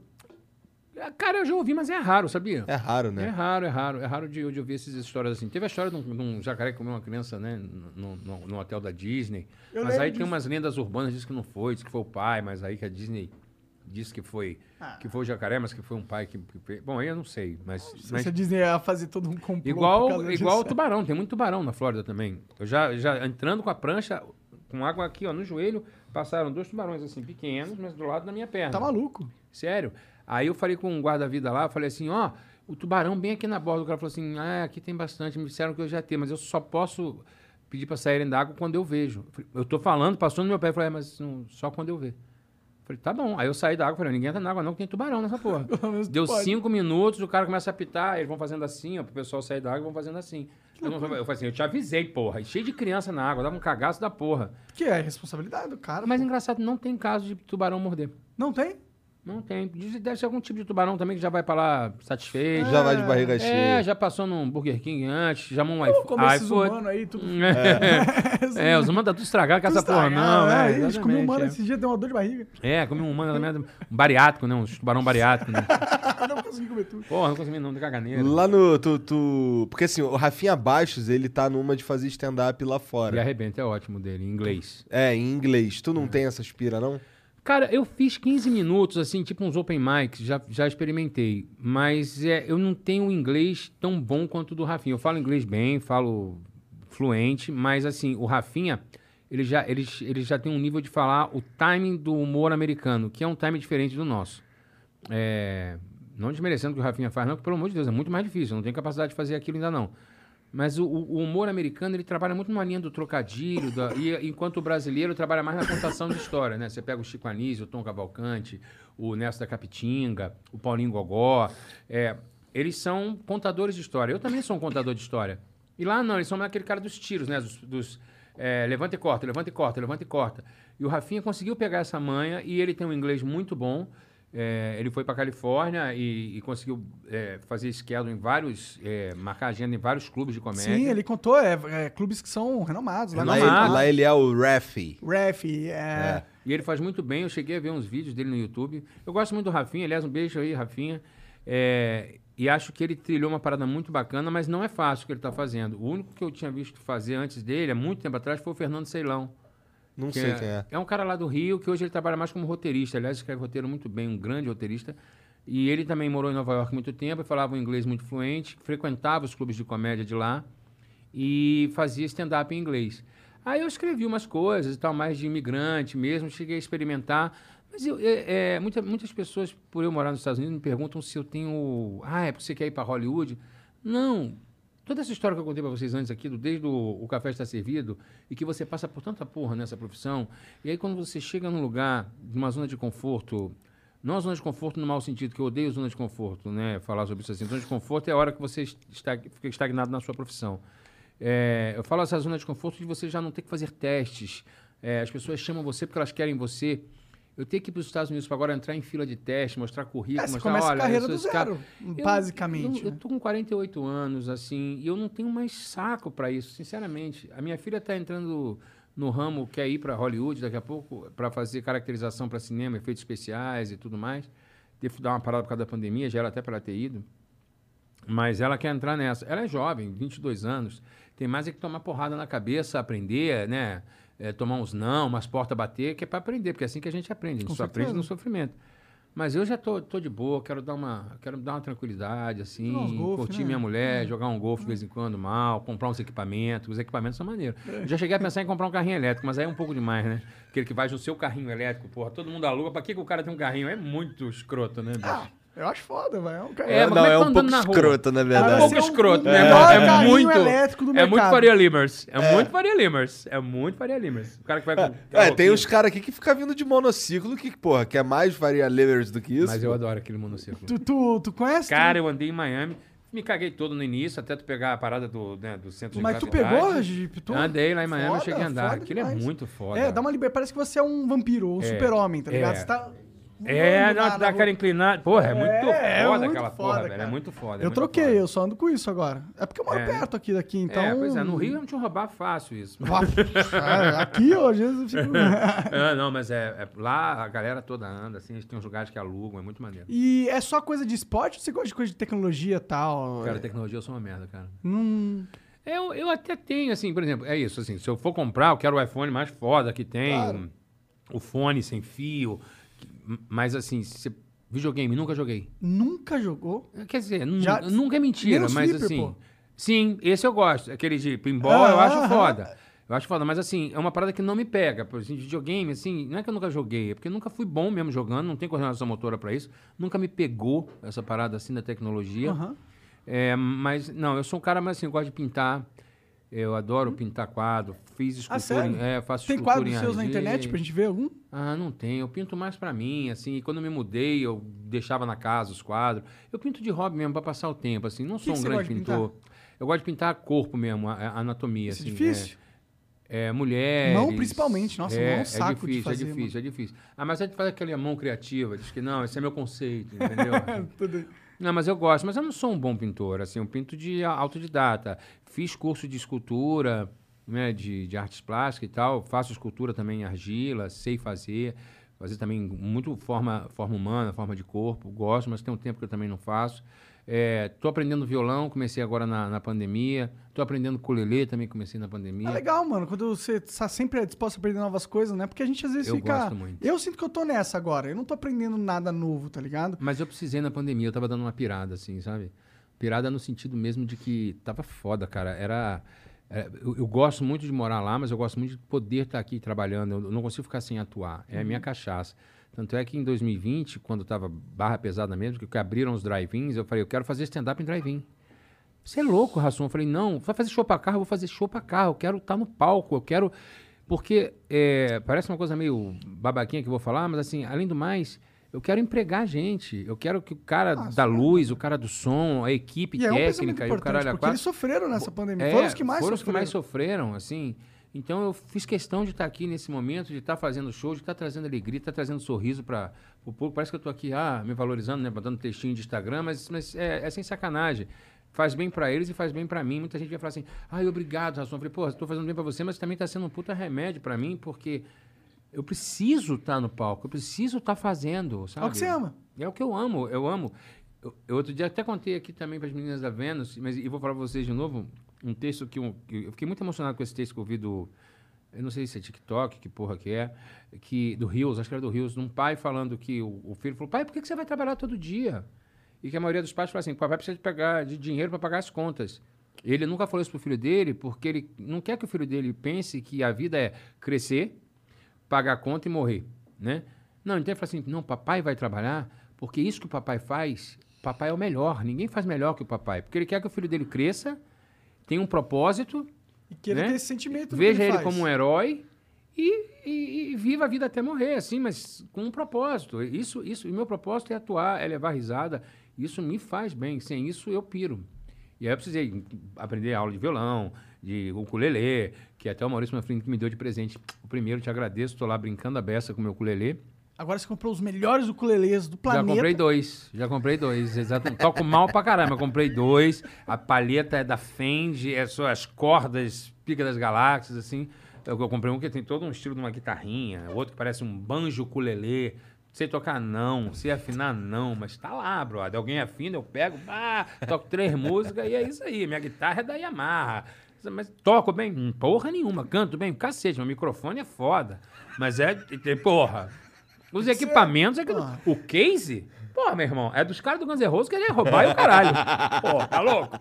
Speaker 2: É, Cara, eu já ouvi, mas é raro, sabia?
Speaker 3: É raro,
Speaker 2: É
Speaker 3: né?
Speaker 2: raro, é raro. É raro de, de ouvir essas histórias assim. Teve a história de um, de um jacaré que comeu uma criança, né, no, no, no hotel da Disney.
Speaker 1: Eu
Speaker 2: mas aí tem
Speaker 1: disso.
Speaker 2: umas lendas urbanas, diz que não foi, diz que foi o pai, mas aí que a Disney disse que foi, que foi o jacaré, mas que foi um pai que... que fez. Bom, aí eu não sei, mas... mas
Speaker 1: Você Disney ia fazer todo um complô.
Speaker 2: igual igual o tubarão, tem muito tubarão na Flórida também. Eu já, já entrando com a prancha, com água aqui, ó, no joelho, passaram dois tubarões assim, pequenos, mas do lado da minha perna.
Speaker 1: Tá maluco.
Speaker 2: Sério. Aí eu falei com um guarda-vida lá, eu falei assim, ó, o tubarão bem aqui na borda. O cara falou assim, ah, aqui tem bastante, me disseram que eu já tenho, mas eu só posso pedir pra saírem da água quando eu vejo. Eu tô falando, passou no meu pé, eu falei, é, mas não, só quando eu ver. Falei, tá bom. Aí eu saí da água, falei, ninguém entra na água não, que tem tubarão nessa porra. Deu
Speaker 1: pode.
Speaker 2: cinco minutos, o cara começa a apitar, eles vão fazendo assim, ó, pro pessoal sair da água, vão fazendo assim. Eu, não, eu falei assim, eu te avisei, porra, e cheio de criança na água, dava um cagaço da porra.
Speaker 1: Que é responsabilidade do cara.
Speaker 2: Mas
Speaker 1: pô.
Speaker 2: engraçado, não tem caso de tubarão morder.
Speaker 1: Não tem?
Speaker 2: Não tem. Deve ser algum tipo de tubarão também que já vai pra lá satisfeito.
Speaker 3: Já vai de barriga
Speaker 2: É,
Speaker 3: cheia.
Speaker 2: já passou num Burger King antes, já um
Speaker 1: Pô,
Speaker 2: iPhone.
Speaker 1: comer esses humanos aí, tudo.
Speaker 2: É, é, os humanos tá tudo estragado com essa porra, não,
Speaker 1: é.
Speaker 2: é.
Speaker 1: comeu um humano
Speaker 2: exatamente,
Speaker 1: esse dia, deu uma dor de barriga.
Speaker 2: é. É, comi um humano, um bariátrico, né? Um tubarão bariátrico, né?
Speaker 1: não consegui comer tudo.
Speaker 2: Porra, não consegui não, de caganeira.
Speaker 3: Lá no. Tu, tu- Porque assim, o Rafinha Baixos, ele tá numa de fazer stand-up lá
Speaker 2: E
Speaker 3: fora.
Speaker 2: arrebenta, é ótimo dele, em inglês.
Speaker 3: É, em inglês. Tu não tem essa aspira, não?
Speaker 2: Cara, eu fiz 15 minutos, assim, tipo uns open mics, já, já experimentei. Mas é, eu não tenho inglês tão bom quanto o do Rafinha. Eu falo inglês bem, falo fluente, mas assim, o Rafinha, ele já, ele, ele já tem um nível de falar o timing do humor americano, que é um timing diferente do nosso. É, não desmerecendo o que o Rafinha faz, não, que pelo amor de Deus, é muito mais difícil, eu não tenho capacidade de fazer aquilo ainda não. Mas o, o humor americano, ele trabalha muito numa linha do trocadilho, da- e, enquanto o brasileiro trabalha mais na contação de história, né? Você pega o Chico Anísio, o Tom Cavalcante, o Nelson da Capitinga, o Paulinho Gogó, é, eles são contadores de história. Eu também sou um contador de história. E lá não, eles são aquele cara dos tiros, né? Dos, dos, é, levanta e corta, levanta e corta, levanta e corta. E o Rafinha conseguiu pegar essa manha e ele tem um inglês muito bom. É, ele foi para Califórnia e, e conseguiu é, fazer schedule em vários, é, marcar agenda em vários clubes de comédia.
Speaker 1: Sim, ele contou, é, é, clubes que são renomados. Lá,
Speaker 3: Lá,
Speaker 1: na-
Speaker 3: ele, lá ele é o ref.
Speaker 1: Ref, é...
Speaker 2: E ele faz muito bem, eu cheguei a ver uns vídeos dele no YouTube. Eu gosto muito do Rafinha, aliás, um beijo aí, Rafinha. É, e acho que ele trilhou uma parada muito bacana, mas não é fácil o que ele está fazendo. O único que eu tinha visto fazer antes dele, há muito tempo atrás, foi o Fernando Ceilão.
Speaker 3: Não
Speaker 2: que
Speaker 3: sei quem é.
Speaker 2: É um cara lá do Rio que hoje ele trabalha mais como roteirista. Aliás, escreve roteiro muito bem, um grande roteirista. E ele também morou em Nova York muito tempo, falava um inglês muito fluente, frequentava os clubes de comédia de lá e fazia stand-up em inglês. Aí eu escrevi umas coisas e tal, mais de imigrante mesmo, cheguei a experimentar. Mas eu, é, é, muita- muitas pessoas, por eu morar nos Estados Unidos, me perguntam se eu tenho. Ah, é porque você quer ir para Hollywood? Não. Toda essa história que eu contei para vocês antes aqui, do, desde o, o café está servido, e que você passa por tanta porra nessa profissão, e aí quando você chega num lugar, numa zona de conforto, não a zona de conforto no mau sentido, que eu odeio zona de conforto, né? Falar sobre isso assim. Zona de conforto é a hora que você está, fica estagnado na sua profissão. É, eu falo essa zona de conforto de você já não ter que fazer testes. É, as pessoas chamam você porque elas querem você. Eu tenho que ir para os Estados Unidos para agora entrar em fila de teste, mostrar currículo,
Speaker 1: É,
Speaker 2: mostrar,
Speaker 1: começa a
Speaker 2: olha,
Speaker 1: carreira
Speaker 2: eu sou
Speaker 1: do zero,
Speaker 2: Eu-
Speaker 1: basicamente,
Speaker 2: Eu, eu
Speaker 1: né?
Speaker 2: tô com 48 anos, assim, e eu não tenho mais saco para isso, sinceramente. A minha filha está entrando no ramo, quer ir para Hollywood daqui a pouco, para fazer caracterização para cinema, efeitos especiais e tudo mais. Que dar uma parada por causa da pandemia, já era até para ela ter ido. Mas ela quer entrar nessa. Ela é jovem, 22 anos. Tem mais é que tomar porrada na cabeça, aprender, né? É, tomar uns não, umas portas bater, que é para aprender, porque é assim que a gente aprende. A gente
Speaker 1: Com
Speaker 2: só aprende
Speaker 1: certeza.
Speaker 2: no sofrimento. Mas eu já tô, tô de boa, quero dar uma, quero dar uma tranquilidade, assim,
Speaker 1: golfe,
Speaker 2: curtir
Speaker 1: né?
Speaker 2: minha mulher, jogar um golfe de vez em quando, mal, comprar uns equipamentos. Os equipamentos são maneiros.
Speaker 1: É.
Speaker 2: Já cheguei a pensar em comprar um carrinho elétrico, mas aí é um pouco demais, né? Aquele que vai no seu carrinho elétrico, porra, todo mundo aluga. Pra que, que o cara tem um carrinho? É muito escroto, né, bicho?
Speaker 1: Ah, eu acho foda, velho. É um cara...
Speaker 2: É, mas
Speaker 3: não,
Speaker 2: é
Speaker 3: é
Speaker 2: tá
Speaker 3: um
Speaker 2: andando
Speaker 3: pouco escroto, na
Speaker 2: É um
Speaker 3: verdade.
Speaker 2: pouco
Speaker 1: Vai um-
Speaker 2: escroto, né? É
Speaker 1: carrinho
Speaker 2: muito,
Speaker 1: elétrico do
Speaker 2: é muito. Faria Limers. É, muito Faria Limers. É muito Faria Limers. O cara que vai com...
Speaker 3: É, tem uns caras aqui que ficam vindo de monociclo que, porra, que é mais faria levers do que isso.
Speaker 2: Mas eu adoro aquele monociclo.
Speaker 1: Tu, tu, tu conhece?
Speaker 2: Cara, eu andei em Miami, me caguei todo no início, até tu pegar a parada do, né, do centro
Speaker 1: Mas
Speaker 2: de
Speaker 1: tu
Speaker 2: gravidade.
Speaker 1: pegou, Jeep? Tu...
Speaker 2: Andei lá em Miami, eu
Speaker 1: Foda,
Speaker 2: cheguei a andar. Aquilo é
Speaker 1: demais.
Speaker 2: muito foda.
Speaker 1: É, dá uma liberdade. Parece que você é um vampiro, um
Speaker 2: É,
Speaker 1: super-homem, tá ligado?
Speaker 2: é.
Speaker 1: Você tá.
Speaker 2: É, não, dá
Speaker 1: na
Speaker 2: aquela inclinada. Porra, é muito
Speaker 1: É, é
Speaker 2: foda
Speaker 1: muito
Speaker 2: aquela
Speaker 1: foda,
Speaker 2: porra, velho. É muito foda. é
Speaker 1: Eu
Speaker 2: muito
Speaker 1: troquei,
Speaker 2: foda.
Speaker 1: eu só ando com isso agora. É porque eu moro
Speaker 2: É.
Speaker 1: perto aqui daqui, então.
Speaker 2: É, pois é, no Rio não tinha roubar fácil isso.
Speaker 1: Ah, aqui hoje eu fico.
Speaker 2: É, não, mas é, é- lá a galera toda anda, assim, tem uns lugares que alugam, é muito maneiro.
Speaker 1: E é só coisa de esporte ou você gosta de coisa de tecnologia e tal?
Speaker 2: Cara, tecnologia eu sou uma merda, cara.
Speaker 1: Não.
Speaker 2: Eu, eu até tenho, assim, por exemplo, é isso, assim, se eu for comprar, eu quero o iPhone mais foda que tem,
Speaker 1: Claro.
Speaker 2: o fone sem fio, mas assim, se, videogame, nunca joguei.
Speaker 1: Nunca jogou?
Speaker 2: Quer dizer,
Speaker 1: Já-
Speaker 2: nunca é mentira, mas
Speaker 1: flipper,
Speaker 2: assim.
Speaker 1: pô.
Speaker 2: Sim, esse eu gosto. Aquele de pinball
Speaker 1: Ah,
Speaker 2: eu acho
Speaker 1: ah,
Speaker 2: foda. Eu acho foda, mas assim, é uma parada que não me pega. Por exemplo, videogame, assim, não é que eu nunca joguei, é porque eu nunca fui bom mesmo jogando, não tenho coordenação motora pra isso. Nunca me pegou essa parada assim da tecnologia.
Speaker 1: Aham.
Speaker 2: É, mas, não, eu sou um cara, mas assim, eu gosto de pintar. Eu adoro pintar quadro. Fiz
Speaker 1: Ah,
Speaker 2: escultura,
Speaker 1: sério?
Speaker 2: em, é, faço
Speaker 1: Tem
Speaker 2: escultura
Speaker 1: quadros
Speaker 2: em
Speaker 1: seus na internet pra gente ver algum?
Speaker 2: Ah, não tem. Eu pinto mais pra mim, assim. Quando eu me mudei, eu deixava na casa os quadros. Eu pinto de hobby mesmo, pra passar o tempo, assim. Não
Speaker 1: que
Speaker 2: sou um
Speaker 1: você
Speaker 2: grande pintor. Eu gosto de pintar corpo mesmo, a, a anatomia,
Speaker 1: Isso é
Speaker 2: assim.
Speaker 1: difícil?
Speaker 2: É, é, mulheres.
Speaker 1: Mão, principalmente. Nossa,
Speaker 2: é,
Speaker 1: mão é um saco de
Speaker 2: difícil,
Speaker 1: fazer,
Speaker 2: É difícil, é difícil. Ah, mas a gente faz aquela mão criativa, diz que não, esse é meu conceito, entendeu?
Speaker 1: Tudo-
Speaker 2: Não, mas eu gosto, mas eu não sou um bom pintor, assim, eu pinto de autodidata. Fiz curso de escultura, né, de, de artes plásticas e tal, faço escultura também em argila, sei fazer, fazer também muito forma, forma humana, forma de corpo, gosto, mas tem um tempo que eu também não faço. Estou aprendendo violão, comecei agora na, na pandemia. Estou aprendendo ukulele, também comecei na pandemia.
Speaker 1: É legal, mano, quando você tá sempre disposto a aprender novas coisas, né? Porque a gente às vezes
Speaker 2: Eu
Speaker 1: fica.
Speaker 2: gosto muito.
Speaker 1: Eu sinto que eu tô nessa agora. Eu não tô aprendendo nada novo, tá ligado?
Speaker 2: Mas eu precisei na pandemia, eu tava dando uma pirada, assim, sabe? Pirada no sentido mesmo de que tava foda, cara. Era. é, eu, eu gosto muito de morar lá, mas eu gosto muito de poder estar aqui trabalhando. Eu não consigo ficar sem atuar. É a minha cachaça. Tanto é que em 2020, quando tava barra pesada mesmo, que abriram os drive-ins, eu falei, eu quero fazer stand-up em drive-in. Você é louco, Rassum? Eu falei, não, vai fazer show pra carro, eu vou fazer show pra carro, eu quero estar no palco, eu quero. Porque é, parece uma coisa meio babaquinha que eu vou falar, mas assim, além do mais, eu quero empregar gente. Eu quero que o cara da luz, o cara do som, a equipe
Speaker 1: E é um
Speaker 2: técnica e o caralho a
Speaker 1: porque
Speaker 2: quatro.
Speaker 1: eles sofreram nessa pandemia.
Speaker 2: É,
Speaker 1: foram os que mais
Speaker 2: foram os que
Speaker 1: sofreram.
Speaker 2: mais sofreram, assim. Então eu fiz questão de estar aqui nesse momento, de estar fazendo show, de estar trazendo alegria, estar trazendo sorriso para o público. Parece que eu estou aqui, ah, me valorizando, né, botando textinho de Instagram, mas, mas é, é sem sacanagem. Faz bem para eles e faz bem para mim. Muita gente vai falar assim, ai, obrigado, Rasson. Eu falei, pô, estou fazendo bem para você, mas também está sendo um puta remédio para mim, porque eu preciso estar no palco, eu preciso estar fazendo, sabe?
Speaker 1: É o que você ama.
Speaker 2: É o que eu amo, eu amo. Eu, eu outro dia até contei aqui também para as meninas da Vênus, mas e vou falar para vocês de novo, um texto que, um, que eu fiquei muito emocionado com esse texto que eu vi do eu não sei se é TikTok, que porra que é, que do Rios, acho que era do Rios, de um pai falando que o, o filho falou: "Pai, por que, que você vai trabalhar todo dia?" E que a maioria dos pais fala assim: "O papai precisa de pegar de dinheiro para pagar as contas." Ele nunca falou isso pro filho dele, porque ele não quer que o filho dele pense que a vida é crescer, pagar a conta e morrer, né? Não, então ele fala assim: "Não, papai vai trabalhar, porque isso que o papai faz, papai é o melhor. Ninguém faz melhor que o papai, porque ele quer que o filho dele cresça, tenha um propósito,
Speaker 1: E queira
Speaker 2: Né?
Speaker 1: ter esse sentimento.
Speaker 2: veja ele
Speaker 1: faz.
Speaker 2: como um herói e, e- e viva a vida até morrer, assim, mas com um propósito. Isso, isso, o meu propósito é atuar, é levar risada. Isso me faz bem. Sem isso, eu piro. E aí eu precisei aprender aula de violão, de ukulele, que até o Maurício Manfrini que me deu de presente. O primeiro, te agradeço, estou lá brincando a beça com o meu ukulele.
Speaker 1: Agora você comprou os melhores ukuleles do planeta.
Speaker 2: Já comprei dois, já comprei dois, exatamente. Toco mal pra caramba, eu comprei dois. A palheta é da Fender, é só as cordas, pica das galáxias, assim. Eu, eu comprei um que tem todo um estilo de uma guitarrinha, outro que parece um banjo ukulele. Sei tocar não, sei afinar não, mas tá lá, brother. Alguém afina, eu pego, ah, toco três músicas e é isso aí. Minha guitarra é da Yamaha. Mas toco bem? Porra nenhuma. Canto bem? Cacete, meu microfone é foda. Mas é, é porra. Os equipamentos, é que, o case, porra, meu irmão, é dos caras do Guns N' Roses que ele ia roubar e o caralho. Porra, tá louco?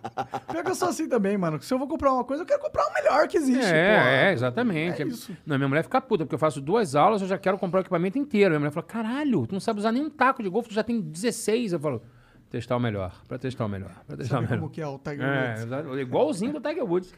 Speaker 1: Pior que eu sou assim também, mano. Se eu vou comprar uma coisa, eu quero comprar o melhor que existe.
Speaker 2: É, é, exatamente.
Speaker 1: É isso.
Speaker 2: Não, minha mulher fica puta, porque eu faço duas aulas, eu já quero comprar o equipamento inteiro. Minha mulher fala, caralho, tu não sabe usar nenhum taco de golfe, tu já tem 16. Eu falo, testar o melhor, pra testar o melhor, pra testar
Speaker 1: Sabe
Speaker 2: o melhor.
Speaker 1: como que é o Tiger
Speaker 2: É,
Speaker 1: Woods?
Speaker 2: exato, igualzinho do Tiger Woods.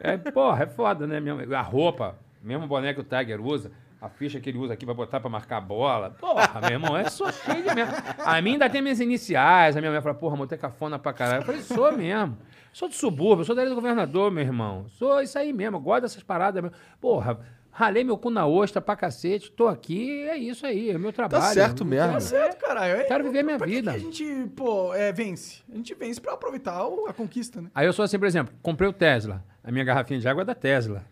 Speaker 2: É, porra, é foda, né? A roupa, mesmo boné que o Tiger usa, a ficha que ele usa aqui pra botar pra marcar a bola. Porra, meu irmão, é só cheio de merda. A mim ainda tem minhas iniciais. A minha mulher fala, porra, montei cafona pra caralho. Eu falei, sou mesmo. Sou do subúrbio, sou da do governador, meu irmão. Sou isso aí mesmo, gosto dessas paradas mesmo. Porra, ralei meu cu na ostra pra cacete, tô aqui, é isso aí, é meu trabalho.
Speaker 3: certo
Speaker 2: Eu
Speaker 3: mesmo.
Speaker 1: Tá certo, caralho. É,
Speaker 2: Quero viver minha vida.
Speaker 1: Que a gente, pô, é, vence. A gente vence pra aproveitar a conquista, né?
Speaker 2: Aí eu sou assim, por exemplo, comprei o Tesla. A minha garrafinha de água é da Tesla.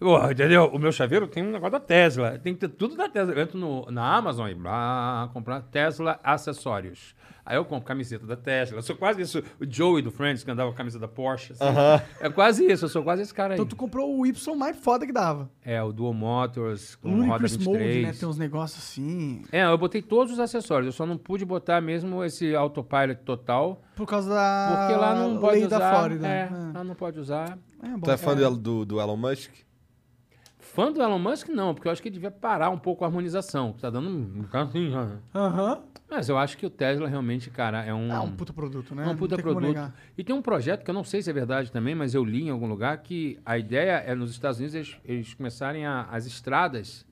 Speaker 2: Porra, entendeu? O meu chaveiro tem um negócio da Tesla. Tem que ter tudo da Tesla. Eu entro no- na Amazon e blá, comprar Tesla acessórios. Aí eu compro camiseta da Tesla. Eu sou quase isso. O Joey do Friends, que andava com a camisa da Porsche. assim. É quase isso. Eu sou quase esse cara aí.
Speaker 1: Então tu comprou o Y mais foda que dava.
Speaker 2: É, o Dual Motors com
Speaker 1: O
Speaker 2: roda
Speaker 1: Ludicrous Mode,
Speaker 2: 23.
Speaker 1: né? Tem uns negócios assim.
Speaker 2: É, eu botei todos os acessórios. Eu só não pude botar mesmo esse autopilot total.
Speaker 1: Por causa da
Speaker 2: Porque lá não pode
Speaker 1: lei
Speaker 2: usar.
Speaker 1: da Flórida.
Speaker 2: É,
Speaker 1: É.
Speaker 2: lá não pode usar.
Speaker 1: É, bom.
Speaker 3: Tu é fã do, do Elon Musk?
Speaker 2: Fã do Elon Musk, não, porque eu acho que ele devia parar um pouco a harmonização. Tá dando um assim, já.
Speaker 1: Aham.
Speaker 2: Mas eu acho que o Tesla realmente, cara, é um.
Speaker 1: É um puta produto, né?
Speaker 2: é um puta produto. E tem um projeto que eu não sei se é verdade também, mas eu li em algum lugar que a ideia é nos Estados Unidos eles, eles começarem a, as estradas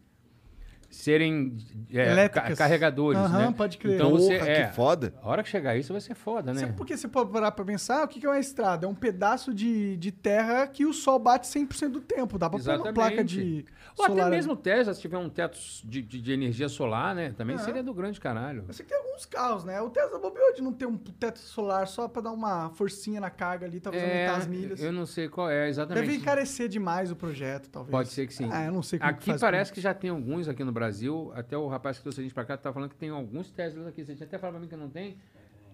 Speaker 2: serem é, ca- carregadores,
Speaker 1: Aham,
Speaker 2: né?
Speaker 1: pode crer.
Speaker 2: Então você
Speaker 3: Porra,
Speaker 2: é,
Speaker 3: que foda.
Speaker 2: A hora que chegar isso vai ser foda, né?
Speaker 1: Sabe Porque se for parar pra pensar, o que que é uma estrada? É um pedaço de, de terra que o sol bate 100% do tempo. Dá pra pôr uma
Speaker 2: Exatamente.
Speaker 1: placa de
Speaker 2: Ou até
Speaker 1: solar.
Speaker 2: mesmo o Tesla, se tiver um teto de, de, de energia solar, né? Também
Speaker 1: É.
Speaker 2: seria do grande caralho.
Speaker 1: Eu sei que tem alguns carros, né? O Tesla bobeou de não ter um teto solar só pra dar uma forcinha na carga ali, talvez aumentar as milhas.
Speaker 2: É, eu não sei qual é exatamente.
Speaker 1: Deve encarecer demais o projeto, talvez.
Speaker 2: Pode ser que sim.
Speaker 1: Ah, eu não sei como que
Speaker 2: Aqui
Speaker 1: faz
Speaker 2: parece que já tem alguns aqui no Brasil. Até o rapaz que trouxe a gente pra cá tá falando que tem alguns Teslas aqui. Você tinha até falado pra mim que não tem?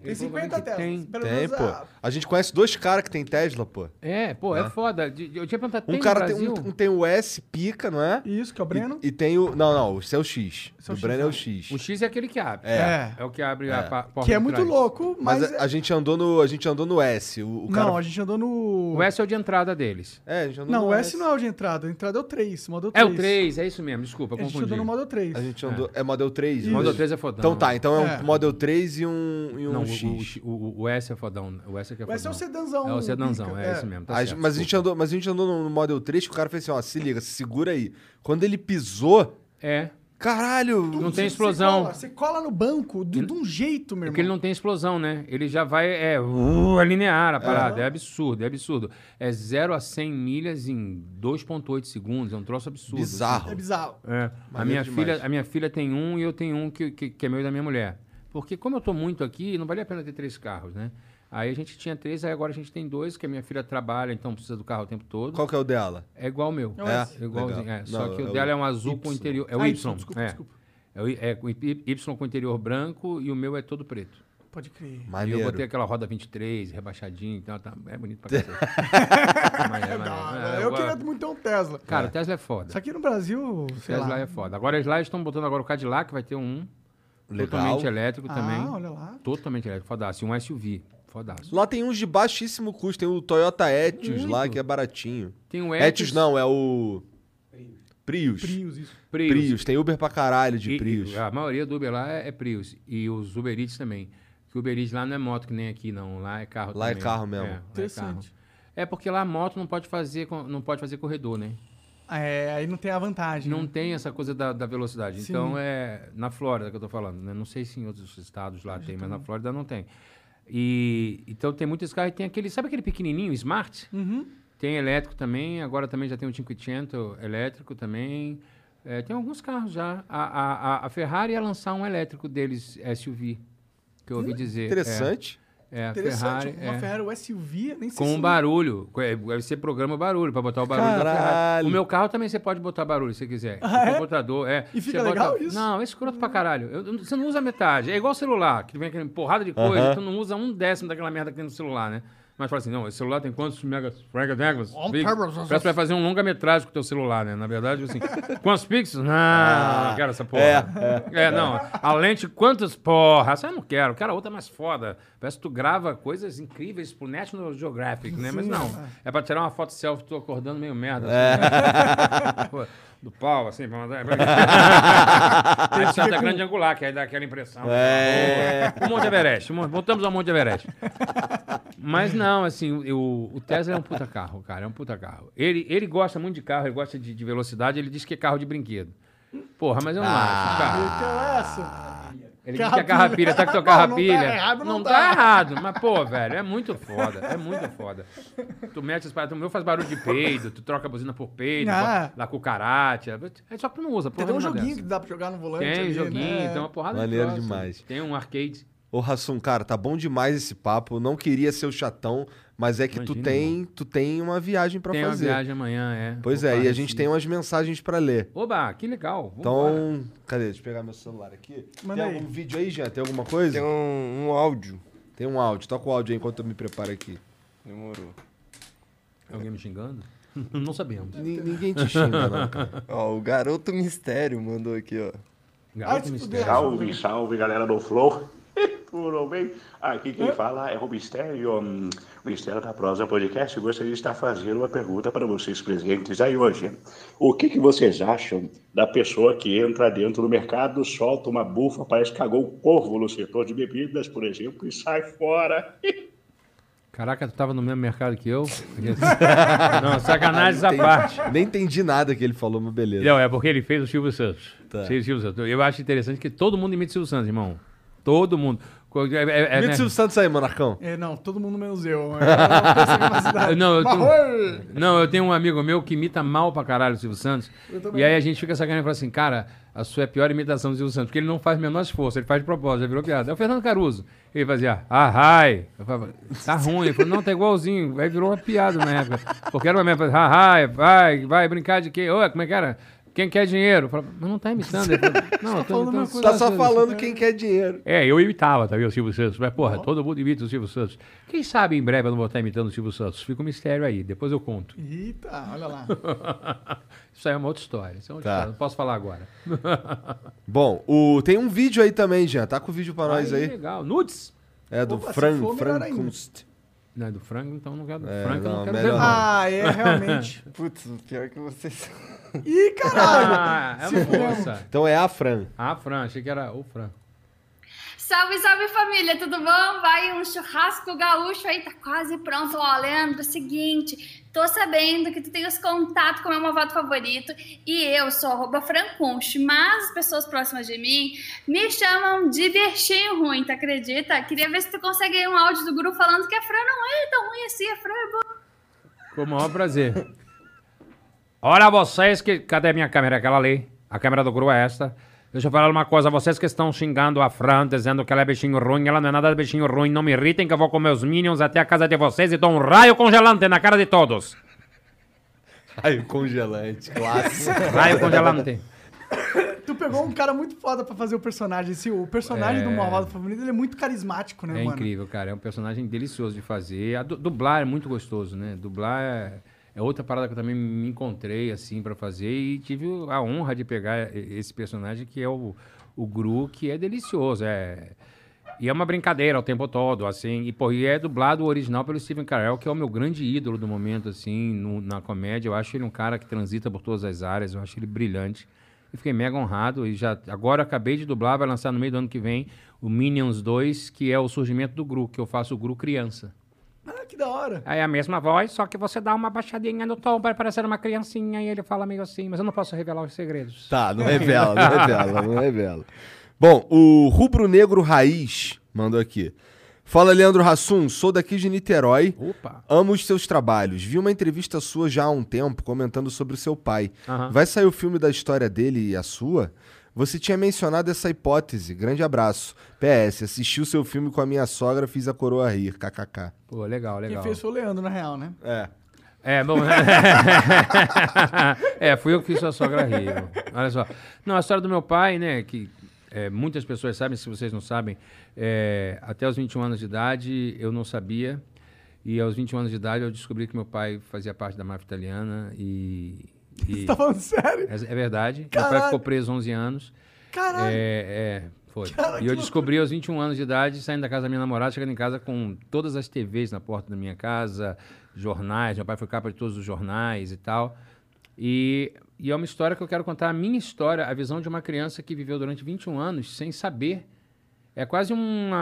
Speaker 1: Tem
Speaker 2: Ele falou pra mim
Speaker 1: 50
Speaker 2: que
Speaker 1: Teslas.
Speaker 2: Tem.
Speaker 1: Pelo
Speaker 3: Tem,
Speaker 1: menos
Speaker 3: pô.
Speaker 1: a-
Speaker 3: A gente conhece dois caras que tem Tesla, pô.
Speaker 2: É, pô, é, foda. De- de- Eu tinha perguntado,
Speaker 3: Um
Speaker 2: tem
Speaker 3: cara
Speaker 2: no
Speaker 3: tem,
Speaker 2: Brasil?
Speaker 3: um, um tem o S pica, não é?
Speaker 1: Isso, que é o Breno.
Speaker 3: E, e tem o. Não, não, esse é o X.
Speaker 1: Esse é o
Speaker 3: o
Speaker 1: X,
Speaker 3: Breno é o
Speaker 1: né?
Speaker 3: X.
Speaker 2: O X é aquele que abre.
Speaker 1: É.
Speaker 2: É o que abre a pa- porta
Speaker 1: Que é muito
Speaker 2: trás.
Speaker 1: louco,
Speaker 3: Mas
Speaker 1: mas...
Speaker 3: a, a gente andou no, a gente andou no S. O, o cara...
Speaker 1: Não, a gente andou no...
Speaker 2: O S é o de entrada deles.
Speaker 3: É, a gente andou
Speaker 1: Não,
Speaker 3: no
Speaker 1: o S não é o de entrada. A entrada é o 3, Model
Speaker 2: É
Speaker 1: 3.
Speaker 2: o 3, é isso mesmo. Desculpa,
Speaker 1: A gente
Speaker 2: confundi.
Speaker 1: andou no Model 3.
Speaker 3: A gente andou. É, Model 3.
Speaker 1: Isso.
Speaker 2: O Model
Speaker 3: mas-
Speaker 2: 3 é fodão.
Speaker 3: Então tá, então é um
Speaker 1: É.
Speaker 3: Model 3 e um, e um
Speaker 2: Não, o,
Speaker 3: X.
Speaker 2: o, o, o S é fodão. O S é que é
Speaker 1: O S é o sedanzão.
Speaker 2: É o sedanzão,
Speaker 1: pica,
Speaker 2: é, isso mesmo. Tá
Speaker 3: A-
Speaker 2: certo,
Speaker 3: mas, a gente andou, mas a gente andou no Model 3 que o cara fez assim, ó, se liga, se segura aí. Quando ele pisou,
Speaker 2: É.
Speaker 3: Caralho!
Speaker 2: Não tem
Speaker 1: Você
Speaker 2: explosão.
Speaker 1: cola, Você cola no banco de, de um jeito, meu
Speaker 2: Porque ele
Speaker 1: irmão.
Speaker 2: não tem explosão, né? Ele já vai, é, uh, alinear a parada. É. absurdo, é absurdo. É 0 a 100 milhas em 2,8 segundos. É um troço absurdo.
Speaker 3: Bizarro.
Speaker 1: É bizarro.
Speaker 2: É. A, minha
Speaker 3: demais.
Speaker 2: filha, a minha filha tem um e eu tenho um que, que, que é meu e da minha mulher. Porque como eu tô muito aqui, não valia a pena ter três carros, né? Aí a gente tinha três, aí agora a gente tem dois, que a minha filha trabalha, então precisa do carro o tempo todo.
Speaker 3: Qual que é o dela?
Speaker 2: É igual o meu.
Speaker 3: É?
Speaker 2: É igualzinho. É, só
Speaker 3: Não,
Speaker 2: que
Speaker 3: é
Speaker 2: o
Speaker 3: o
Speaker 2: dela é um azul com
Speaker 3: Y.
Speaker 2: interior. É o
Speaker 1: Ah,
Speaker 2: Y.
Speaker 1: Y, desculpa,
Speaker 2: é.
Speaker 1: desculpa.
Speaker 2: É, o, é com Y com interior branco e o meu é todo preto.
Speaker 1: Pode crer.
Speaker 2: E
Speaker 3: Maneiro.
Speaker 2: eu botei aquela roda 23, rebaixadinho, então tá, é bonito pra cacete. É É,
Speaker 1: eu queria muito ter um Tesla.
Speaker 2: Cara, o Tesla é foda.
Speaker 1: Isso aqui no Brasil, sei
Speaker 2: Tesla
Speaker 1: lá.
Speaker 2: é foda. Agora eles lá estão botando agora o Cadillac, vai ter um
Speaker 3: Legal.
Speaker 2: totalmente elétrico também.
Speaker 1: Ah, olha lá.
Speaker 2: Totalmente elétrico, fodaço. E um SUV, fodaço.
Speaker 3: Lá tem uns de baixíssimo custo. Tem o Toyota Etios lá, que é baratinho.
Speaker 2: Tem o
Speaker 3: Etios não, é o... Prius.
Speaker 1: Prius, isso.
Speaker 2: Prius.
Speaker 3: Prius. Tem Uber pra caralho de
Speaker 2: E-
Speaker 3: Prius.
Speaker 2: a maioria do Uber lá é, é Prius. E os Uber Eats também. Que o Uber Eats lá não é moto que nem aqui, não. Lá é carro
Speaker 3: Lá é
Speaker 2: também.
Speaker 3: carro mesmo.
Speaker 2: É, lá é carro.
Speaker 1: Interessante.
Speaker 2: É porque lá a moto não pode fazer, não pode fazer corredor, né?
Speaker 1: É, aí não tem a vantagem.
Speaker 2: Não
Speaker 1: né?
Speaker 2: tem essa coisa da, da velocidade.
Speaker 1: Sim.
Speaker 2: Então é na Flórida que eu tô falando, né? Não sei se em outros estados lá tem, mas na Flórida não tem. E então tem muitos carros e tem aquele, sabe aquele pequenininho Smart?
Speaker 1: Uhum.
Speaker 2: Tem elétrico também, agora também já tem o 500 elétrico também. É, tem alguns carros já. A, a, a- a Ferrari ia lançar um elétrico deles, SUV, que eu ouvi dizer.
Speaker 3: Interessante.
Speaker 2: É, é a
Speaker 1: Interessante.
Speaker 2: Ferrari.
Speaker 1: uma
Speaker 2: é.
Speaker 1: Ferrari o SUV, nem sei
Speaker 2: Com
Speaker 1: se...
Speaker 2: um barulho. É, Você programa barulho para botar o barulho da Ferrari.
Speaker 3: Caralho.
Speaker 2: O meu carro também você pode botar barulho se quiser.
Speaker 1: Ah, é?
Speaker 2: computador, é.
Speaker 1: E fica
Speaker 2: Você
Speaker 1: legal
Speaker 2: bota-
Speaker 1: isso?
Speaker 2: Não, é escroto pra caralho. Eu- você não usa metade. É igual celular, que vem aquela porrada de coisa,
Speaker 3: Aham.
Speaker 2: tu não usa um décimo daquela merda que tem no celular, né? Mas fala assim, não, esse celular tem quantos megas? Megas?
Speaker 1: Terabyte.
Speaker 2: Parece que vai fazer um longa-metragem com o teu celular, né? Na verdade, assim, quantos pixels? Não, não quero essa porra.
Speaker 3: É,
Speaker 2: É, não. A lente, quantos? Porra, essa eu não quero. Quero a outra mais foda. Parece que tu grava coisas incríveis pro National Geographic, né? Mas não. É pra tirar uma foto selfie, tu acordando meio merda. assim, né? Do pau, assim, pra mandar. aí sai da grande angular, que aí dá aquela impressão.
Speaker 3: É.
Speaker 2: O Monte Everest. Voltamos ao Monte Everest. Mas não, assim, o, o Tesla é um puta carro, cara. É um puta carro. Ele, ele gosta muito de carro, ele gosta de, de velocidade, ele diz que é carro de brinquedo. Porra, mas eu não acho, cara.
Speaker 1: Então, essa.
Speaker 2: Ele diz
Speaker 1: Carro
Speaker 2: que é carrapilha, tá que tua carrapilha.
Speaker 1: Não, não tá errado, não
Speaker 2: não
Speaker 1: tá.
Speaker 2: tá errado. Mas, pô, velho, é muito foda. É muito foda. Tu mete as paradas, o meu faz barulho de peido, tu troca a buzina por peido,
Speaker 1: Ah.
Speaker 2: lá cucaracha. É só que tu não usa, porra
Speaker 1: Tem um joguinho
Speaker 2: dessa.
Speaker 1: que dá pra jogar no volante
Speaker 2: Tem
Speaker 1: ali,
Speaker 2: joguinho,
Speaker 1: né?
Speaker 2: tem uma porrada
Speaker 3: Maneiro
Speaker 2: de
Speaker 3: demais.
Speaker 2: Tem um arcade.
Speaker 3: Ô, Rassum, cara, tá bom demais esse papo. Não queria ser o chatão, mas é que tu
Speaker 2: Imagina,
Speaker 3: tem, tu tem uma viagem pra
Speaker 2: tem
Speaker 3: fazer.
Speaker 2: uma viagem amanhã, é.
Speaker 3: Pois é,
Speaker 2: pra
Speaker 3: e a gente tem umas mensagens pra ler.
Speaker 2: Oba, que legal.
Speaker 3: Então, cadê? Deixa eu pegar meu celular aqui.
Speaker 1: Manda
Speaker 3: tem
Speaker 1: aí.
Speaker 3: algum vídeo aí, Jean? Tem alguma coisa?
Speaker 5: Tem um, um áudio.
Speaker 3: Tem um áudio. Toca o áudio aí enquanto eu me preparo aqui.
Speaker 5: Demorou.
Speaker 2: Alguém me xingando? não sabemos.
Speaker 3: Ni- Ninguém te xinga, não, cara.
Speaker 5: Ó, o Garoto Mistério mandou aqui, ó.
Speaker 2: Garoto
Speaker 1: se
Speaker 2: mistério.
Speaker 7: Salve, salve galera do Flow. Tudo bem? Aqui quem fala é o Mistério, hum, Mistério da Prosa Podcast. Gostaria de estar fazendo uma pergunta para vocês presentes aí hoje. O que, que vocês acham da pessoa que entra dentro do mercado, solta uma bufa, parece que cagou um corvo no setor de bebidas, por exemplo, e sai fora?
Speaker 2: Caraca, tu tava no mesmo mercado que eu? não, sacanagem essa parte.
Speaker 3: Nem entendi nada que ele falou, mas beleza.
Speaker 2: Não, é porque ele fez o Silvio Santos.
Speaker 3: Tá.
Speaker 2: Fez o Silvio Santos. Eu acho interessante que todo mundo imita o Silvio Santos, irmão. Todo mundo. Co- é- é- é,
Speaker 3: Imita
Speaker 2: né?
Speaker 3: Silvio Santos aí, Monarcão.
Speaker 1: É, não, todo mundo menos eu. Eu não
Speaker 2: eu tenho-! Não, eu tenho um amigo meu que imita mal pra caralho o Silvio Santos. E aí a gente fica sacaneando e fala assim, cara, a sua é a pior imitação do Silvio Santos, porque ele não faz o menor esforço, ele faz de propósito, já virou piada. É o Fernando Caruso. Ele fazia, ah, ai. Eu falava, tá ruim. Ele falou, não, tá igualzinho. Aí virou uma piada na época. Porque era uma merda, ah, ai, vai, vai brincar de quê? Ô, como é que era? Quem quer dinheiro? Mas não tá imitando. Ele falou, não, tô
Speaker 1: falando
Speaker 2: imitando.
Speaker 3: Tá
Speaker 2: Silvio
Speaker 3: só
Speaker 2: Santos."
Speaker 3: falando quem quer dinheiro.
Speaker 2: É, eu imitava, tá vendo, o Silvio Santos. Mas, porra, todo mundo imita o Silvio Santos. Quem sabe em breve eu não vou estar imitando o Silvio Santos. Fica um mistério aí, depois eu conto.
Speaker 1: Eita, olha lá.
Speaker 2: Isso aí é uma outra história. Isso é uma outra
Speaker 3: Tá.
Speaker 2: história. Não posso falar agora.
Speaker 3: Bom, o... tem um vídeo aí também, Jean. Tá com o vídeo pra nós aí.
Speaker 2: Legal. Nudes?
Speaker 3: É do
Speaker 1: Opa,
Speaker 3: Fran, Fran. Kunst.
Speaker 2: Não, é do frango, então não quero do
Speaker 3: É,
Speaker 2: frango, eu
Speaker 3: não,
Speaker 2: não quero
Speaker 3: melhor.
Speaker 1: Ah, é, realmente.
Speaker 5: Putz, pior que vocês.
Speaker 1: Ih, caralho!
Speaker 2: Ah, é uma moça.
Speaker 3: Então é a Fran.
Speaker 2: Ah, Fran, achei que era o Fran.
Speaker 8: Salve, salve família, tudo bom? Vai um churrasco gaúcho aí, tá quase pronto. Ó, Leandro, é o seguinte, Tô sabendo que tu tem os contatos com o meu malvado favorito e eu sou arroba Franconche, mas as pessoas próximas de mim me chamam de Berchinho Ruim, tu acredita? Queria ver se tu consegue um áudio do Guru falando que a Fran não é tão ruim assim, a Fran é boa.
Speaker 2: Com o maior prazer. Olha vocês que. Cadê a minha câmera? Aquela ali. A câmera do Guru é esta. Deixa eu falar uma coisa. Vocês que estão xingando a Fran, dizendo que ela é bichinho ruim, ela não é nada de bichinho ruim. Não me irritem que eu vou com meus minions até a casa de vocês e dou um raio congelante na cara de todos.
Speaker 3: Ai, congelante, clássico.
Speaker 2: Raio congelante.
Speaker 1: Tu pegou um cara muito foda pra fazer o personagem. Esse, o personagem do Malvado Favorito ele é muito carismático, né,
Speaker 2: É
Speaker 1: mano?
Speaker 2: incrível, cara. É um personagem delicioso de fazer. A du- dublar é muito gostoso, né? Dublar é, é outra parada que eu também me encontrei, assim, pra fazer. E tive a honra de pegar esse personagem que é o, o Gru, que é delicioso. É... E é uma brincadeira o tempo todo, assim. E, pô, e é dublado original pelo Steven Carell, que é o meu grande ídolo do momento, assim, no- na comédia. Eu acho ele um cara que transita por todas as áreas. Eu acho ele brilhante. E fiquei mega honrado. E já agora acabei de dublar, vai lançar no meio do ano que vem o Minions 2, que é o surgimento do Gru, que eu faço o Gru criança.
Speaker 1: Ah, que da hora.
Speaker 2: É a mesma voz, só que você dá uma baixadinha no tom para parecer uma criancinha e ele fala meio assim, mas eu não posso revelar os segredos.
Speaker 3: Tá, não revela, não revela, não revela. Bom, o Rubro Negro Raiz mandou aqui. Fala, Leandro Hassum, sou daqui de Niterói.
Speaker 2: Opa!
Speaker 3: Amo os seus trabalhos. Vi uma entrevista sua já há um tempo comentando sobre o seu pai.
Speaker 2: Aham.
Speaker 3: Vai sair o filme da história dele e a sua? Você tinha mencionado essa hipótese. Grande abraço. PS, assisti o seu filme com a minha sogra, fiz a coroa rir. KKK.
Speaker 2: Pô, legal,
Speaker 1: Quem
Speaker 2: legal.
Speaker 1: fez foi o Leandro, na real, né?
Speaker 3: É.
Speaker 2: É, bom. é, fui eu que fiz sua sogra rir. Olha só. Não, a história do meu pai, né, que é, muitas pessoas sabem, se vocês não sabem, é, até os 21 anos de idade eu não sabia. E aos 21 anos de idade eu descobri que meu pai fazia parte da máfia italiana e. e-
Speaker 1: Você tá falando sério?
Speaker 2: é, é verdade. Meu
Speaker 1: Caralho.
Speaker 2: pai ficou preso 11 anos.
Speaker 1: Caralho.
Speaker 2: É, é, foi.
Speaker 1: Cara,
Speaker 2: e eu descobri aos 21 anos de idade, saindo da casa da minha namorada, chegando em casa com todas as TVs na porta da minha casa, jornais. Meu pai foi capa de todos os jornais e tal. E, e é uma história que eu quero contar, a minha história, a visão de uma criança que viveu durante 21 anos sem saber. É quase uma.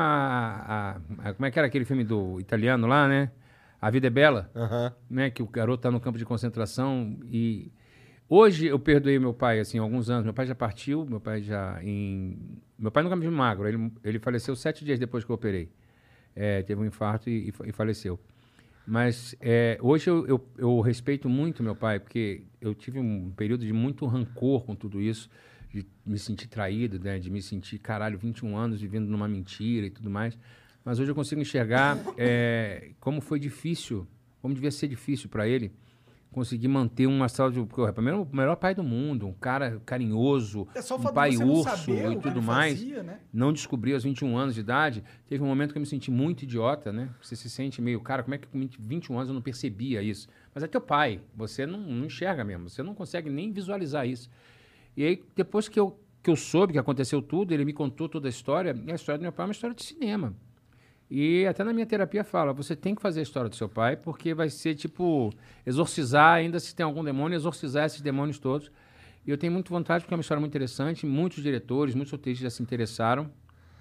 Speaker 2: a- a- como é que era aquele filme do italiano lá, né? A Vida é Bela
Speaker 3: Aham.
Speaker 2: né, que o garoto tá no campo de concentração e hoje eu perdoei meu pai assim, alguns anos. Meu pai já partiu, meu pai já em meu pai nunca me viu magro. Ele, ele faleceu sete dias depois que eu operei. É, teve um infarto e, e faleceu. Mas é, hoje eu, eu, eu respeito muito meu pai, porque eu tive um período de muito rancor com tudo isso, de me sentir traído, né, de me sentir, caralho, 21 anos vivendo numa mentira e tudo mais. Mas hoje eu consigo enxergar é, como foi difícil, como devia ser difícil para ele conseguir manter uma astral de. porque, Primeiro, o melhor pai do mundo, um cara carinhoso,
Speaker 1: É só o
Speaker 2: um pai urso e
Speaker 1: o
Speaker 2: tudo mais
Speaker 1: fazia, né?
Speaker 2: não descobri aos 21 anos de idade, teve um momento que eu me senti muito idiota, né? Você se sente meio, cara, como é que com 20 21 anos eu não percebia isso? Mas é teu pai, você não, não enxerga mesmo, você não consegue nem visualizar isso. E aí, depois que eu, que eu soube que aconteceu tudo, ele me contou toda a história, e a história do meu pai é uma história de cinema. E até na minha terapia fala, você tem que fazer a história do seu pai, porque vai ser tipo exorcizar, ainda se tem algum demônio, exorcizar esses demônios todos. E eu tenho muito vontade, porque é uma história muito interessante, muitos diretores, muitos roteiristas já se interessaram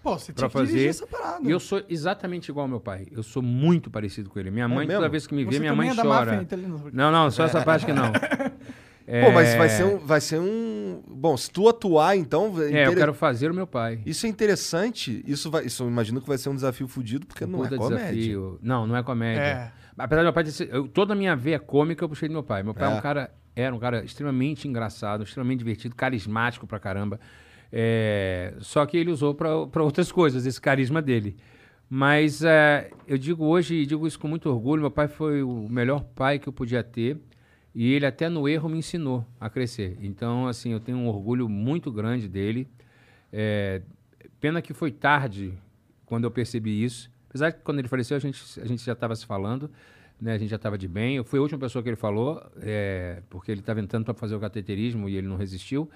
Speaker 1: Pô, você tinha que
Speaker 2: fazer.
Speaker 1: essa parada.
Speaker 2: E eu sou exatamente igual ao meu pai. Eu sou muito parecido com ele. Minha mãe, toda vez que me vê, minha mãe
Speaker 1: é máfia
Speaker 2: chora.
Speaker 1: italiana.
Speaker 2: Não, não, só essa parte que não.
Speaker 3: Pô, mas
Speaker 2: É,
Speaker 3: vai ser, um, vai ser um. Bom, se tu atuar, então.
Speaker 2: É, eu
Speaker 3: inter-
Speaker 2: quero fazer o meu pai.
Speaker 3: Isso é interessante. Isso, vai, isso eu imagino que vai ser um desafio fudido, porque não é comédia.
Speaker 2: desafio. Não, não é comédia.
Speaker 1: É.
Speaker 2: Apesar do meu pai ter sido, eu- toda a minha veia cômica eu puxei do meu pai. Meu pai é,
Speaker 3: É.
Speaker 2: um cara, era um cara extremamente engraçado, extremamente divertido, carismático pra caramba. É, só que ele usou pra pra outras coisas, esse carisma dele. Mas é, eu digo hoje, e digo isso com muito orgulho, meu pai foi o melhor pai que eu podia ter. E ele até no erro me ensinou a crescer. Então, assim, eu tenho um orgulho muito grande dele. É, pena que foi tarde quando eu percebi isso. Apesar que quando ele faleceu, a gente, a gente já estava se falando, né? A gente já estava de bem. Eu fui a última pessoa que ele falou, é, porque ele estava entrando para fazer o cateterismo e ele não resistiu.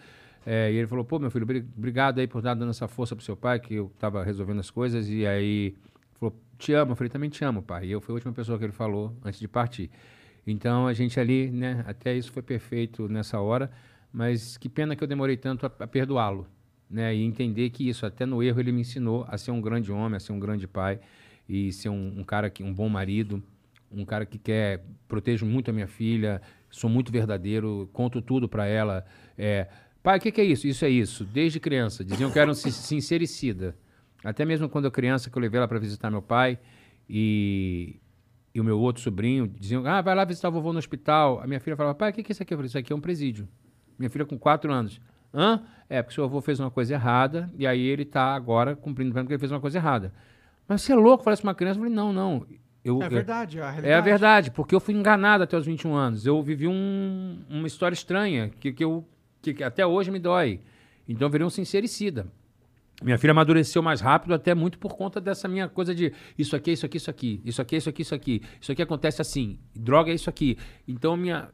Speaker 2: É, e ele falou, pô, meu filho, bri- obrigado aí por estar dando essa força pro seu pai, que eu estava resolvendo as coisas. E aí, falou, te amo. Eu falei, também te amo, pai. E eu fui a última pessoa que ele falou antes de partir. Então, a gente ali, né, até isso foi perfeito nessa hora. Mas que pena que eu demorei tanto a, a perdoá-lo né, e entender que isso, até no erro, ele me ensinou a ser um grande homem, a ser um grande pai e ser um, um cara que um bom marido, um cara que quer, protejo muito a minha filha, sou muito verdadeiro, conto tudo pra ela. É, pai, o que, que é isso? Isso é isso. Desde criança. Diziam que era um sin- sincericida. Até mesmo quando eu criança, que eu levei ela para visitar meu pai e, e o meu outro sobrinho, diziam, ah, vai lá visitar o vovô no hospital. A minha filha falava, pai, o que, que é isso aqui? Eu falei, isso aqui é um presídio. Minha filha com quatro anos. Hã? É, porque seu avô fez uma coisa errada e aí ele tá agora cumprindo pena porque ele fez uma coisa errada. Mas você é louco? Falei pra uma criança. Eu falei, não, não. Eu,
Speaker 1: É verdade, é a
Speaker 2: é a
Speaker 1: realidade.
Speaker 2: verdade, porque eu fui enganado até os 21 anos. Eu vivi um- uma história estranha que, que, eu, que, que até hoje me dói. Então eu virei um sincericida. Minha filha amadureceu mais rápido, até muito por conta dessa minha coisa de isso aqui, isso aqui, isso aqui, isso aqui, isso aqui, isso aqui, isso aqui acontece assim, droga é isso aqui. Então minha,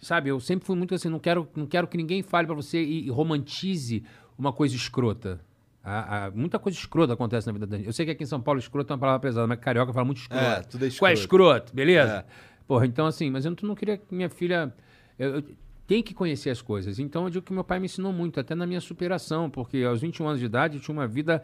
Speaker 2: sabe, eu sempre fui muito assim, não quero, não quero que ninguém fale pra você e, e romantize uma coisa escrota. A- a- muita coisa escrota acontece na vida da gente. Eu sei que aqui em São Paulo escroto é uma palavra pesada, mas carioca fala muito escroto.
Speaker 3: É, tudo é
Speaker 2: Qual é
Speaker 3: escroto.
Speaker 2: escroto, beleza? Porra, então assim, mas eu não, não queria que minha filha. Eu, eu tenho que conhecer as coisas. Então eu digo que meu pai me ensinou muito, até na minha superação, porque aos 21 anos de idade eu tinha uma vida.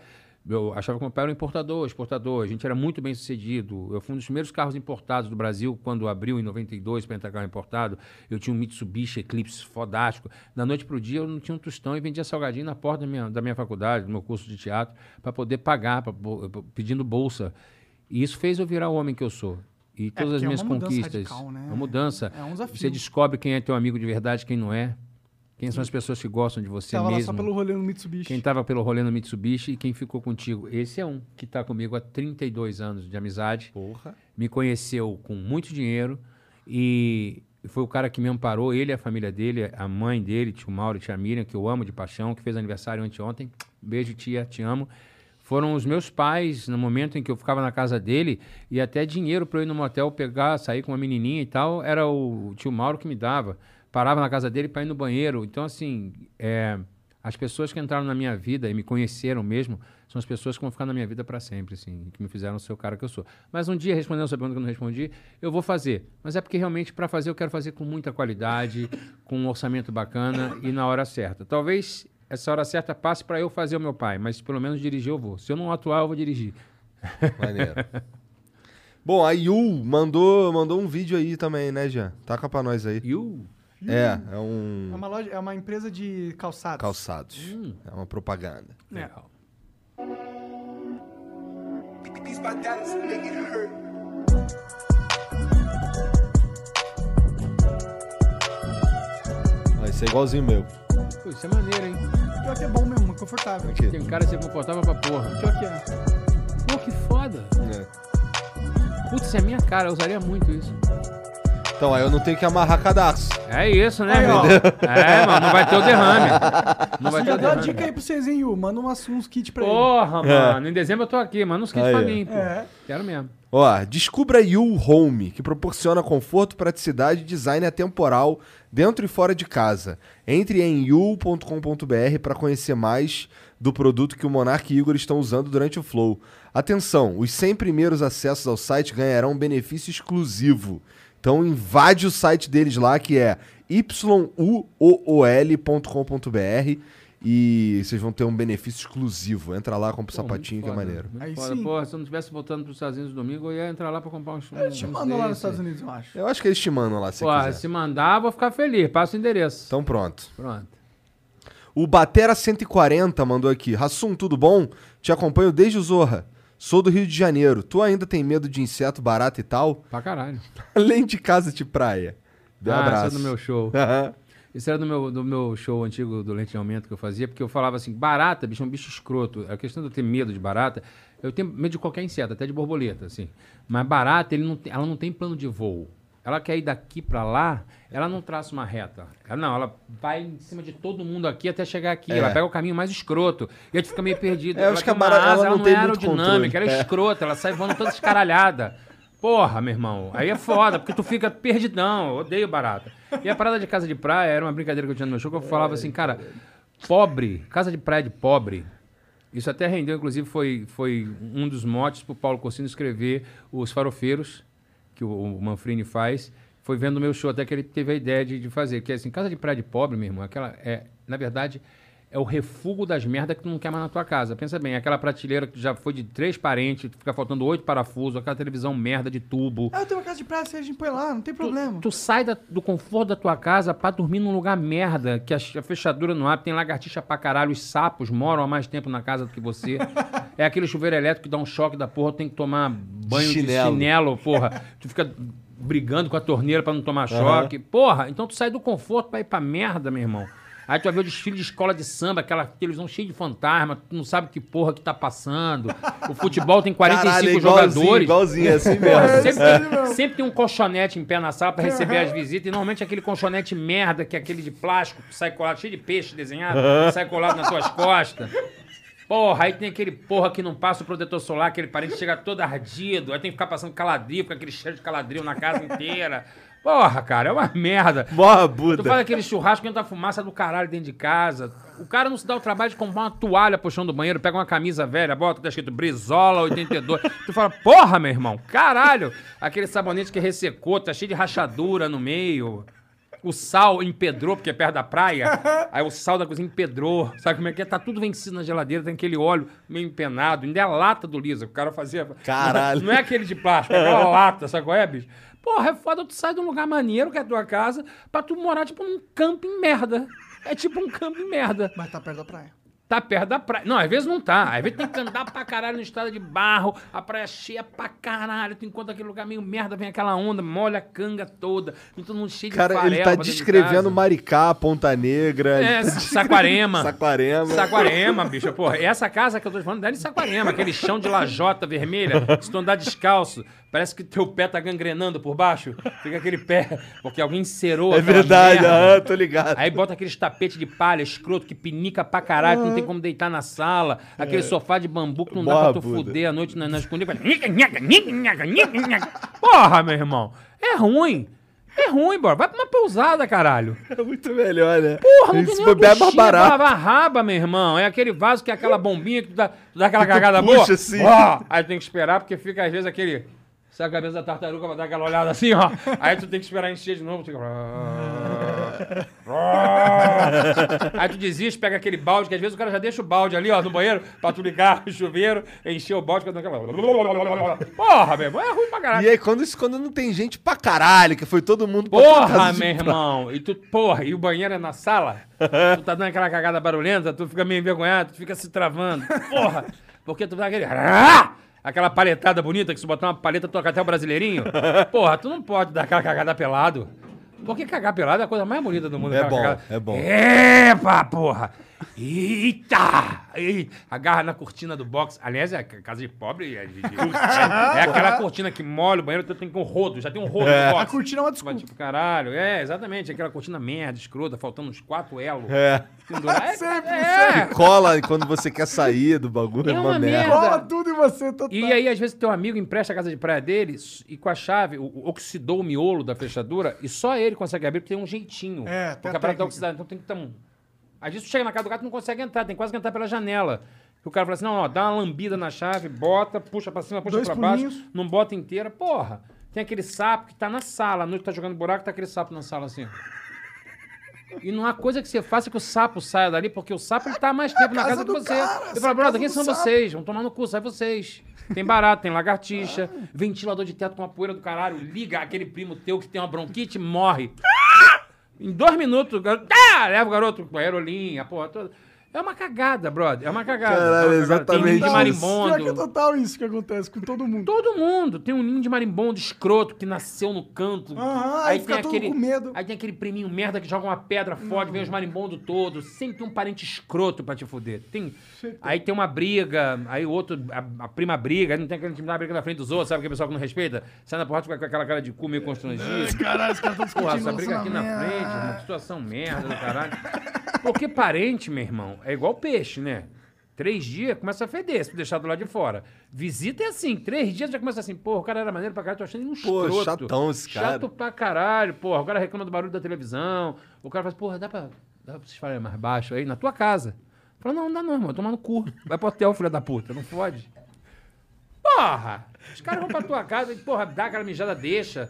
Speaker 2: Eu achava que meu pai era um importador, exportador. A gente era muito bem sucedido. Eu fui um dos primeiros carros importados do Brasil quando abriu em 92 para entrar carro importado. Eu tinha um Mitsubishi Eclipse fodástico. Da noite para o dia eu não tinha um tostão e vendia salgadinho na porta da minha, da minha faculdade, do meu curso de teatro, para poder pagar, pra, pedindo bolsa. E isso fez eu virar o homem que eu sou. E todas as
Speaker 1: porque é
Speaker 2: minhas
Speaker 1: uma mudança
Speaker 2: conquistas.
Speaker 1: radical, né?
Speaker 2: Uma mudança.
Speaker 1: É um desafio.
Speaker 2: Você descobre quem é teu amigo de verdade, quem não é. Quem são as pessoas que gostam de você
Speaker 1: Tava lá
Speaker 2: mesmo.
Speaker 1: só pelo rolê no Mitsubishi.
Speaker 2: Quem estava pelo rolê no Mitsubishi e quem ficou contigo. Esse é um que está comigo há 32 anos de amizade.
Speaker 3: Porra.
Speaker 2: Me conheceu com muito dinheiro e foi o cara que me amparou, ele e a família dele, a mãe dele, tio Mauro e tia Miriam, que eu amo de paixão, que fez aniversário anteontem. Beijo, tia, te amo. Foram os meus pais, no momento em que eu ficava na casa dele, e até dinheiro para eu ir no motel pegar, sair com uma menininha e tal, era o tio Mauro que me dava. Parava na casa dele para ir no banheiro. Então, assim, é, as pessoas que entraram na minha vida e me conheceram mesmo são as pessoas que vão ficar na minha vida para sempre, assim, que me fizeram ser o cara que eu sou. Mas um dia, respondendo a sua pergunta que eu não respondi, eu vou fazer. Mas é porque realmente, para fazer, eu quero fazer com muita qualidade, com um orçamento bacana e na hora certa. Talvez essa hora certa passe para eu fazer o meu pai, mas pelo menos dirigir eu vou. Se eu não atuar, eu vou dirigir.
Speaker 3: Maneiro. Bom, a Yu mandou, mandou um vídeo aí também, né, Jean? Taca pra nós aí.
Speaker 2: Yu?
Speaker 3: É, é
Speaker 1: É
Speaker 3: um
Speaker 1: uma, loja, é uma empresa de calçados.
Speaker 3: calçados.
Speaker 2: Hum.
Speaker 3: É uma propaganda.
Speaker 2: Legal.
Speaker 3: Vai ser igualzinho o meu.
Speaker 2: Pô, isso é maneiro, hein?
Speaker 1: Pior que é bom mesmo, é confortável.
Speaker 3: Aqui.
Speaker 2: Tem um cara que se comportava pra porra.
Speaker 1: Pior que é.
Speaker 2: Pô, que foda.
Speaker 3: É.
Speaker 2: Putz, isso é minha cara, eu usaria muito isso.
Speaker 3: Então, aí eu não tenho que amarrar cadastro.
Speaker 2: É isso, né,
Speaker 1: Aí,
Speaker 2: meu? É, mano, não vai ter o derrame. Não vai
Speaker 1: Você
Speaker 2: ter
Speaker 1: já
Speaker 2: o derrame.
Speaker 1: dica aí pro vocês, hein, Yu? Manda umas, uns kits pra ele.
Speaker 2: Porra, mano. Em dezembro eu tô aqui, manda uns kits
Speaker 3: Aí,
Speaker 2: pra mim, pô.
Speaker 1: É.
Speaker 2: Quero mesmo.
Speaker 3: Ó, descubra You Home, que proporciona conforto, praticidade e design atemporal dentro e fora de casa. Entre em you.com.br para conhecer mais do produto que o Monark e Igor estão usando durante o Flow. Atenção, os 100 primeiros acessos ao site ganharão um benefício exclusivo. Então invade o site deles lá, que é yuool.com.br e vocês vão ter um benefício exclusivo. Entra lá, compra o
Speaker 2: Pô,
Speaker 3: sapatinho, que é
Speaker 2: foda,
Speaker 3: maneiro.
Speaker 1: Aí
Speaker 2: foda.
Speaker 1: sim.
Speaker 2: Porra, se eu não tivesse voltando pros Estados Unidos domingo, eu ia entrar lá pra comprar um uns.
Speaker 1: Eles te mandam lá nos Estados Unidos, eu acho.
Speaker 3: Eu acho que eles te mandam lá, se
Speaker 2: Porra,
Speaker 3: quiser.
Speaker 2: se mandar, eu vou ficar feliz. Passa o endereço.
Speaker 3: Então pronto.
Speaker 2: Pronto.
Speaker 3: O Batera 140 mandou aqui. Rassum, tudo bom? Te acompanho desde o Zorra. Sou do Rio de Janeiro. Tu ainda tem medo de inseto, barata e tal?
Speaker 2: Pra caralho.
Speaker 3: Além de casa de praia. Um
Speaker 2: ah,
Speaker 3: abraço.
Speaker 2: isso é do meu show. Isso era do meu, do meu show antigo do Lente de Aumento que eu fazia, porque eu falava assim, barata, bicho, é um bicho escroto. A questão de eu ter medo de barata, eu tenho medo de qualquer inseto, até de borboleta, assim. Mas barata, ele não ela não tem plano de voo. Ela quer ir daqui pra lá, ela não traça uma reta. Ela, não, ela vai em cima de todo mundo aqui até chegar aqui.
Speaker 3: É.
Speaker 2: Ela pega o caminho mais escroto. E aí tu fica meio perdido.
Speaker 3: É,
Speaker 2: ela
Speaker 3: acho que a barata,
Speaker 2: asa,
Speaker 3: ela não
Speaker 2: não é aerodinâmica, ela
Speaker 3: controle.
Speaker 2: é
Speaker 3: É.
Speaker 2: escrota, ela sai voando toda escaralhada. Porra, meu irmão. Aí é foda, porque tu fica perdidão. Odeio barata. E a parada de casa de praia era uma brincadeira que eu tinha no meu show, que eu falava assim, cara, pobre, casa de praia de pobre. Isso até rendeu, inclusive, foi, foi um dos motes pro Paulo Corsino escrever Os Farofeiros, que o, o Manfrini faz. Foi vendo o meu show até que ele teve a ideia de, de fazer. Que é assim, casa de praia de pobre, meu irmão, aquela é, na verdade, é o refúgio das merdas que tu não quer mais na tua casa. Pensa bem, aquela prateleira que já foi de três parentes, fica faltando oito parafusos, aquela televisão merda de tubo.
Speaker 1: Ah, eu tenho uma casa de praia, a gente põe lá, não tem problema.
Speaker 2: Tu sai da- do conforto da tua casa pra dormir num lugar merda, que a, a fechadura não abre, tem lagartixa pra caralho, os sapos moram há mais tempo na casa do que você. é aquele chuveiro elétrico que dá um choque da porra, tem que tomar banho de
Speaker 3: chinelo.
Speaker 2: chinelo, porra. tu fica brigando com a torneira pra não tomar choque. Porra, então tu sai do conforto pra ir pra merda, meu irmão. Aí tu vai ver o desfile de escola de samba, aquela televisão cheia de fantasma, tu não sabe que porra que tá passando. O futebol tem 45
Speaker 3: Caralho, é igualzinho,
Speaker 2: jogadores.
Speaker 3: igualzinho, é assim mesmo.
Speaker 2: sempre, tem, sempre tem um colchonete em pé na sala pra receber as visitas. E normalmente é aquele colchonete merda, que é aquele de plástico, que sai colado, cheio de peixe desenhado, sai colado nas tuas costas. Porra, aí tem aquele porra que não passa o protetor solar, aquele parente chega todo ardido, aí tem que ficar passando caladril, com aquele cheiro de caladril na casa inteira. Porra, cara, é uma merda.
Speaker 3: Morra
Speaker 2: Tu
Speaker 3: Buda.
Speaker 2: faz aquele churrasco entra a fumaça do caralho dentro de casa. O cara não se dá o trabalho de comprar uma toalha pro chão do banheiro, pega uma camisa velha, bota, tá escrito Brizola 82. tu fala, porra, meu irmão, caralho. Aquele sabonete que ressecou, tá cheio de rachadura no meio. O sal empedrou, porque é perto da praia. Aí o sal da cozinha empedrou. Sabe como é que é? Tá tudo vencido na geladeira, tem aquele óleo meio empenado. Ainda é a lata do Lisa. O cara fazia.
Speaker 3: Caralho.
Speaker 2: Não é aquele de plástico, é aquela lata, sabe qual é, bicho? Porra, é foda tu sai de um lugar maneiro, que é a tua casa, pra tu morar, tipo, num camping merda. É tipo um camping merda.
Speaker 1: Mas tá perto da praia.
Speaker 2: Tá perto da praia. Não, às vezes não tá. Às vezes tem que andar pra caralho no estrada de barro, a praia cheia pra caralho. Tu encontra aquele lugar meio merda, vem aquela onda, molha a canga toda. E todo mundo cheio de
Speaker 3: Cara, ele tá
Speaker 2: de
Speaker 3: descrevendo. Maricá, Ponta Negra.
Speaker 2: É,
Speaker 3: tá
Speaker 2: Saquarema.
Speaker 3: Saquarema.
Speaker 2: Saquarema, bicho. Porra, essa casa que eu tô falando dela é em Saquarema, aquele chão de lajota vermelha, se tu andar descalço, parece que teu pé tá gangrenando por baixo. Fica aquele pé, porque alguém cerou
Speaker 3: É verdade, aham, tô ligado.
Speaker 2: Aí bota aqueles tapetes de palha escroto que pinica pra caralho, que não tem como deitar na sala. Aquele sofá de bambu que não dá
Speaker 3: Boa,
Speaker 2: pra tu
Speaker 3: Buda.
Speaker 2: fuder à noite na, na escondida. Porra, meu irmão. É ruim. É ruim, bora. Vai pra uma pousada, caralho.
Speaker 3: É muito melhor, né?
Speaker 2: Porra, não tem
Speaker 3: Esse
Speaker 2: nem uma
Speaker 3: bobear é
Speaker 2: pra
Speaker 3: barato.
Speaker 2: lavar raba, meu irmão. É aquele vaso que é aquela bombinha que tu dá, tu dá aquela cagada
Speaker 3: puxa
Speaker 2: boa.
Speaker 3: assim.
Speaker 2: Ó, aí tem que esperar, porque fica às vezes aquele... Sabe a cabeça da tartaruga pra dar aquela olhada assim, ó. Aí tu tem que esperar encher de novo. tu. Aí tu desiste, pega aquele balde, que às vezes o cara já deixa o balde ali, ó, no banheiro, pra tu ligar o chuveiro, encher o balde, aquela... Porra, meu irmão, é ruim pra caralho.
Speaker 3: E aí, quando, isso, quando não tem gente pra caralho, que foi todo mundo pra
Speaker 2: Porra, meu irmão. E tu, porra, e o banheiro é na sala? tu tá dando aquela cagada barulhenta, tu fica meio envergonhado, tu fica se travando. Porra, porque tu dá aquele. Aquela paletada bonita que se botar uma paleta, toca até o brasileirinho. Porra, tu não pode dar aquela cagada pelado. Porque cagar pelado é a coisa mais bonita do mundo.
Speaker 3: É bom,
Speaker 2: cagada.
Speaker 3: é bom.
Speaker 2: Epa, porra! Eita! Ei, agarra na cortina do box. Aliás, é casa de pobre. É, de- de- é- é aquela cortina que molha o banheiro, tu tem com um rodo. Já tem um rodo no box.
Speaker 1: A cortina é uma
Speaker 2: Mas,
Speaker 1: desculpa.
Speaker 2: tipo, caralho, é, exatamente, aquela cortina merda, escrota, faltando uns quatro elos.
Speaker 3: É.
Speaker 2: Pendurar. É,
Speaker 1: Sempre,
Speaker 2: é.
Speaker 3: Cola quando você quer sair do bagulho, é
Speaker 2: É
Speaker 3: uma,
Speaker 2: uma
Speaker 3: merda.
Speaker 2: merda.
Speaker 1: Cola tudo em você, total.
Speaker 2: E aí, às vezes, teu amigo empresta a casa de praia dele e com a chave o- o- oxidou o miolo da fechadura e só ele consegue abrir porque tem um jeitinho.
Speaker 1: É, tem
Speaker 2: porque
Speaker 1: a
Speaker 2: a parada tá oxidada. Então tem que ter um. Às vezes tu chega na casa do gato e não consegue entrar, tem quase que entrar pela janela. O cara fala assim: não, ó, dá uma lambida na chave, bota, puxa pra cima, puxa
Speaker 1: Dois
Speaker 2: pra baixo,
Speaker 1: pulinhos.
Speaker 2: não bota inteira. Porra, tem aquele sapo que tá na sala, a noite tá jogando buraco, tá aquele sapo na sala assim. E não há coisa que você faça que o sapo saia dali, porque o sapo ele tá há mais tempo na
Speaker 1: casa
Speaker 2: casa que
Speaker 1: do
Speaker 2: você.
Speaker 1: cara,
Speaker 2: eu
Speaker 1: essa
Speaker 2: falo,
Speaker 1: é
Speaker 2: brother,
Speaker 1: casa
Speaker 2: quem
Speaker 1: do
Speaker 2: são
Speaker 1: sapo."
Speaker 2: vocês? Vão tomar no cu, sai vocês. Tem barato, tem lagartixa, ventilador de teto com uma poeira do caralho, liga aquele primo teu que tem uma bronquite, morre. Em dois minutos, o garoto, tá, leva o garoto aerolinha, a porra toda. É uma cagada, brother. É uma cagada.
Speaker 3: Caralho,
Speaker 2: É uma cagada. Tem
Speaker 3: exatamente
Speaker 2: ninho de
Speaker 3: isso.
Speaker 2: marimbondo.
Speaker 1: Pior que é total isso que acontece com todo mundo.
Speaker 2: Todo mundo. Tem um ninho de marimbondo escroto que nasceu no canto.
Speaker 1: Aham, aí fica todo com medo.
Speaker 2: Aí tem aquele priminho merda que joga uma pedra fora, vem os marimbondos todos. Sempre tem um parente escroto pra te fuder. Tem, aí tem uma briga, aí o outro, a, a prima briga, aí não tem aquele time da briga na frente dos outros, sabe aquele pessoal que não respeita? Sai na porta com aquela cara de cu meio constrangido.
Speaker 1: Caralho, os caras estão
Speaker 2: Porra,
Speaker 1: discutindo
Speaker 2: essa briga aqui na frente, que situação merda do caralho. Porque parente, meu irmão, é igual peixe, né? Três dias começa a feder se deixar do lado de fora. Visita é assim, três dias já começa assim, porra, o cara era maneiro pra caralho, tô achando ele um
Speaker 3: Pô,
Speaker 2: escroto.
Speaker 3: chatão esse cara.
Speaker 2: Chato pra caralho, porra. O cara reclama do barulho da televisão. O cara fala, porra, dá pra, dá pra vocês falarem mais baixo aí, na tua casa. Fala, não, não dá não, irmão, toma no cu. Vai pro hotel, filho da puta, não pode. Porra! Os caras vão pra tua casa e, porra, dá aquela mijada, deixa.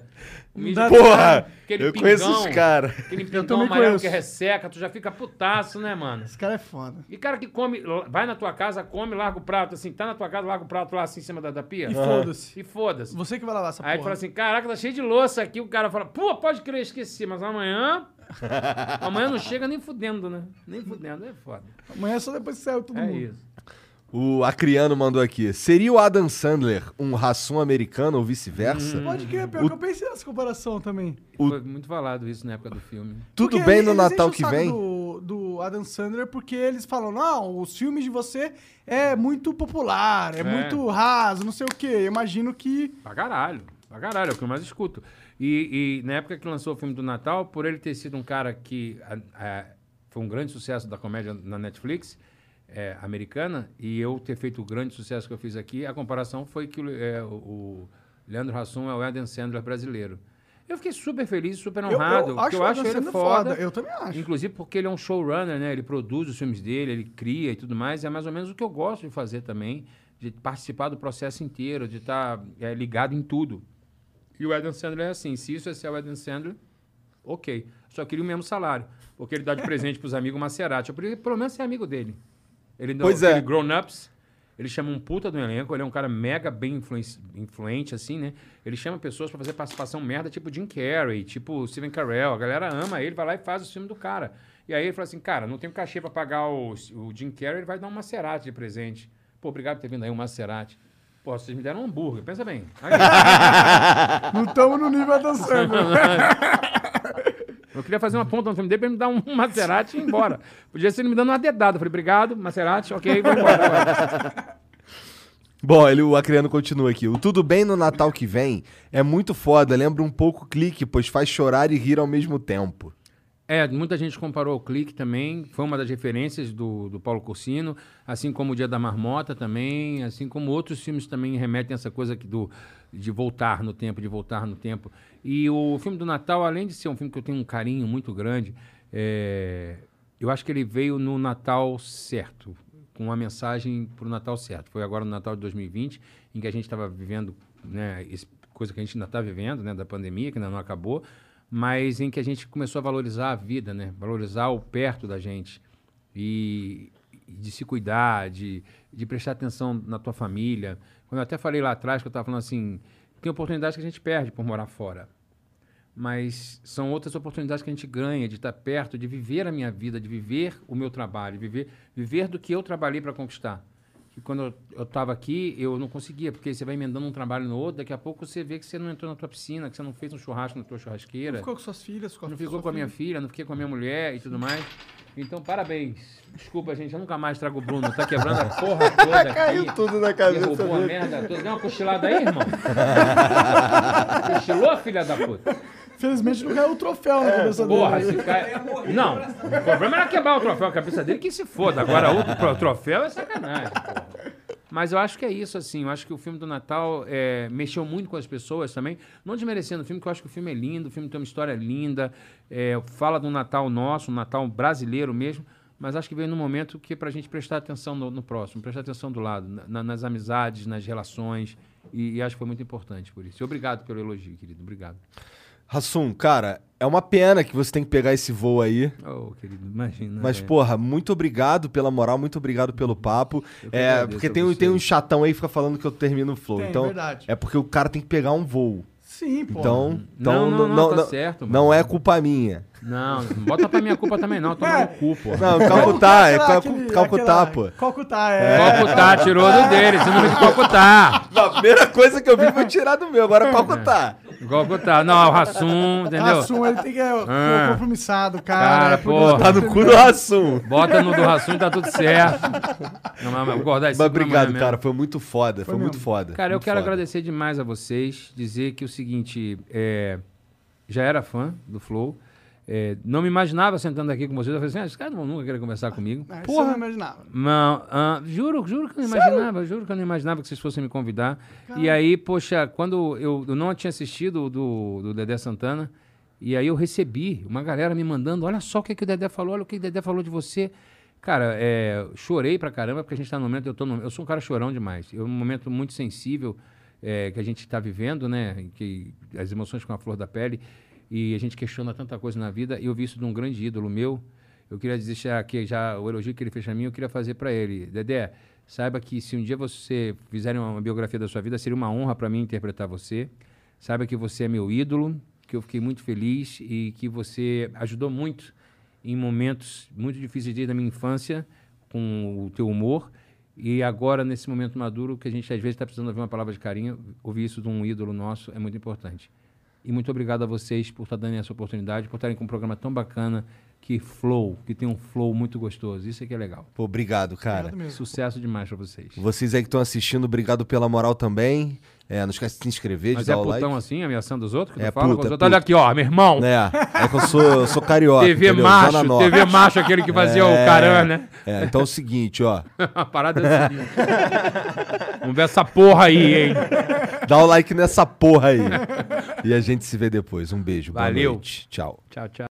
Speaker 1: Dá-
Speaker 3: Porra!
Speaker 2: aquele
Speaker 3: eu conheço
Speaker 2: pingão,
Speaker 3: os caras.
Speaker 2: Aquele pingão amarelo
Speaker 1: conheço.
Speaker 2: que resseca, tu já fica putaço, né, mano?
Speaker 1: Esse cara é foda.
Speaker 2: E cara que come, vai na tua casa, come, larga o prato, assim, tá na tua casa, larga o prato lá assim em cima da, da pia.
Speaker 1: E foda-se.
Speaker 2: E foda-se.
Speaker 1: Você que vai lavar essa
Speaker 2: Aí tu
Speaker 1: porra.
Speaker 2: fala assim, caraca, tá cheio de louça aqui. O cara fala, pô, pode crer, esqueci, mas amanhã. amanhã não chega nem fudendo, né? Nem fudendo, é foda.
Speaker 1: Amanhã é só depois que saiu todo
Speaker 2: É
Speaker 1: mundo.
Speaker 2: isso.
Speaker 3: O Acriano mandou aqui. Seria o Adam Sandler um ração americano ou vice-versa?
Speaker 2: Hum.
Speaker 1: Pode crer, pior
Speaker 3: O-
Speaker 1: que eu pensei nessa comparação também.
Speaker 3: O-
Speaker 2: Foi muito falado isso na época do filme.
Speaker 3: Tudo
Speaker 1: Porque
Speaker 3: bem no Natal que vem?
Speaker 1: Do, do Adam Sandler, porque eles falam, não, os filmes de você é muito popular, é,
Speaker 2: É.
Speaker 1: muito raso, não sei o quê. Eu imagino que.
Speaker 2: Pra caralho. Pra caralho, é o que eu mais escuto. E, e na época que lançou o filme do Natal, por ele ter sido um cara que a- a- foi um grande sucesso da comédia na Netflix é, americana, e eu ter feito o grande sucesso que eu fiz aqui, a comparação foi que o, é, o- Leandro Hassum é o Adam Sandler brasileiro. Eu fiquei super feliz, super
Speaker 1: Eu,
Speaker 2: honrado,
Speaker 1: eu
Speaker 2: porque
Speaker 1: acho
Speaker 2: eu acho ele
Speaker 1: Sandler
Speaker 2: foda.
Speaker 1: Eu também acho.
Speaker 2: Inclusive porque ele é um showrunner, né? Ele produz os filmes dele, ele cria e tudo mais. É mais ou menos o que eu gosto de fazer também, de participar do processo inteiro, de estar é, ligado em tudo. E o Adam Sandler é assim, se isso é ser o Adam Sandler, ok. Só queria o mesmo salário, porque ele dá de presente pros amigos Maserati. Eu pelo menos ser amigo dele. Ele dá
Speaker 3: Pois é.
Speaker 2: aquele Grown Ups, ele chama um puta do elenco, ele é um cara mega bem influenci- influente, assim, né? Ele chama pessoas pra fazer participação merda, tipo Jim Carrey, tipo Steven Carell. A galera ama ele, vai lá e faz o filme do cara. E aí ele fala assim, cara, não tenho cachê pra pagar o, o Jim Carrey, ele vai dar um Maserati de presente. Pô, obrigado por ter vindo aí, um Maserati. Pô, vocês me deram um hambúrguer, pensa bem. Aí,
Speaker 1: Não estamos no nível Adam Sandler.
Speaker 2: eu queria fazer uma ponta no filme dele pra ele me dar um Maserati e ir embora. Podia ser ele me dando uma dedada. Eu falei, obrigado, Maserati, ok, vou embora agora.
Speaker 3: Bom, ele, o Acriano continua aqui. O Tudo Bem no Natal que vem é muito foda. Lembra um pouco clique, pois faz chorar e rir ao mesmo tempo.
Speaker 2: É, muita gente comparou o Clique também, foi uma das referências do, do Paulo Cursino, assim como o Dia da Marmota também, assim como outros filmes também remetem a essa coisa aqui do, de voltar no tempo, de voltar no tempo. E o filme do Natal, além de ser um filme que eu tenho um carinho muito grande, é, eu acho que ele veio no Natal certo, com uma mensagem para o Natal certo. Foi agora no Natal de 2020, em que a gente estava vivendo, né, coisa que a gente ainda está vivendo, né, da pandemia, que ainda não acabou, mas em que a gente começou a valorizar a vida, né? Valorizar o perto da gente e de se cuidar, de, de prestar atenção na tua família. Quando eu até falei lá atrás que eu estava falando assim, tem oportunidades que a gente perde por morar fora, mas são outras oportunidades que a gente ganha de estar perto, de viver a minha vida, de viver o meu trabalho, viver viver do que eu trabalhei para conquistar. Que quando eu- estava aqui, eu não conseguia, porque você vai emendando um trabalho no outro, daqui a pouco você vê que você não entrou na tua piscina, que você não fez um churrasco na tua churrasqueira.
Speaker 1: Ficou com suas filhas, com
Speaker 2: Não
Speaker 1: sua
Speaker 2: ficou com a minha
Speaker 1: filha.
Speaker 2: não fiquei com a minha mulher e tudo mais. Então, parabéns. Desculpa, gente, eu nunca mais trago o Bruno. Tá quebrando a porra toda aqui.
Speaker 5: Caiu tudo na cabeça
Speaker 2: Derrubou a
Speaker 5: dele.
Speaker 2: merda toda. Deu uma cochilada aí, irmão? Cochilou, filha da puta?
Speaker 1: Felizmente não caiu o troféu na cabeça
Speaker 2: Porra,
Speaker 1: dele.
Speaker 2: esse cara... Não, o problema era quebrar o troféu na cabeça dele, que se foda. Agora, o troféu é sacanagem, porra. Mas eu acho que é isso, assim. Eu acho que o filme do Natal é, mexeu muito com as pessoas também. Não desmerecendo o filme, porque eu acho que o filme é lindo, o filme tem uma história linda, é, fala do Natal nosso, um Natal brasileiro mesmo. Mas acho que veio num momento que é pra gente prestar atenção no, no próximo, prestar atenção do lado, na- nas amizades, nas relações. E, e acho que foi muito importante por isso. E obrigado pelo elogio, querido. Obrigado.
Speaker 3: Rassum, cara, é uma pena que você tem que pegar esse voo aí.
Speaker 2: Oh, querido, imagina.
Speaker 3: Mas, porra, muito obrigado pela moral, muito obrigado pelo papo. É, porque tem, um- tem um chatão aí que fica falando que eu termino o flow.
Speaker 1: Tem,
Speaker 3: então,
Speaker 1: verdade.
Speaker 3: é porque o cara tem que pegar um voo.
Speaker 1: Sim, pô.
Speaker 3: Então, então
Speaker 2: Não, não, não, tá certo,
Speaker 3: não é culpa minha.
Speaker 2: Não, não bota pra minha culpa também, não. Toma no cu, porra.
Speaker 3: Não, Calcutá, é Calcutá, pô.
Speaker 1: Calcutá, é.
Speaker 2: Calcutá tirou do dele, de Calcutá.
Speaker 3: Não, a primeira coisa que eu vi foi tirar do meu, agora Calcutá.
Speaker 2: Calcutá. Não, o Rassum, entendeu?
Speaker 1: Rassum, ele tem que é
Speaker 2: Ah.
Speaker 1: compromissado, cara.
Speaker 2: Cara,
Speaker 1: que
Speaker 3: Tá no cu do Rassum.
Speaker 2: Bota no do Rassum e tá tudo certo. Não, mas, mas,
Speaker 3: Mas obrigado, cara. Foi muito foda. Foi,
Speaker 1: Foi
Speaker 3: muito foda.
Speaker 2: Cara, eu
Speaker 3: muito
Speaker 2: quero
Speaker 3: foda.
Speaker 2: agradecer demais a vocês, dizer que o seguinte, é, já era fã do Flow, é, não me imaginava sentando aqui com vocês, eu falei assim, ah, esse cara não nunca querer conversar comigo.
Speaker 1: Ah, eu não imaginava.
Speaker 2: Não, ah, juro, juro que eu não imaginava, juro que eu não imaginava que vocês fossem me convidar. E aí, poxa, quando eu, eu não tinha assistido o do, do Dedé Santana, e aí eu recebi uma galera me mandando, olha só o que, que o Dedé falou, olha o que o Dedé falou de você. Cara, é, chorei pra caramba porque a gente tá no momento, eu tô no, eu sou um cara chorão demais. É um momento muito sensível é, que a gente está vivendo, né? Que as emoções com a flor da pele e a gente questiona tanta coisa na vida. E eu vi isso de um grande ídolo meu. Eu queria dizer aqui já o elogio que ele fez a mim, eu queria fazer para ele. Dedé, saiba que se um dia você fizerem uma biografia da sua vida, seria uma honra para mim interpretar você. Saiba que você é meu ídolo, que eu fiquei muito feliz e que você ajudou muito em momentos muito difíceis desde a minha infância com o teu humor. E agora, nesse momento maduro, que a gente às vezes está precisando ouvir uma palavra de carinho, ouvir isso de um ídolo nosso é muito importante. E muito obrigado a vocês por estar dando essa oportunidade, por estarem com um programa tão bacana que flow, que tem um flow muito gostoso. Isso é que é legal.
Speaker 3: Pô, obrigado, cara.
Speaker 1: Obrigado mesmo.
Speaker 2: Sucesso demais pra vocês.
Speaker 3: Vocês aí que estão assistindo, obrigado pela moral também. É, não esquece de se inscrever,
Speaker 2: Mas
Speaker 3: de
Speaker 2: é
Speaker 3: dar o
Speaker 2: putão
Speaker 3: like.
Speaker 2: assim, ameaçando os outros? Que
Speaker 3: É
Speaker 2: tu fala com
Speaker 3: puta,
Speaker 2: os
Speaker 3: é
Speaker 2: outros? Olha aqui, ó, meu irmão.
Speaker 3: É, é que eu sou, eu sou carioca.
Speaker 2: TV
Speaker 3: entendeu?
Speaker 2: macho,
Speaker 3: Zona Norte.
Speaker 2: TV macho, aquele que fazia o carã, né?
Speaker 3: É, então é o seguinte, ó.
Speaker 2: A parada é a seguinte. Vamos ver essa porra aí, hein?
Speaker 3: Dá o like nessa porra aí. E a gente se vê depois. Um beijo. boa
Speaker 2: Valeu.
Speaker 3: noite. Tchau.
Speaker 2: Tchau, tchau.